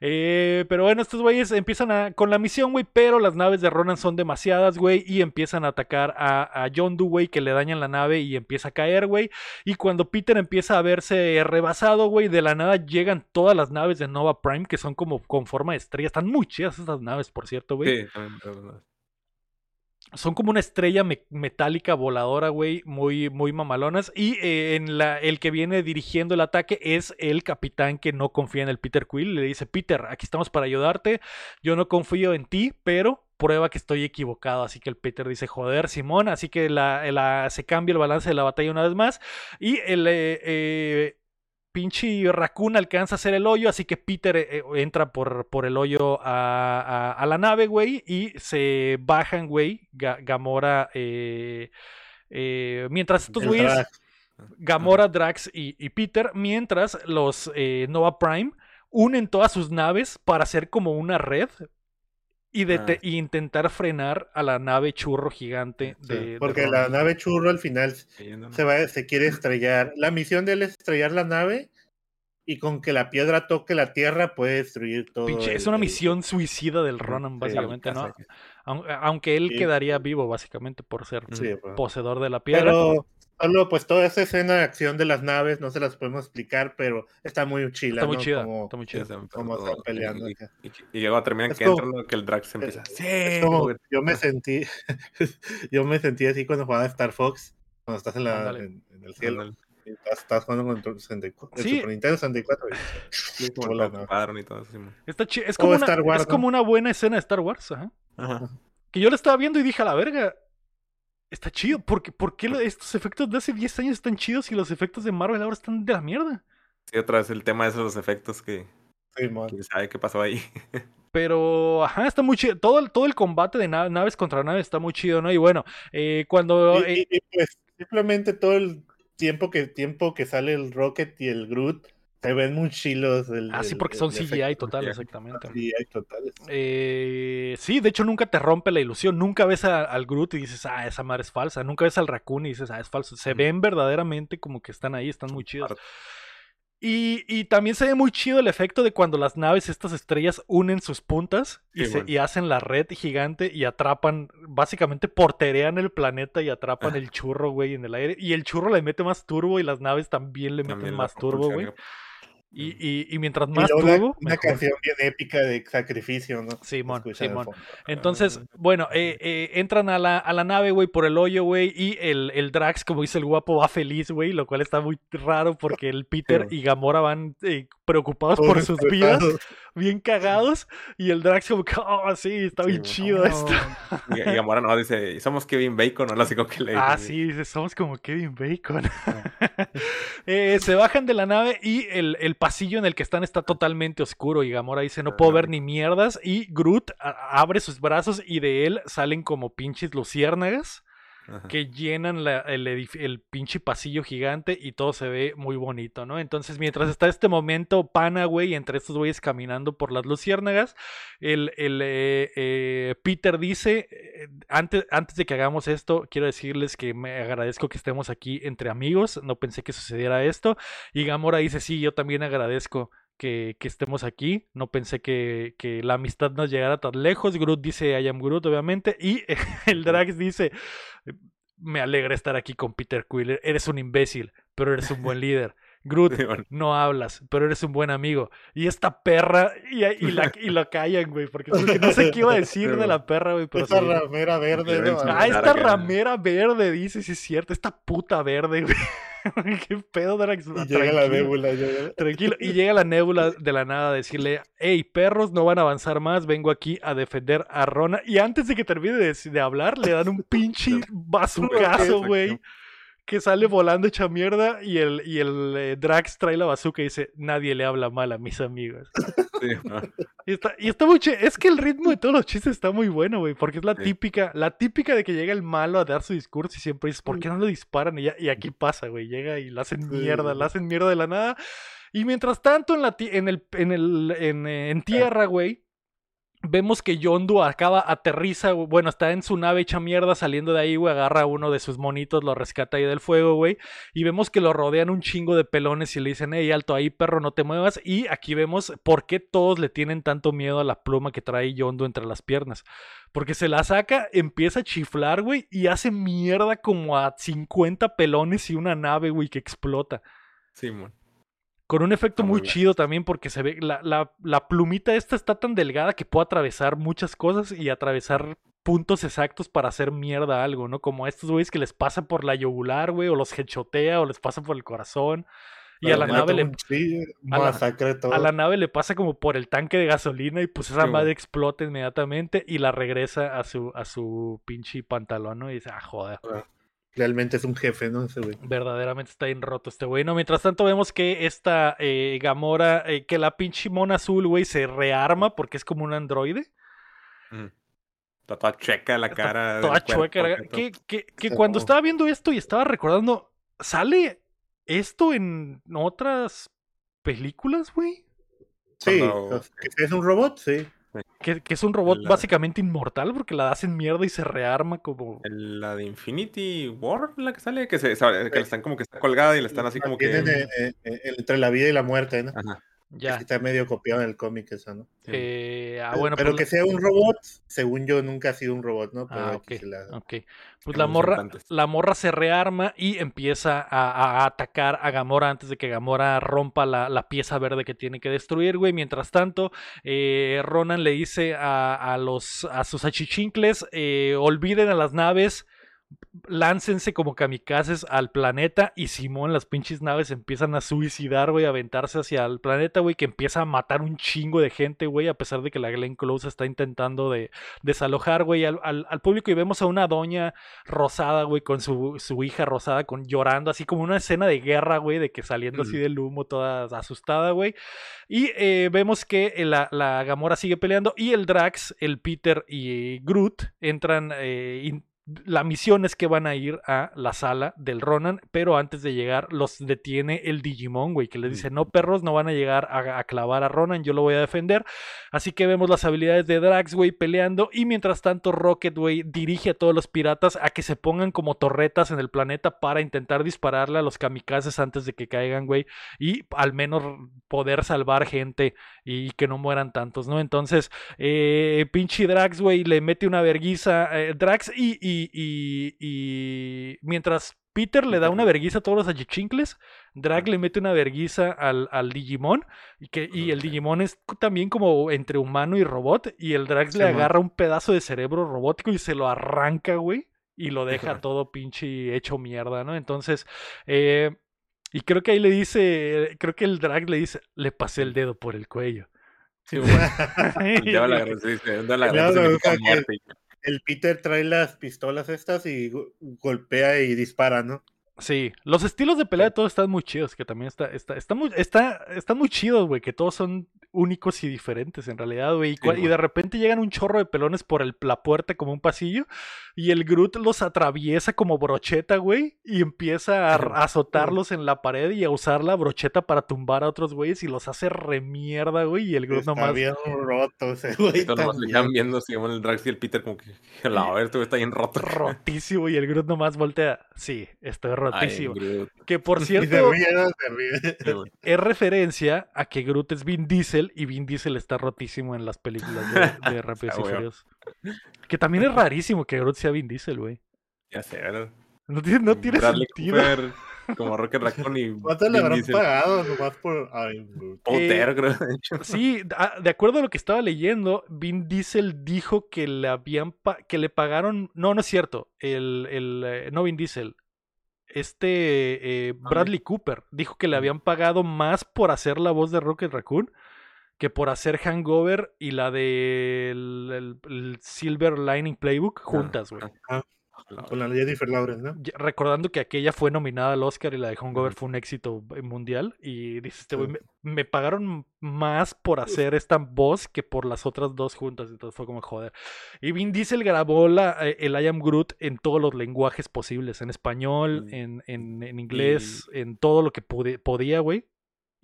eh, pero bueno, estos güeyes empiezan a, con la misión, güey, pero las naves de Ronan son demasiadas, güey, y empiezan a atacar a, a John Doe, güey, que le dañan la nave y empieza a caer, güey. Y cuando Peter empieza a verse rebasado, güey, de la nada llegan todas las naves de Nova Prime, que son como con forma de estrella. Están muy chidas estas naves, por cierto, güey. Sí, también son como una estrella metálica voladora, güey, muy, muy mamalonas. Y eh, en la, el que viene dirigiendo el ataque es el capitán que no confía en el Peter Quill. Le dice, Peter, aquí estamos para ayudarte. Yo no confío en ti, pero prueba que estoy equivocado. Así que el Peter dice, joder, Simón. Así que la, se cambia el balance de la batalla una vez más. Y el... Eh, eh, pinche Raccoon alcanza a hacer el hoyo, así que Peter eh, entra por, por, el hoyo a, la nave, güey, y se bajan, güey, Gamora, eh, eh, mientras estos güeyes, Gamora, Drax y, Peter, mientras los Nova Prime unen todas sus naves para hacer como una red. Y, de ah. intentar frenar a la nave churro gigante de. porque la nave churro al final se, va, se quiere estrellar. La misión de él es estrellar la nave y con que la piedra toque la tierra puede destruir todo. es una misión suicida del Ronan, básicamente, ¿no? Aunque él quedaría vivo, básicamente, por ser poseedor de la piedra. Pero Solo, pues toda esa escena de acción de las naves, no se las podemos explicar, pero está muy chila. Está muy chida. está muy chida. Como están peleando. Y, y, luego terminan que entra que el drag se empieza. Sí. yo me sentí, yo me sentí así cuando jugaba Star Fox, cuando estás en, la, en, el cielo. estás, jugando con el, 64, sí. Super Nintendo 64. Sí, como la, y todo eso, Está es, como una, es como una buena escena de Star Wars. Ajá. Que yo la estaba viendo y dije a la verga Está chido. ¿Por qué, por qué estos efectos de hace 10 años están chidos y los efectos de Marvel ahora están de la mierda? Sí, otra vez el tema de esos efectos que. Sí, sabe qué pasó ahí? Pero, ajá, está muy chido. Todo, todo el combate de naves contra naves está muy chido, ¿no? Y bueno, eh, cuando. Eh pues, simplemente todo el tiempo que, tiempo que sale el Rocket y el Groot se ven muy chilos. ah, sí, porque son CGI total, exactamente. CGI totales. Eh, sí, de hecho nunca te rompe la ilusión. Nunca ves al Groot y dices, ah, esa madre es falsa. Nunca ves al Raccoon y dices, ah, es falso. Se ven verdaderamente como que están ahí, están muy chidos. Y, también se ve muy chido el efecto de cuando las naves, estas estrellas, unen sus puntas y, y hacen la red gigante y atrapan, básicamente porterean el planeta y atrapan el churro, güey, en el aire. Y el churro le mete más turbo y las naves también le meten más turbo, güey. Y, y, mientras más tuvo. Una, canción bien épica de sacrificio, ¿no? Simón, Simón. Entonces, bueno, eh, eh, entran a la, a la nave, güey, por el hoyo, güey, y el, el, Drax, como dice el guapo, va feliz, güey, lo cual está muy raro porque el Peter y Gamora van eh, preocupados por sus vidas, bien cagados, y el Drax como que, oh, sí, está bien chido esto. Y, Gamora no, dice, somos Kevin Bacon, ¿no? Así como que le Ah, sí, dice, somos como Kevin Bacon. se bajan de la nave y el, el pasillo en el que están está totalmente oscuro y Gamora dice no puedo ver ni mierdas y Groot abre sus brazos y de él salen como pinches luciérnagas que llenan el, el, pinche pasillo gigante y todo se ve muy bonito, ¿no? Entonces, mientras está este momento pana, güey, entre estos güeyes caminando por las luciérnagas, el, el eh, eh, Peter dice, eh, antes, antes de que hagamos esto, quiero decirles que me agradezco que estemos aquí entre amigos, no pensé que sucediera esto, y Gamora dice, sí, yo también agradezco que, estemos aquí. No pensé que, que, la amistad nos llegara tan lejos. Groot dice I am Groot, obviamente. Y el Drax dice: Me alegra estar aquí con Peter Quill. Eres un imbécil, pero eres un buen líder. Groot, no hablas, pero eres un buen amigo. Y esta perra, y, y, la, y lo callan, güey, porque, no sé qué iba a decir de la perra, güey. esta ramera verde, ¿no? Ah, esta ramera verde, dice, sí es cierto, esta puta verde, güey. ¿Qué pedo, Drax? Y llega la nébula. Tranquilo. Y llega la nébula de la nada a decirle, hey, perros, no van a avanzar más, vengo aquí a defender a Rona. Y antes de que termine de, hablar, le dan un pinche bazucazo, güey que sale volando hecha mierda y el, y el eh, Drax trae la bazooka y dice, nadie le habla mal a mis amigos. y, está, y está muy Es que el ritmo de todos los chistes está muy bueno, güey, porque es la típica, la típica de que llega el malo a dar su discurso y siempre dices, ¿por qué no lo disparan? Y, y aquí pasa, güey, llega y la hacen mierda, la hacen mierda de la nada. Y mientras tanto, en, la en, el, en, el, en, en tierra, güey, Vemos que Yondu acaba, aterriza, bueno, está en su nave hecha mierda saliendo de ahí, güey, agarra a uno de sus monitos, lo rescata ahí del fuego, güey, y vemos que lo rodean un chingo de pelones y le dicen, hey, alto ahí, perro, no te muevas, y aquí vemos por qué todos le tienen tanto miedo a la pluma que trae Yondu entre las piernas, porque se la saca, empieza a chiflar, güey, y hace mierda como a 50 pelones y una nave, güey, que explota. Sí, man. Con un efecto muy, chido también porque se ve, la, la, la, plumita esta está tan delgada que puede atravesar muchas cosas y atravesar puntos exactos para hacer mierda algo, ¿no? Como a estos güeyes que les pasa por la yugular, güey, o los hechotea o les pasa por el corazón. Y a la nave le a la, nave le pasa como por el tanque de gasolina y pues esa madre explota inmediatamente y la regresa a su a su pinche pantalón, ¿no? Y dice, ah, joder. Realmente es un jefe, ¿no? Ese güey. Verdaderamente está bien roto este güey. No, mientras tanto vemos que esta eh, Gamora, eh, que la pinche mona azul, güey, se rearma porque es como un androide. Está toda chueca la cara. Toda chueca. Que, que, que cuando estaba viendo esto y estaba recordando, ¿sale esto en otras películas, güey? Sí, es un robot, sí. Que, es un robot básicamente inmortal porque la hacen mierda y se rearma como. La de Infinity War, la que sale, que, se, que están como que está colgada y le están así como que. Eh, eh, entre la vida y la muerte, ¿no? Ajá. Ya. Está medio copiado en el cómic eso, ¿no? Eh, ah, bueno, pero, que sea un robot, según yo, nunca ha sido un robot, ¿no? ah, ok. Pues la morra, la morra se rearma y empieza a, atacar a Gamora antes de que Gamora rompa la, pieza verde que tiene que destruir, güey. Mientras tanto, eh, Ronan le dice a, los, a sus achichincles, eh, olviden a las naves, láncense como kamikazes al planeta y Simón, las pinches naves empiezan a suicidar, güey, a aventarse hacia el planeta, güey, que empieza a matar un chingo de gente, güey, a pesar de que la Glenn Close está intentando de desalojar, güey, al, público y vemos a una doña rosada, güey, con su, hija rosada, con llorando, así como una escena de guerra, güey, de que saliendo así del humo, toda asustada, güey. Y eh, vemos que la, la, Gamora sigue peleando y el Drax, el Peter y Groot entran... Eh, la misión es que van a ir a la sala del Ronan, pero antes de llegar los detiene el Digimon, güey, que les dice, no perros, no van a llegar a, clavar a Ronan, yo lo voy a defender. Así que vemos las habilidades de Drax, güey, peleando y mientras tanto Rocket, güey, dirige a todos los piratas a que se pongan como torretas en el planeta para intentar dispararle a los kamikazes antes de que caigan, güey, y al menos poder salvar gente y que no mueran tantos, ¿no? Entonces, eh, pinche Drax, güey, le mete una verguiza, eh, Drax y y, mientras Peter le da una verguiza a todos los achichincles, Drag le mete una verguiza al, al Digimon y, que, y el Digimon es también como entre humano y robot y el Drag le agarra un pedazo de cerebro robótico y se lo arranca, güey, y lo deja todo pinche hecho mierda, ¿no? Entonces, eh, y creo que ahí le dice, creo que el Drag le dice, le pasé el dedo por el cuello. Sí, la, el Peter trae las pistolas estas y golpea y dispara, ¿no? Sí, los estilos de pelea de todos están muy chidos, que también está, está, está muy, está, están muy chidos, güey, que todos son únicos y diferentes en realidad, güey. y, de repente llegan un chorro de pelones por el, la puerta como un pasillo y el Groot los atraviesa como brocheta, güey, y empieza a, azotarlos en la pared y a usar la brocheta para tumbar a otros güeyes y los hace remierda, güey, y el Groot está nomás... bien roto ese güey. nomás le viendo así como el Drax y el Peter como que, a ver, tú está bien roto. Rotísimo y el Groot nomás voltea, sí, estoy rotísimo. que por cierto... es referencia a que Groot es Vin Diesel y Vin Diesel está rotísimo en las películas de, de Rápidos y Furiosos. Que también es rarísimo que Groot sea Vin Diesel, güey. Ya sé, ¿verdad? No tiene, no tiene sentido. como Rocket Raccoon y. ¿Cuánto le habrán pagado nomás por. Ay, eh, creo. Sí, de acuerdo a lo que estaba leyendo, Vin Diesel dijo que le habían que le pagaron. No, no es cierto. El, el, eh, no Vin Diesel. Este eh, Bradley Cooper dijo que le habían pagado más por hacer la voz de Rocket Raccoon que por hacer Hangover y la de el, Silver Lining Playbook ah, juntas, güey. Ah, con la Jennifer Lawrence, ¿no? Recordando que aquella fue nominada al Oscar y la de Hangover fue un éxito mundial. Y dices, este güey, me, pagaron más por hacer esta voz que por las otras dos juntas. Entonces fue como joder. Y Vin Diesel grabó la, eh, el I Am Groot en todos los lenguajes posibles: en español, en, en, inglés, en todo lo que podía, güey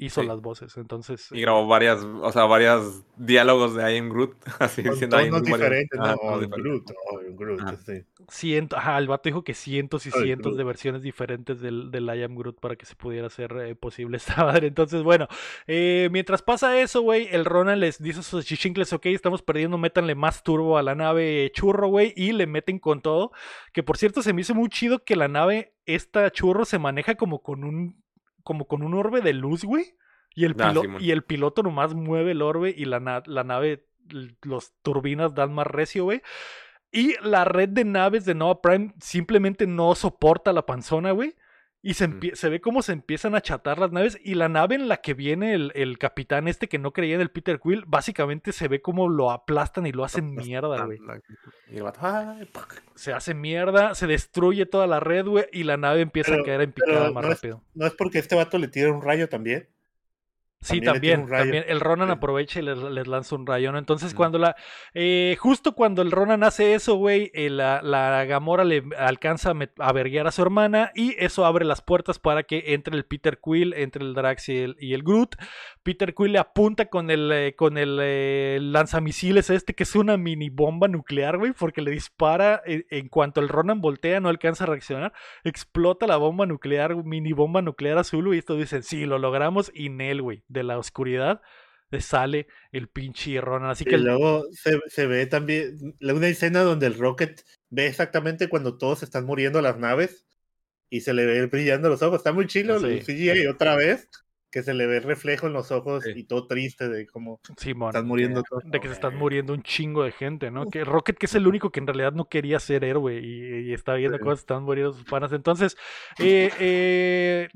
hizo las voces. Entonces. Y grabó varias, o sea, varios diálogos de I am Groot. Así diciendo I am diferentes, ¿no? Groot, Groot, Ciento, ajá, el vato dijo que cientos y cientos de versiones diferentes del, del I am Groot para que se pudiera hacer eh, posible esta madre. Entonces, bueno, eh, mientras pasa eso, güey, el Ronan les dice a sus chichincles, ok, estamos perdiendo, métanle más turbo a la nave churro, güey, y le meten con todo. Que por cierto, se me hizo muy chido que la nave, esta churro, se maneja como con un como con un orbe de luz, güey. Y el, ah, y el piloto nomás mueve el orbe y la, la nave, los turbinas dan más recio, güey. Y la red de naves de Nova Prime simplemente no soporta la panzona, güey. Y se, mm. se, ve cómo se empiezan a chatar las naves. Y la nave en la que viene el, el, capitán este que no creía en el Peter Quill, básicamente se ve como lo aplastan y lo hacen mierda, güey. Se hace mierda, se destruye toda la red, güey, y la nave empieza a caer en picada más rápido. ¿No es porque este vato le tira un rayo también? Sí, también, también. El Ronan aprovecha y les, lanza un rayo, ¿no? Entonces, cuando la. Eh, justo cuando el Ronan hace eso, güey, eh, la, la, Gamora le alcanza a verguiar a su hermana y eso abre las puertas para que entre el Peter Quill, entre el Drax y el, y el Groot. Peter Quill le apunta con el, eh, con el lanzamisiles este, que es una mini bomba nuclear, güey, porque le dispara en, cuanto el Ronan voltea, no alcanza a reaccionar, explota la bomba nuclear, mini bomba nuclear azul, y esto dicen, sí, lo logramos, y Nel, güey de la oscuridad sale el pinche Ronan. Así que. luego se, ve también una escena donde el Rocket ve exactamente cuando todos están muriendo las naves y se le ve brillando los ojos. Está muy chido el CGI otra vez que se le ve el reflejo en los ojos y todo triste de cómo están muriendo todos. De que se están muriendo un chingo de gente, ¿no? Que Rocket, que es el único que en realidad no quería ser héroe y, está viendo cómo están muriendo sus panas. Entonces, eh, eh,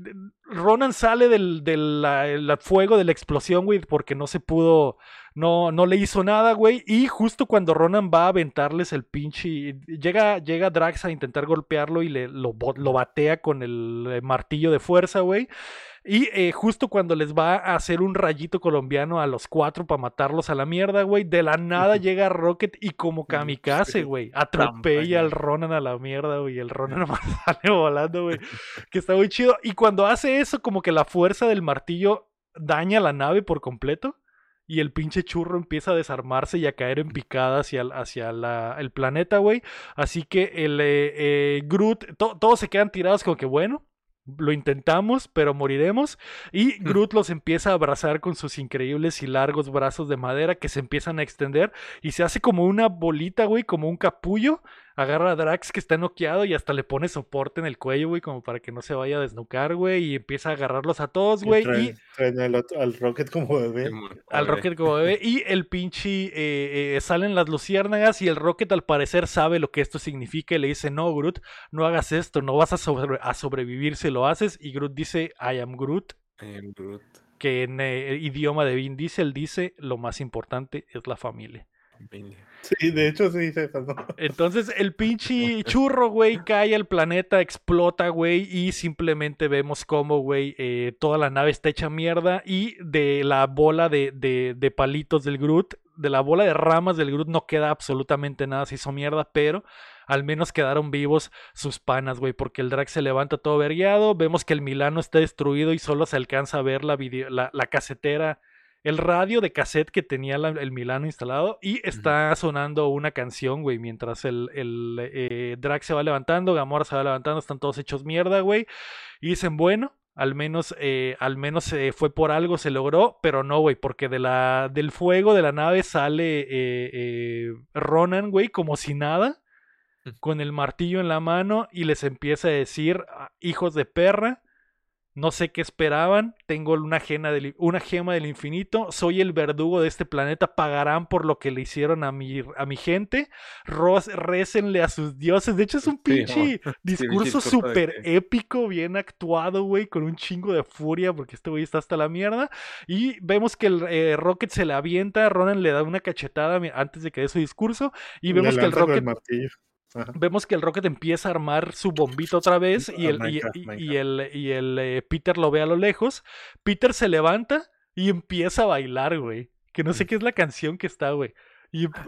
Ronan sale del, fuego de la explosión, güey, porque no se pudo. No, no le hizo nada, güey. Y justo cuando Ronan va a aventarles el pinche. Llega, llega Drax a intentar golpearlo y le, lo, lo batea con el martillo de fuerza, güey. Y eh, justo cuando les va a hacer un rayito colombiano a los cuatro para matarlos a la mierda, güey, de la nada llega Rocket y como kamikaze, güey, atropella al Ronan a la mierda, güey, el Ronan nomás sale volando, güey, que está muy chido. Y cuando hace eso, como que la fuerza del martillo daña la nave por completo y el pinche churro empieza a desarmarse y a caer en picada hacia, hacia el planeta, güey. Así que el eh, eh, Groot, todos se quedan tirados como que, bueno, lo intentamos, pero moriremos. Y Groot los empieza a abrazar con sus increíbles y largos brazos de madera que se empiezan a extender y se hace como una bolita, güey, como un capullo agarra a Drax que está noqueado y hasta le pone soporte en el cuello, güey, como para que no se vaya a desnucar, güey, y empieza a agarrarlos a todos, güey. Y, al, Rocket como bebé. Al Rocket como bebé. Y el pinche eh, eh, salen las luciérnagas y el Rocket al parecer sabe lo que esto significa y le dice, no, Groot, no hagas esto, no vas a, a sobrevivir si lo haces. Y Groot dice, I am Groot. I am Groot. Que en eh, idioma de Vin Diesel dice, lo más importante es la familia. Sí, de hecho sí dice Entonces el pinche churro, güey, cae al planeta, explota, güey, y simplemente vemos cómo, güey, eh, toda la nave está hecha mierda y de la bola de, de, palitos del Groot, de la bola de ramas del Groot no queda absolutamente nada, se hizo mierda, pero al menos quedaron vivos sus panas, güey, porque el drag se levanta todo vergueado, vemos que el Milano está destruido y solo se alcanza a ver la, la, la casetera el radio de cassette que tenía el Milano instalado y está sonando una canción, güey, mientras el, el eh, Drag se va levantando, Gamora se va levantando, están todos hechos mierda, güey. Y dicen, bueno, al menos, eh, al menos eh, fue por algo, se logró, pero no, güey, porque de la, del fuego de la nave sale Ronan, güey, como si nada, con el martillo en la mano y les empieza a decir, ah, hijos de perra, no sé qué esperaban. Tengo una, una gema del infinito. Soy el verdugo de este planeta. Pagarán por lo que le hicieron a mi, a mi gente. récenle a sus dioses. De hecho, es un pinche discurso súper épico, bien actuado, güey, con un chingo de furia, porque este güey está hasta la mierda. Y vemos que el eh, Rocket se le avienta. Ronan le da una cachetada antes de que dé su discurso. Y vemos que el Rocket. Vemos que el Rocket empieza a armar su bombito otra vez y el, y, el, y el eh, Peter lo ve a lo lejos. Peter se levanta y empieza a bailar, güey. Que no sé qué es la canción que está, güey. Y, ah,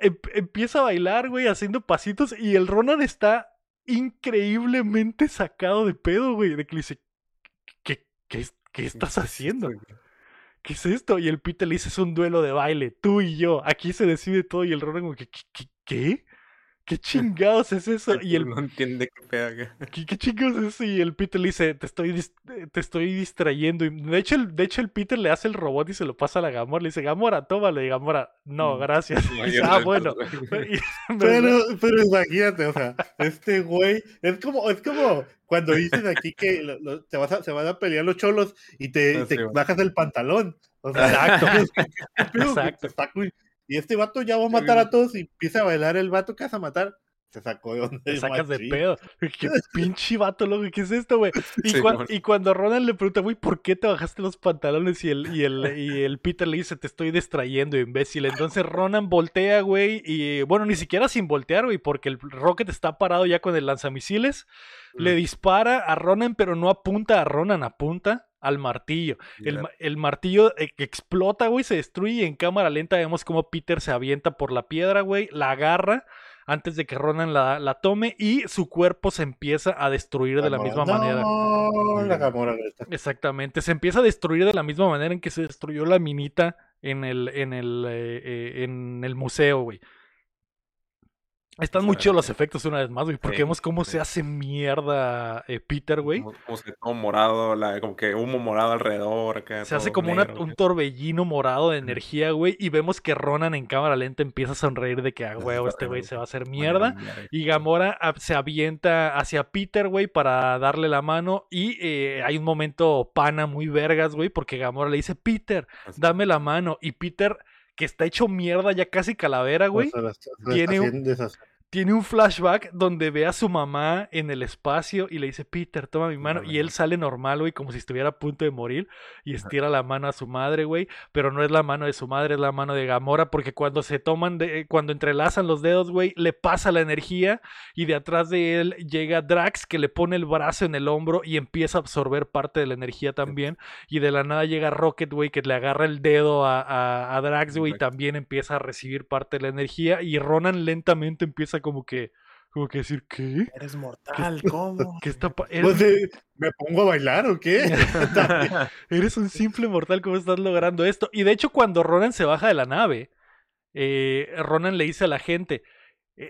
em, empieza a bailar, güey, haciendo pasitos. Y el Ronan está increíblemente sacado de pedo, güey. De que le dice, ¿qué, qué, ¿qué estás haciendo? ¿Qué es esto? Y el Peter le dice, es un duelo de baile, tú y yo, aquí se decide todo y el Ronan como que, ¿qué? ¿qué? ¿Qué chingados es eso? Y él no entiende qué pega. ¿Qué, ¿Qué, chingados es eso? Y el Peter le dice, te estoy, te estoy distrayendo. Y de hecho, el, de hecho, el Peter le hace el robot y se lo pasa a la Gamora. Le dice, Gamora, tómale. Y Gamora, no, mm, gracias. ah, bueno. pero, pero imagínate, o sea, este güey, es como, es como cuando dicen aquí que te vas a, se van a pelear los cholos y te, ah, te bajas el pantalón. O sea, exacto. exacto. Y este vato ya va a matar a todos y empieza a bailar el vato que vas a matar. Se sacó de donde. Te sacas de pedo. Qué pinche vato, loco. ¿Qué es esto, güey? Y, cuando Ronald le pregunta, güey, ¿por qué te bajaste los pantalones? Y el, y el, y el Peter le dice, te estoy distrayendo, imbécil. Entonces Ronan voltea, güey. Y bueno, ni siquiera sin voltear, güey, porque el Rocket está parado ya con el lanzamisiles. Le dispara a Ronan, pero no apunta a Ronan, apunta al martillo. El, martillo e, explota, güey, se destruye y en cámara lenta vemos como Peter se avienta por la piedra, güey, la agarra antes de que Ronan la, tome y su cuerpo se empieza a destruir de la misma manera. Exactamente, se empieza a destruir de la misma manera en que se destruyó la minita en el, en el, eh, eh, en el museo, güey. Están muy chidos los efectos una vez más, güey, porque vemos cómo se hace mierda eh, Peter, güey. Como, se como morado, como que humo morado alrededor. se hace como un torbellino morado de energía, güey, y vemos que Ronan en cámara lenta empieza a sonreír de que, ah, güey, este güey se va a hacer mierda. Y Gamora se avienta hacia Peter, güey, para darle la mano, y eh, hay un momento pana muy vergas, güey, porque Gamora le dice, Peter, dame la mano, y Peter que está hecho mierda, ya casi calavera, güey. tiene, un, tiene un flashback donde ve a su mamá en el espacio y le dice, Peter, toma mi mano. Y él sale normal, güey, como si estuviera a punto de morir. Y estira la mano a su madre, güey. Pero no es la mano de su madre, es la mano de Gamora. Porque cuando se toman, de, cuando entrelazan los dedos, güey, le pasa la energía. Y de atrás de él llega Drax, que le pone el brazo en el hombro y empieza a absorber parte de la energía también. Y de la nada llega Rocket, güey, que le agarra el dedo a, a Drax, güey, y también empieza a recibir parte de la energía. Y Ronan lentamente empieza como que, como que decir, ¿qué? Eres mortal, ¿cómo? ¿Qué está pues, ¿Me pongo a bailar o qué? eres un simple mortal, ¿cómo estás logrando esto? Y de hecho, cuando Ronan se baja de la nave, eh, Ronan le dice a la gente,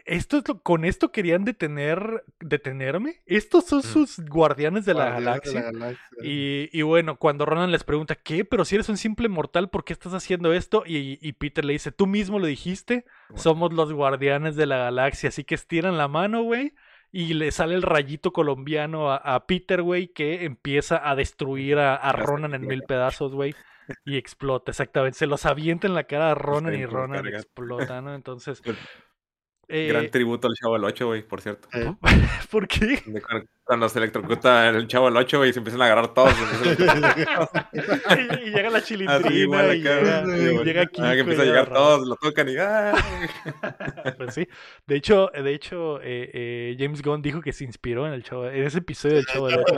esto es lo, con esto querían detener, detenerme. Estos son sus guardianes de la galaxia. Y, bueno, cuando Ronan les pregunta, ¿qué? Pero si eres un simple mortal, ¿por qué estás haciendo esto? Y, Peter le dice, tú mismo lo dijiste, somos los guardianes de la galaxia. Así que estiran la mano, güey. Y le sale el rayito colombiano a, Peter, güey, que empieza a destruir a, Ronan en mil pedazos, güey. Y explota, exactamente. Se los avienta en la cara a Ronan y Ronan explota, ¿no? Entonces, Gran eh, tributo al Chavo del 8, güey, por cierto. ¿Por qué? Cuando se electrocuta el Chavo del 8, güey, y se empiezan a agarrar todos. y, llega la chilindrina y, llega, y llega aquí. Ah, que empieza a llegar todos, lo tocan y... ¡ah! pues sí. De hecho, de hecho eh, eh, James Gunn dijo que se inspiró en, el Chavo, en ese episodio del Chavo del 8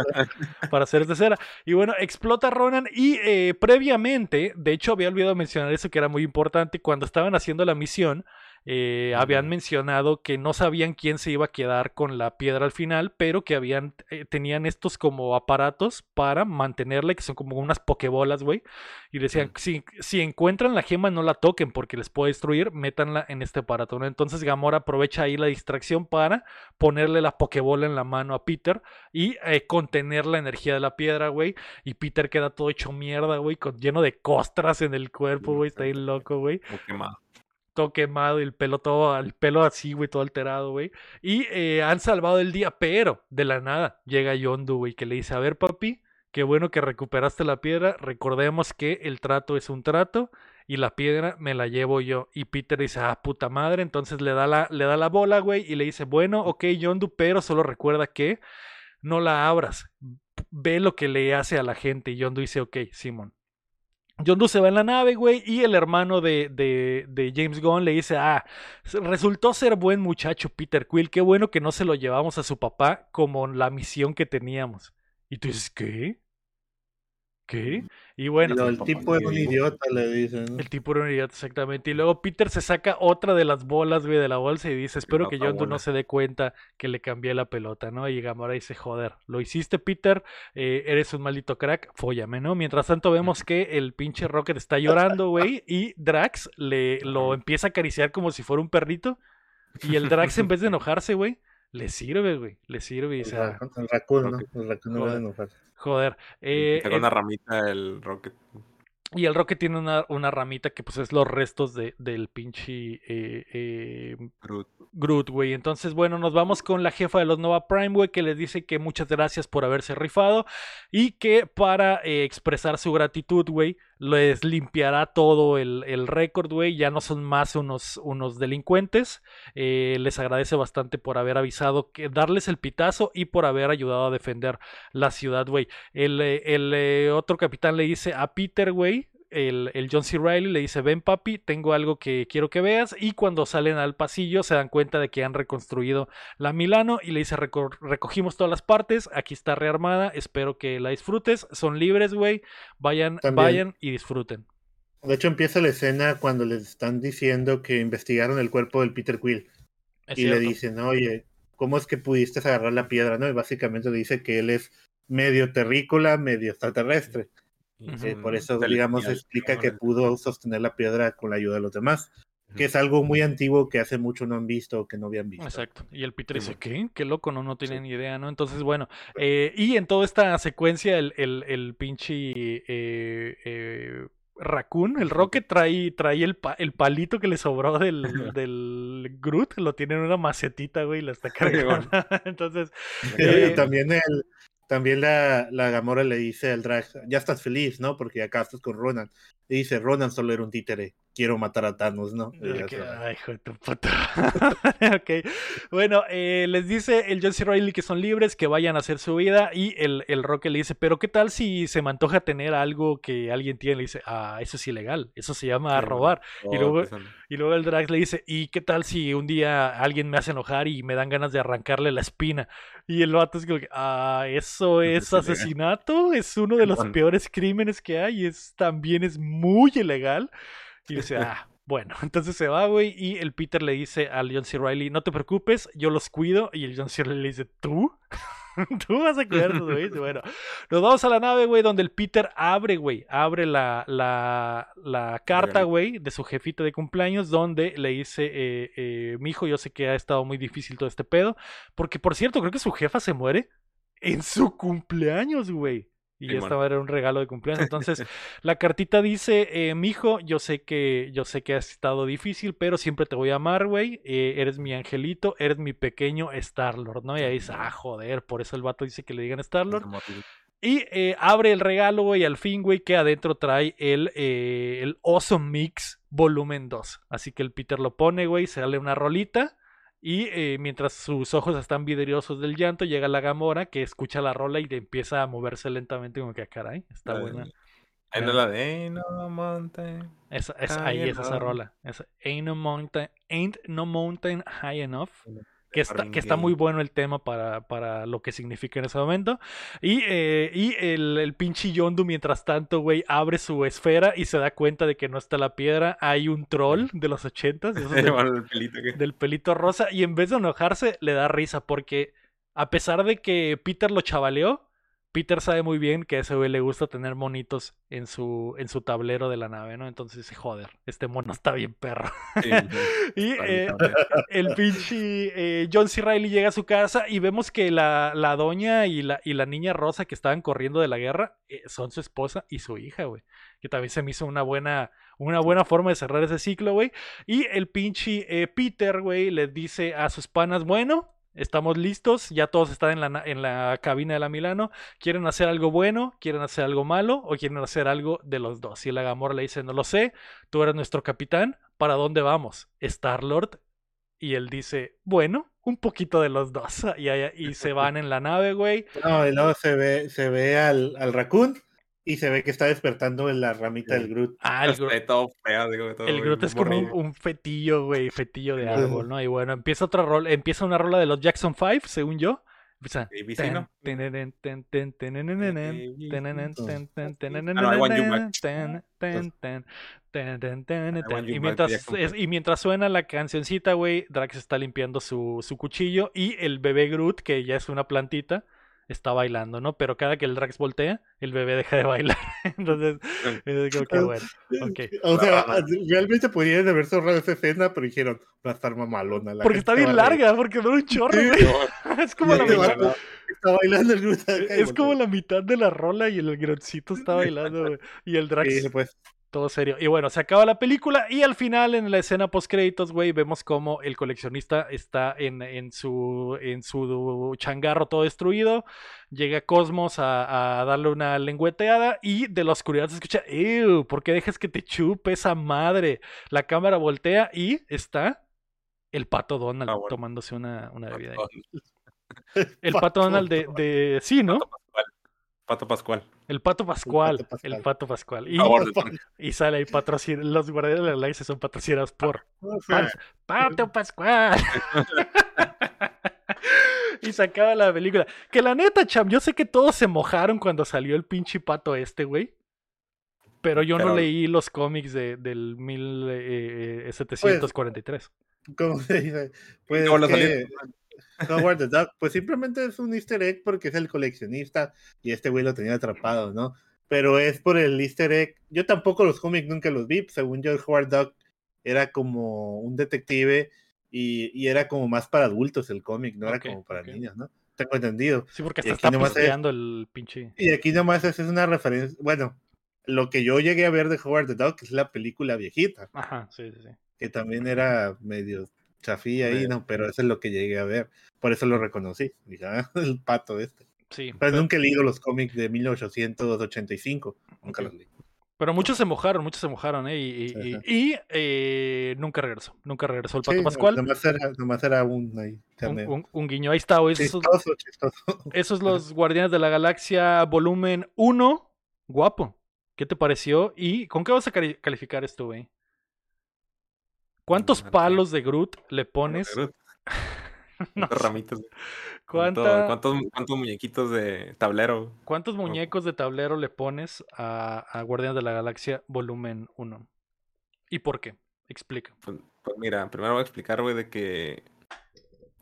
para hacer de cera. Y bueno, explota Ronan y previamente, de hecho había olvidado mencionar eso que era muy importante, cuando estaban haciendo la misión, eh, habían mencionado que no sabían quién se iba a quedar con la piedra al final, pero que habían eh, tenían estos como aparatos para mantenerla, que son como unas pokebolas, güey. Y decían, si, si, encuentran la gema, no la toquen porque les puede destruir, métanla en este aparato. ¿no? Entonces Gamora aprovecha ahí la distracción para ponerle la pokebola en la mano a Peter y eh, contener la energía de la piedra, güey. Y Peter queda todo hecho mierda, güey, con, lleno de costras en el cuerpo, güey. Está ahí loco, güey todo quemado y el pelo todo, el pelo así, güey, todo alterado, güey. Y eh, han salvado el día, pero de la nada llega Yondu, güey, que le dice, a ver, papi, qué bueno que recuperaste la piedra, recordemos que el trato es un trato y la piedra me la llevo yo. Y Peter dice, ah, puta madre, entonces le da la, le da la bola, güey, y le dice, bueno, ok, Yondu, pero solo recuerda que no la abras. Ve lo que le hace a la gente. Y Yondu dice, ok, Simón. Yondu se va en la nave, güey, y el hermano de, de, James Gunn le dice, ah, resultó ser buen muchacho Peter Quill, qué bueno que no se lo llevamos a su papá como la misión que teníamos. Y tú dices, ¿qué? ¿Qué? Y bueno. el tipo era un idiota, le dicen. El tipo era un idiota, exactamente. Y luego Peter se saca otra de las bolas, güey, de la bolsa y dice: Espero que Yondu no se dé cuenta que le cambié la pelota, ¿no? Y Gamora dice: Joder, lo hiciste, Peter, eh, eres un maldito crack, fóllame, ¿no? Mientras tanto, vemos que el pinche Rocket está llorando, güey, y Drax le lo empieza a acariciar como si fuera un perrito. Y el Drax, en vez de enojarse, güey, le sirve, güey. Le sirve. Y, o sea, el Raccoon, ¿no? El Raccoon no va a enojarse. Joder. Eh, Tengo una ramita el Rocket. Y el Rocket tiene una, una, ramita que pues es los restos de, del pinche eh, eh, Groot. güey. Entonces, bueno, nos vamos con la jefa de los Nova Prime, güey, que les dice que muchas gracias por haberse rifado y que para eh, expresar su gratitud, güey, les limpiará todo el, el récord, güey. Ya no son más unos, unos delincuentes. les agradece bastante por haber avisado, que darles el pitazo y por haber ayudado a defender la ciudad, güey. El, el otro capitán le dice a Peter, güey, el, John C. Riley le dice, ven papi, tengo algo que quiero que veas. Y cuando salen al pasillo se dan cuenta de que han reconstruido la Milano y le dice, recogimos todas las partes, aquí está rearmada, espero que la disfrutes. Son libres, güey, vayan, vayan y disfruten. De hecho empieza la escena cuando les están diciendo que investigaron el cuerpo del Peter Quill. y le dicen, oye, ¿cómo es que pudiste agarrar la piedra? ¿no? Y básicamente le dice que él es medio terrícola, medio extraterrestre. Eh, por eso, digamos, explica que pudo sostener la piedra con la ayuda de los demás. Que es algo muy antiguo que hace mucho no han visto o que no habían visto. Exacto. Y el Peter dice, ¿qué? Qué loco, no, no tiene ni idea, ¿no? Entonces, bueno, eh, y en toda esta secuencia, el, el, el pinche eh, eh, Raccoon, el Rocket trae, trae el, el palito que le sobró del, del Groot, lo tiene en una macetita, güey, y la está cargando. Entonces. también el, también la, la Gamora le dice al Drag, ya estás feliz, ¿no? Porque acá estás con Ronan. Y dice, Ronan solo era un títere quiero matar a Thanos, ¿no? Ay, hijo de tu puta. ok. Bueno, eh, les dice el John C. Reilly que son libres, que vayan a hacer su vida. Y el, el Roque le dice, pero ¿qué tal si se me antoja tener algo que alguien tiene? Le dice, ah, eso es ilegal. Eso se llama robar. y, luego, y luego el Drax le dice, ¿y qué tal si un día alguien me hace enojar y me dan ganas de arrancarle la espina? Y el vato es como que, ah, eso es asesinato. Es uno de los peores crímenes que hay. Es, también es muy ilegal. Y dice, ah, bueno, entonces se va, güey, y el Peter le dice al John C. Riley, no te preocupes, yo los cuido, y el John C. Riley le dice, ¿tú? Tú vas a cuidar güey. Bueno, nos vamos a la nave, güey, donde el Peter abre, güey, abre la, la, la carta, güey, de su jefita de cumpleaños, donde le dice, eh, eh, mi hijo, yo sé que ha estado muy difícil todo este pedo, porque por cierto, creo que su jefa se muere en su cumpleaños, güey. Y esta va a ser un regalo de cumpleaños. Entonces, la cartita dice, eh, mijo, yo sé que, yo sé que has estado difícil, pero siempre te voy a amar, güey. Eh, eres mi angelito, eres mi pequeño Star-Lord, ¿no? Y ahí dice, ah, joder, por eso el vato dice que le digan Star-Lord. Y eh, abre el regalo, güey, al fin, güey, que adentro trae el, eh, el Awesome Mix Volumen 2. Así que el Peter lo pone, güey, se sale una rolita. Y eh, mientras sus ojos están vidriosos del llanto, llega la Gamora que escucha la rola y empieza a moverse lentamente, como que, ah, caray, está buena. Ain't no la de Ain't no mountain. Esa, es, ahí es esa rola. ain't, no mountain, ain't no mountain high enough que está, que está muy bueno el tema para, para, lo que significa en ese momento. Y, eh, y el, el, pinche Yondu, mientras tanto, güey, abre su esfera y se da cuenta de que no está la piedra. Hay un troll de los ochentas, del, pelito, del pelito rosa, y en vez de enojarse, le da risa porque a pesar de que Peter lo chavaleó, Peter sabe muy bien que a ese güey le gusta tener monitos en su, en su tablero de la nave, ¿no? Entonces dice, joder, este mono está bien perro. y eh, el pinche eh, John C. Riley llega a su casa y vemos que la, la doña y la, y la niña rosa que estaban corriendo de la guerra eh, son su esposa y su hija, güey. Que también se me hizo una buena, una buena forma de cerrar ese ciclo, güey. Y el pinche Peter, güey, le dice a sus panas, bueno, Estamos listos, ya todos están en la, en la cabina de la Milano. ¿Quieren hacer algo bueno? ¿Quieren hacer algo malo? ¿O quieren hacer algo de los dos? Y la Gamora le dice, no lo sé, tú eres nuestro capitán, ¿para dónde vamos? Star-Lord. Y él dice, bueno, un poquito de los dos. Y, y se van en la nave, güey. No, y luego se ve, se ve al, al raccoon y se ve que está despertando en la ramita del Groot. Ah, el Groot. Todo feo, digo, el Groot es como un, fetillo, güey, fetillo de árbol, ¿no? Y bueno, empieza otra rola, empieza una rola de los Jackson 5, según yo. y mientras, y mientras suena la cancioncita, güey, Drax está limpiando su, su cuchillo y el bebé Groot, que ya es una plantita, está bailando, ¿no? Pero cada que el Drax voltea, el bebé deja de bailar. Entonces, creo que bueno. Okay. O sea, realmente podrían haber cerrado esa escena, pero dijeron, va a estar mamalona. La porque está bien larga, porque dura un chorro, es como la mitad. Está bailando el Es como la mitad de la rola y el groncito está bailando, Y el Drax. Sí, pues todo serio. Y bueno, se acaba la película y al final, en la escena post créditos, güey, vemos como el coleccionista está en, su, en su changarro todo destruido. Llega Cosmos a, darle una lengüeteada y de la oscuridad se escucha, ¡Ew! ¿Por qué dejas que te chupe esa madre? La cámara voltea y está el pato Donald ah, tomándose una, una bebida. El pato Donald de, de... Sí, ¿no? Pato Pascual. El Pato Pascual. El Pato Pascual. Y, sale ahí patrocinado. Los guardianes de la galaxia son patrocinados por Pato Pascual. y se acaba la película. Que la neta, cham, yo sé que todos se mojaron cuando salió el pinche pato este, güey. Pero yo no leí los cómics de, del 1743. Eh, pues, ¿Cómo se dice? Pues Howard the Duck, pues simplemente es un easter egg porque es el coleccionista y este güey lo tenía atrapado, ¿no? Pero es por el easter egg. Yo tampoco los cómics nunca los vi. Según yo, el Howard Duck era como un detective y, era como más para adultos el cómic, no era como para niños, ¿no? Tengo entendido. Sí, porque hasta está el pinche. Y aquí nomás es, es una referencia. Bueno, lo que yo llegué a ver de Howard the Duck es la película viejita. Ajá, sí, sí, sí. Que también era medio chafía ahí, ¿no? Pero eso es lo que llegué a ver. Por eso lo reconocí. Dije, ah, el pato este. Sí. Pero, nunca he leído los cómics de 1885. Nunca los leí. Pero muchos se mojaron, muchos se mojaron, ¿eh? Y, eh, nunca regresó. Nunca regresó el Pato Pascual. Nomás era, nomás era un, ahí, un, guiño. Ahí está. Esos, esos los Guardianes de la Galaxia, volumen 1. Guapo. ¿Qué te pareció? ¿Y con qué vas a calificar esto, güey? ¿Cuántos palos de Groot le pones? ramitas. ¿Cuántos, muñequitos de tablero? ¿Cuántos muñecos de tablero le pones a, a Guardianes de la Galaxia volumen 1? ¿Y por qué? Explica. Pues, pues, mira, primero voy a explicar, güey, de que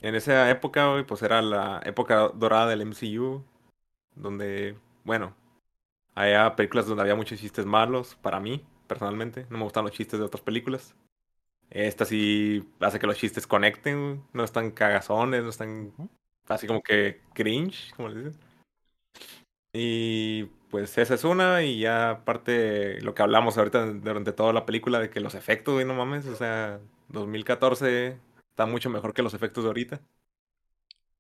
en esa época, güey, pues era la época dorada del MCU, donde, bueno, había películas donde había muchos chistes malos, para mí, personalmente. No me gustan los chistes de otras películas. Esta sí hace que los chistes conecten, no están cagazones, no están así como que cringe, como le dicen. Y pues esa es una, y ya aparte lo que hablamos ahorita durante toda la película de que los efectos, güey, no mames, o sea, 2014 está mucho mejor que los efectos de ahorita.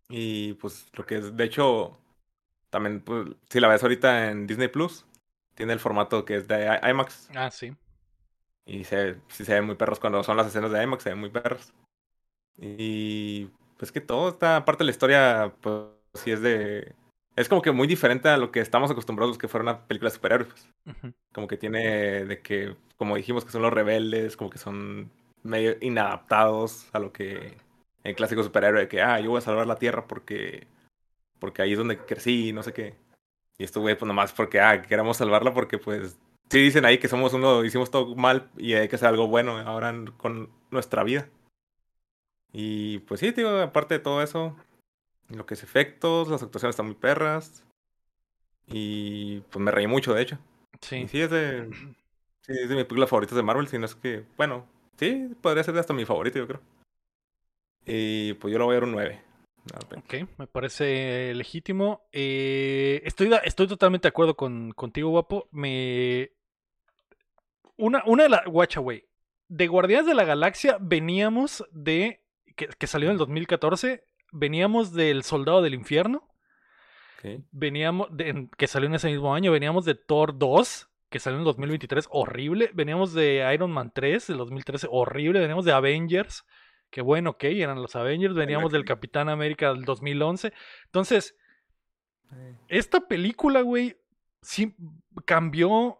Y pues lo que es, de hecho, también, pues, si la ves ahorita en Disney Plus, tiene el formato que es de IMAX. Ah, sí. Y se, sí se ven muy perros cuando son las escenas de IMAX, se ven muy perros. Y pues que todo está, aparte de la historia, pues sí es de... Es como que muy diferente a lo que estamos acostumbrados que fuera una película de superhéroes. Como que tiene de que, como dijimos, que son los rebeldes, como que son medio inadaptados a lo que el clásico superhéroe de que, ah, yo voy a salvar la Tierra porque, porque ahí es donde crecí, no sé qué. Y esto, güey, pues nomás porque, ah, queremos salvarla porque, pues, sí dicen ahí que somos uno, hicimos todo mal y hay que hacer algo bueno ahora con nuestra vida. Y pues sí, digo, aparte de todo eso, lo que es efectos, las actuaciones están muy perras. Y pues me reí mucho, de hecho. Sí. sí, es de, sí, es de mis películas favoritas de Marvel, si no es que, bueno, sí, podría ser hasta mi favorito, yo creo. Y pues yo lo voy a dar un 9. Ok, me parece legítimo. Eh, estoy, estoy totalmente de acuerdo con, contigo, guapo. Me, una, una de las. Watcha, De Guardianes de la Galaxia veníamos de. Que, salió en el 2014. Veníamos del Soldado del Infierno. Veníamos. De, que salió en ese mismo año. Veníamos de Thor 2. Que salió en el 2023. Horrible. Veníamos de Iron Man 3 del 2013. Horrible. Veníamos de Avengers. Que bueno, ok, eran los Avengers. Veníamos del Capitán América del 2011. Entonces. Esta película, güey. Sí, cambió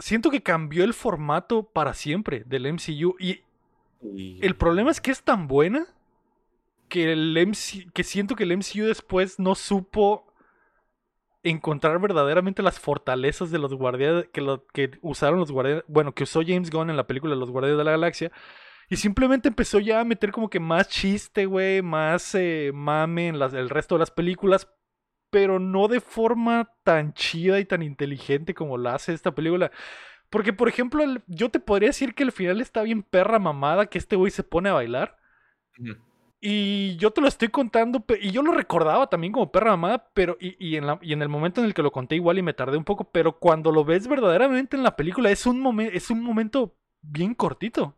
siento que cambió el formato para siempre del MCU. Y, el problema es que es tan buena que el MC, que siento que el MCU después no supo encontrar verdaderamente las fortalezas de los guardianes que, lo, que usaron los guardianes, bueno, que usó James Gunn en la película Los Guardianes de la Galaxia. Y simplemente empezó ya a meter como que más chiste, güey, más eh, mame en las, el resto de las películas, pero no de forma tan chida y tan inteligente como la hace esta película. Porque, por ejemplo, yo te podría decir que el final está bien perra mamada, que este güey se pone a bailar. Y yo te lo estoy contando, y yo lo recordaba también como perra mamada, pero y, en la, y, en el momento en el que lo conté igual y me tardé un poco, pero cuando lo ves verdaderamente en la película es un, es un momento bien cortito.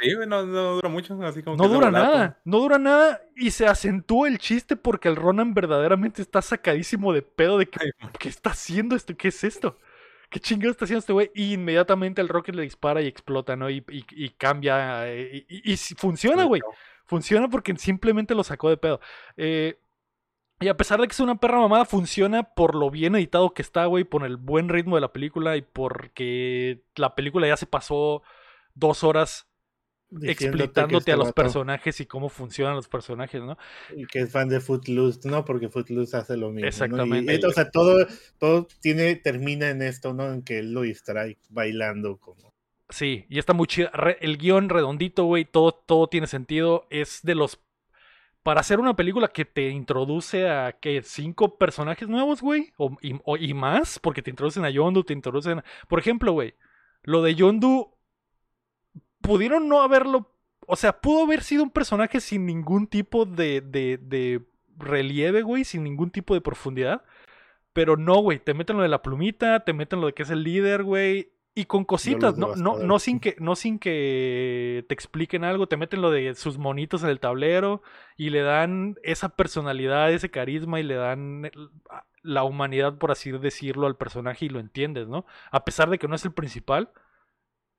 Sí, no, dura mucho, así como No dura nada, no dura nada y se acentúa el chiste porque el Ronan verdaderamente está sacadísimo de pedo de que, ¿qué está haciendo esto? ¿Qué es esto? ¿Qué chingado está haciendo este güey? Y inmediatamente el Rocket le dispara y explota, ¿no? Y, cambia. Eh, y, y, funciona, güey. Funciona porque simplemente lo sacó de pedo. Eh, y a pesar de que es una perra mamada, funciona por lo bien editado que está, güey, por el buen ritmo de la película y porque la película ya se pasó dos horas explicándote a los personajes y cómo funcionan los personajes, ¿no? Y que es fan de Footloose, ¿no? Porque Footloose hace lo mismo. Exactamente. o sea, todo, todo tiene, termina en esto, ¿no? En que él lo distrae bailando como. Sí, y está muy chido. El guion redondito, güey, todo, todo tiene sentido. Es de los. Para hacer una película que te introduce a que cinco personajes nuevos, güey, o, y, más, porque te introducen a Yondu, te introducen. Por ejemplo, güey, lo de Yondu pudieron no haberlo. O sea, pudo haber sido un personaje sin ningún tipo de, de, de relieve, güey, sin ningún tipo de profundidad. Pero no, güey, te meten lo de la plumita, te meten lo de que es el líder, güey. Y con cositas, no, no, no, sin que, no sin que te expliquen algo, te meten lo de sus monitos en el tablero y le dan esa personalidad, ese carisma y le dan la humanidad, por así decirlo, al personaje y lo entiendes, ¿no? A pesar de que no es el principal,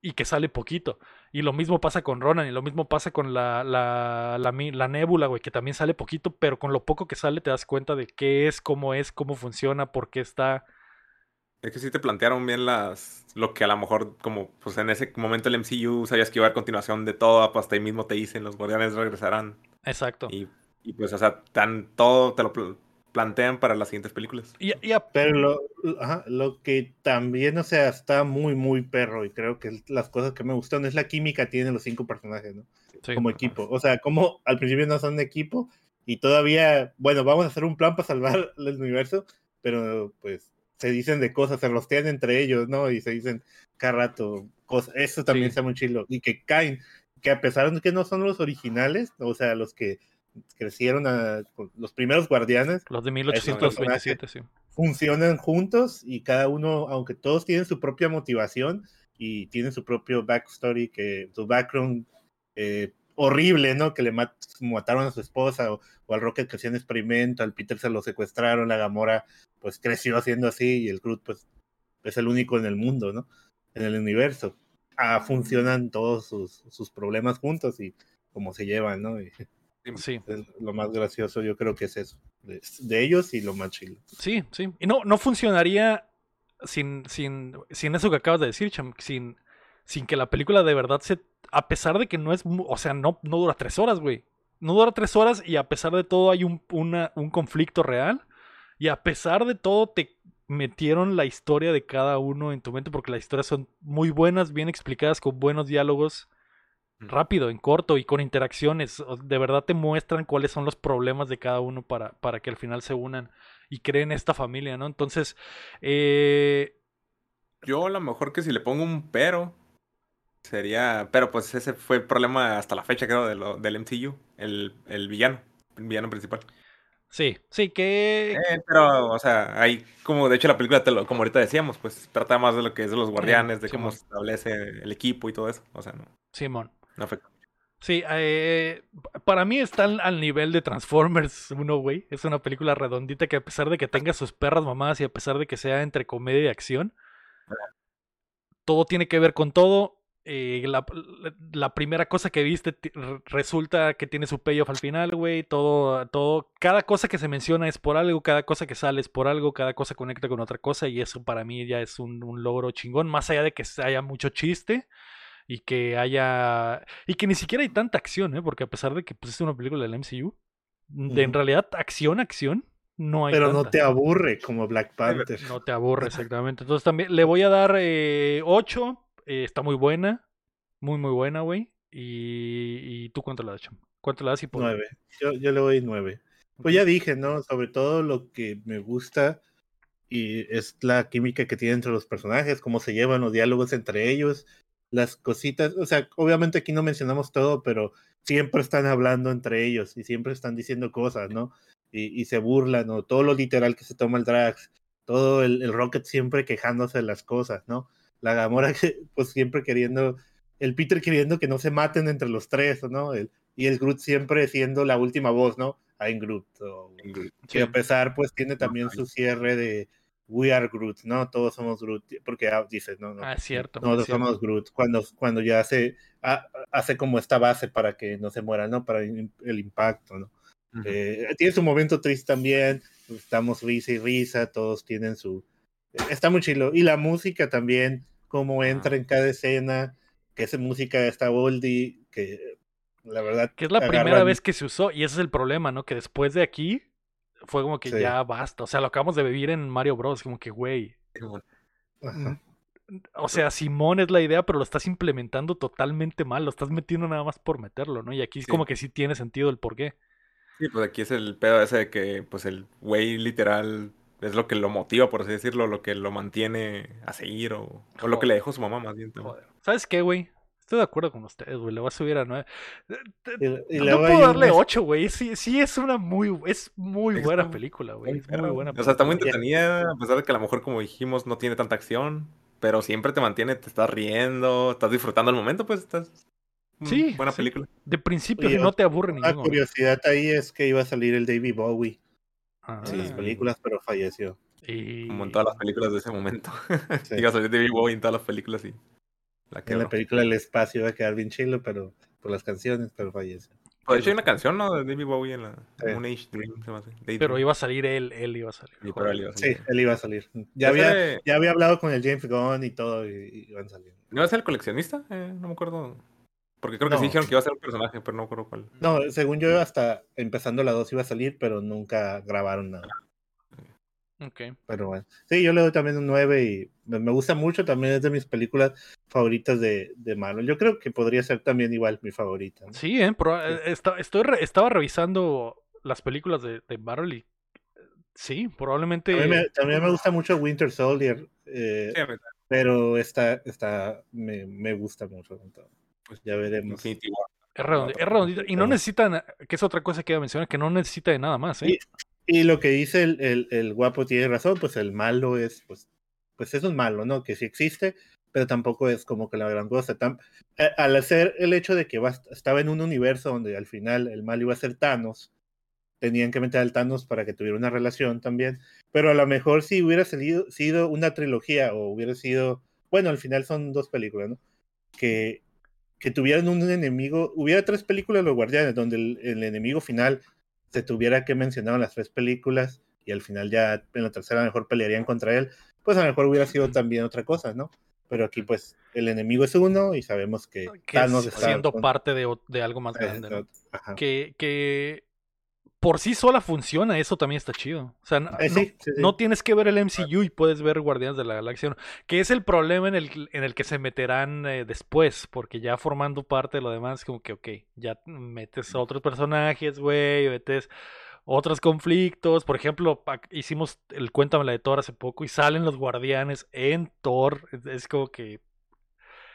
y que sale poquito. Y lo mismo pasa con Ronan, y lo mismo pasa con la, la, la, la nébula, güey, que también sale poquito, pero con lo poco que sale te das cuenta de qué es, cómo es, cómo funciona, por qué está. Es que sí te plantearon bien las. Lo que a lo mejor, como pues en ese momento el MCU sabías que iba a continuación de todo, hasta ahí mismo te dicen los guardianes regresarán. Exacto. Y, y pues, o sea, tan todo te lo plantean para las siguientes películas. Y, Pero lo, lo que también, o sea, está muy, muy perro y creo que las cosas que me gustan es la química que tienen los cinco personajes, ¿no? Como equipo. O sea, como al principio no son equipo y todavía, bueno, vamos a hacer un plan para salvar el universo, pero pues se dicen de cosas, se rostean entre ellos, ¿no? Y se dicen cada rato cosas. Eso también está muy chido. Y que caen, que a pesar de que no son los originales, o sea, los que crecieron a, los primeros guardianes. Los de 1827, sí. Funcionan juntos y cada uno, aunque todos tienen su propia motivación y tienen su propio backstory, que su background eh, horrible, ¿no? Que le mataron a su esposa o, al Rocket que hacía un experimento, al Peter se lo secuestraron, la Gamora pues creció haciendo así y el Groot pues es el único en el mundo, ¿no? En el universo. Ah, funcionan todos sus, sus problemas juntos y cómo se llevan, ¿no? Sí. lo más gracioso yo creo que es eso, de, ellos y lo más chido. Sí, sí. Y no, no funcionaría sin, sin, sin eso que acabas de decir, Cham, sin, sin que la película de verdad se... A pesar de que no es... O sea, no, no dura tres horas, güey. No dura tres horas y a pesar de todo hay un, un conflicto real. Y a pesar de todo te metieron la historia de cada uno en tu mente porque las historias son muy buenas, bien explicadas, con buenos diálogos rápido, en corto y con interacciones. De verdad te muestran cuáles son los problemas de cada uno para, para que al final se unan y creen esta familia, ¿no? Entonces, eh... yo a lo mejor que si le pongo un pero, sería, pero pues ese fue el problema hasta la fecha, creo, de lo, del MCU, el, el villano, el villano principal. Sí, sí, que... Eh, pero, o sea, hay como, de hecho la película, te lo, como ahorita decíamos, pues trata más de lo que es de los guardianes, de cómo se establece el equipo y todo eso, o sea, no. Simón. Sí, eh, para mí está al nivel de Transformers 1, güey. Es una película redondita que a pesar de que tenga sus perras mamadas y a pesar de que sea entre comedia y acción, todo tiene que ver con todo. Eh, la, primera cosa que viste resulta que tiene su payoff al final, güey. Todo, todo, cada cosa que se menciona es por algo, cada cosa que sale es por algo, cada cosa conecta con otra cosa y eso para mí ya es un, un logro chingón. Más allá de que haya mucho chiste y que haya. Y que ni siquiera hay tanta acción, ¿eh? Porque a pesar de que pues, es una película del MCU, en realidad, acción, acción, no hay. Pero no te aburre como Black Panther. No te aburre, exactamente. Entonces también le voy a dar 8. Eh, eh, está muy buena. Muy, muy buena, güey. Y, tú cuánto le das, ¿Cuánto le das y por 9. Yo, yo le doy 9. Pues ya dije, ¿no? Sobre todo lo que me gusta y es la química que tiene entre los personajes, cómo se llevan los diálogos entre ellos, las cositas, o sea, obviamente aquí no mencionamos todo, pero siempre están hablando entre ellos y siempre están diciendo cosas, ¿no? Y, se burlan, ¿no? Todo lo literal que se toma el Drax, todo el, Rocket siempre quejándose de las cosas, ¿no? La Gamora que, pues siempre queriendo, el Peter queriendo que no se maten entre los tres, ¿no? El, y el Groot siempre siendo la última voz, ¿no? en Groot. Que a pesar, pues tiene también su cierre de We are Groot, ¿no? Todos somos Groot, porque ah, dices, no, no. Ah, cierto. Todos somos Groot. Cuando, cuando ya hace, ah, hace como esta base para que no se muera, ¿no? Para el impacto, ¿no? Eh, tiene su momento triste también. Estamos risa y risa, todos tienen su. Está muy chilo. Y la música también, cómo entra en cada escena, que es música de esta oldie, que la verdad. Que es la primera vez que se usó, y ese es el problema, ¿no? Que después de aquí fue como que ya basta. O sea, lo acabamos de vivir en Mario Bros. Como que, güey. O sea, Simón es la idea, pero lo estás implementando totalmente mal. Lo estás metiendo nada más por meterlo, ¿no? Y aquí es como que sí tiene sentido el por qué. Sí, pues aquí es el pedo ese de que, pues el güey literal es lo que lo motiva, por así decirlo, lo que lo mantiene a seguir o, o lo que le dejó su mamá más bien. ¿Sabes qué, güey? Estoy de acuerdo con ustedes, güey. Le voy a subir a 9. Y, no puedo darle 8, güey. Sí, sí, es una muy, es muy buena película, güey. Es muy buena. O sea, está muy entretenida, a pesar de que a lo mejor, como dijimos, no tiene tanta acción. Pero siempre te mantiene, te estás riendo, estás disfrutando el momento, pues estás. Sí. Buena película. De principio no te aburre La curiosidad ahí es que iba a salir el David Bowie. Ah. En las películas, pero falleció. Como en todas las películas de ese momento. iba a salir David Bowie en todas las películas, sí. La en la película El Espacio iba a quedar bien chilo, pero por las canciones, pero fallece. Pues de hecho hay una canción, ¿no? De David Bowie en la Moon Age Dream, se llama Pero iba a salir él, él iba a salir. Sí, él iba a salir. Ya había, ya había hablado con el James Gunn y todo, y, iban a salir. ¿No iba a ser el coleccionista? Eh, no me acuerdo. Porque creo que sí dijeron que iba a ser un personaje, pero no me acuerdo cuál. No, según yo, hasta empezando la 2 iba a salir, pero nunca grabaron nada. Ok. Pero bueno. Sí, yo le doy también un 9 y me gusta mucho. También es de mis películas favoritas de, de Marvel. Yo creo que podría ser también igual mi favorita. Sí, ¿eh? eh estoy estaba revisando las películas de, de Marvel y sí, probablemente. También me, gusta mucho Winter Soldier. Eh, pero esta, esta me, me gusta mucho. Pues ya veremos. Es redondito, Y no necesitan, que es otra cosa que iba a mencionar, que no necesita de nada más. ¿eh? Y lo que dice el, el, guapo tiene razón, pues el malo es, pues, pues es un malo, ¿no? Que sí existe, pero tampoco es como que la gran cosa. Eh, al hacer el hecho de que estaba en un universo donde al final el malo iba a ser Thanos, tenían que meter al Thanos para que tuviera una relación también, pero a lo mejor si hubiera salido, sido una trilogía o hubiera sido, bueno, al final son dos películas, ¿no? Que, que tuvieran un enemigo, hubiera tres películas de los guardianes, donde el enemigo final se tuviera que mencionar en las tres películas y al final ya en la tercera mejor pelearían contra él, pues a lo mejor hubiera sido también otra cosa, ¿no? Pero aquí pues el enemigo es uno y sabemos que, que Thanos está siendo parte de, de, algo más grande. Que, que por sí sola funciona, eso también está chido. O sea, no, eh, no, tienes que ver el MCU y puedes ver Guardianes de la Galaxia, que es el problema en el, en el que se meterán eh, después, porque ya formando parte de lo demás, como que, ok, ya metes a otros personajes, güey, metes otros conflictos. Por ejemplo, hicimos el Cuéntame la de Thor hace poco y salen los Guardianes en Thor. Es como que...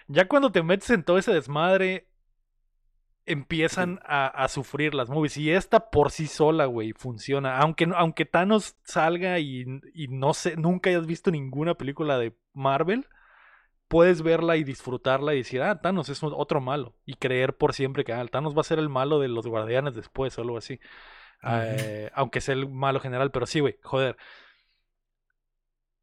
Ya cuando te metes en todo ese desmadre, empiezan a, sufrir las movies. Y esta por sí sola, güey, funciona. Aunque, aunque Thanos salga y, no sé, nunca hayas visto ninguna película de Marvel, puedes verla y disfrutarla y decir, ah, Thanos es otro malo. Y creer por siempre que ah, Thanos va a ser el malo de los guardianes después o algo así. Eh, aunque sea el malo general, pero sí, güey, joder.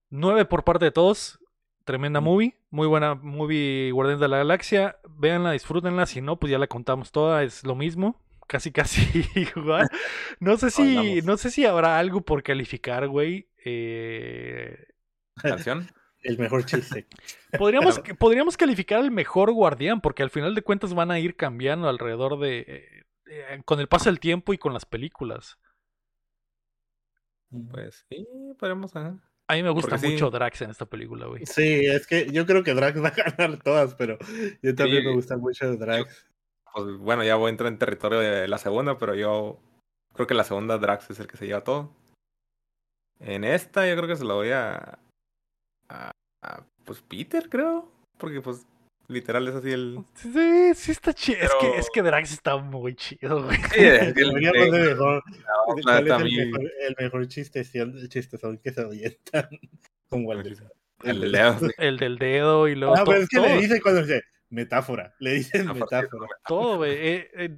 Nueve por parte de todos. Tremenda movie, muy buena movie Guardianes de la Galaxia. Véanla, disfrútenla. Si no, pues ya la contamos toda, es lo mismo. Casi, casi igual. No sé si, no sé si habrá algo por calificar, güey. Eh... ¿Canción? el mejor chiste. Podríamos, podríamos calificar el mejor guardián, porque al final de cuentas van a ir cambiando alrededor de. Eh, eh, con el paso del tiempo y con las películas. Pues sí, podemos. A mí me gusta mucho Drax en esta película, güey. Sí, es que yo creo que Drax va a ganar todas, pero yo también me gusta mucho Drax. pues bueno, ya voy a entrar en territorio de la segunda, pero yo creo que la segunda Drax es el que se lleva todo. En esta yo creo que se lo voy a, a, pues Peter, creo, porque pues literal es así el. Sí, sí está chido. Es, que, es que Drax está muy chido, güey. Sí, el, el, mejor, el, mejor, chiste, el chiste son que se avientan como el, el, del dedo. El del dedo y luego. Ah, pero es que le dice cuando dice metáfora. Le dicen metáfora. Todo, güey. Eh, eh,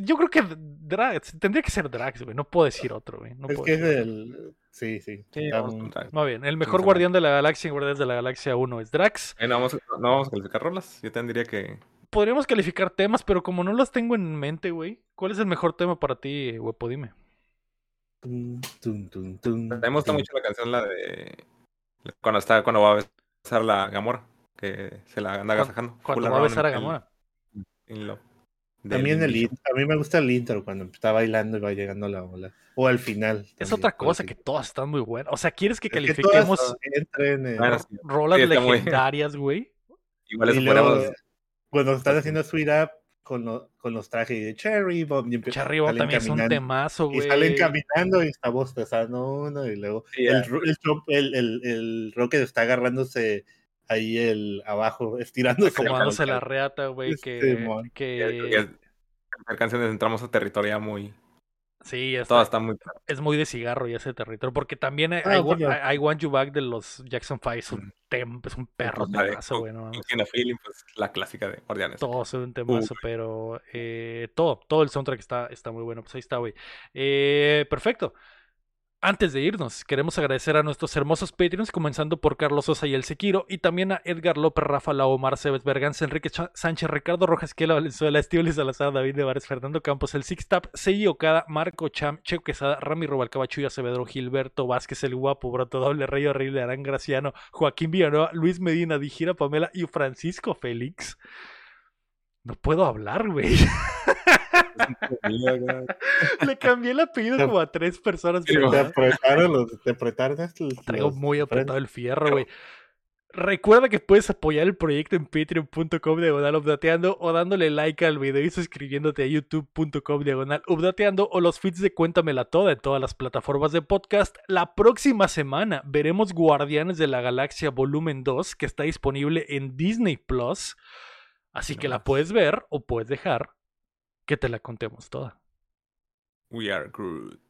yo creo que Drax, tendría que ser Drax, güey. No puedo decir otro, güey. No es que es el. Sí, sí. muy bien. El mejor guardián de la galaxia en Guardianes de la Galaxia 1 es Drax. no, vamos, no vamos a calificar rolas. Yo tendría que. Podríamos calificar temas, pero como no los tengo en mente, güey. ¿Cuál es el mejor tema para ti, Wepo? Dime. me gusta mucho la canción, la de. Cuando está, cuando va a besar la Gamora. Que se la anda agasajando. Cuando va a besar a Gamora. También el a mí me gusta el intro cuando está bailando y va llegando la ola. O al final. Es otra cosa que todas están muy buenas. O sea, ¿quieres que califiquemos rolas legendarias, güey? Igual es Cuando están haciendo Sweet Up con, con los trajes de Cherry Bomb. Cherry Bomb también es un temazo, güey. Y salen caminando y está bostezando uno y luego el, el, el, el Rocket está agarrándose ahí el abajo, estirándose. Acomodándose la reata, güey, que... que... En canciones entramos a territorio muy... Sí, es, Todo está muy... es muy de cigarro y ese territorio, porque también hay, ah, hay, Want You Back de los Jackson Five, es un, tem, es un perro temazo, güey. ¿no? Feeling, pues la clásica de Guardianes. Todo es un temazo, pero eh, todo, todo el soundtrack está, está muy bueno, pues ahí está, güey. Eh, perfecto. Antes de irnos, queremos agradecer a nuestros hermosos Patreons, comenzando por Carlos Sosa y El Sequiro, y también a Edgar López, Rafa Lau, Omar Cebes, Berganza, Enrique Sánchez, Ricardo Rojas, Kiela Valenzuela, Estíbal Salazar, David de Vares, Fernando Campos, El Six Tap, Sei Okada, Marco Cham, Checo Quesada, Rami Robalcabachuy, Acevedo, Gilberto Vázquez, El Guapo, Broto Doble, Rey Horrible, Arán Graciano, Joaquín Villanueva, Luis Medina, Dijira Pamela y Francisco Félix. No puedo hablar, güey. Le cambié el apellido como a tres personas. te apretaron los, te Traigo muy apretado el fierro, güey. Recuerda que puedes apoyar el proyecto en patreon.com diagonal updateando o dándole like al video y suscribiéndote a youtube.com diagonal updateando o los feeds de Cuéntamela Toda en todas las plataformas de podcast. La próxima semana veremos Guardianes de la Galaxia Volumen 2 que está disponible en Disney Plus. Así que la puedes ver o puedes dejar que te la contemos toda. We are Groot.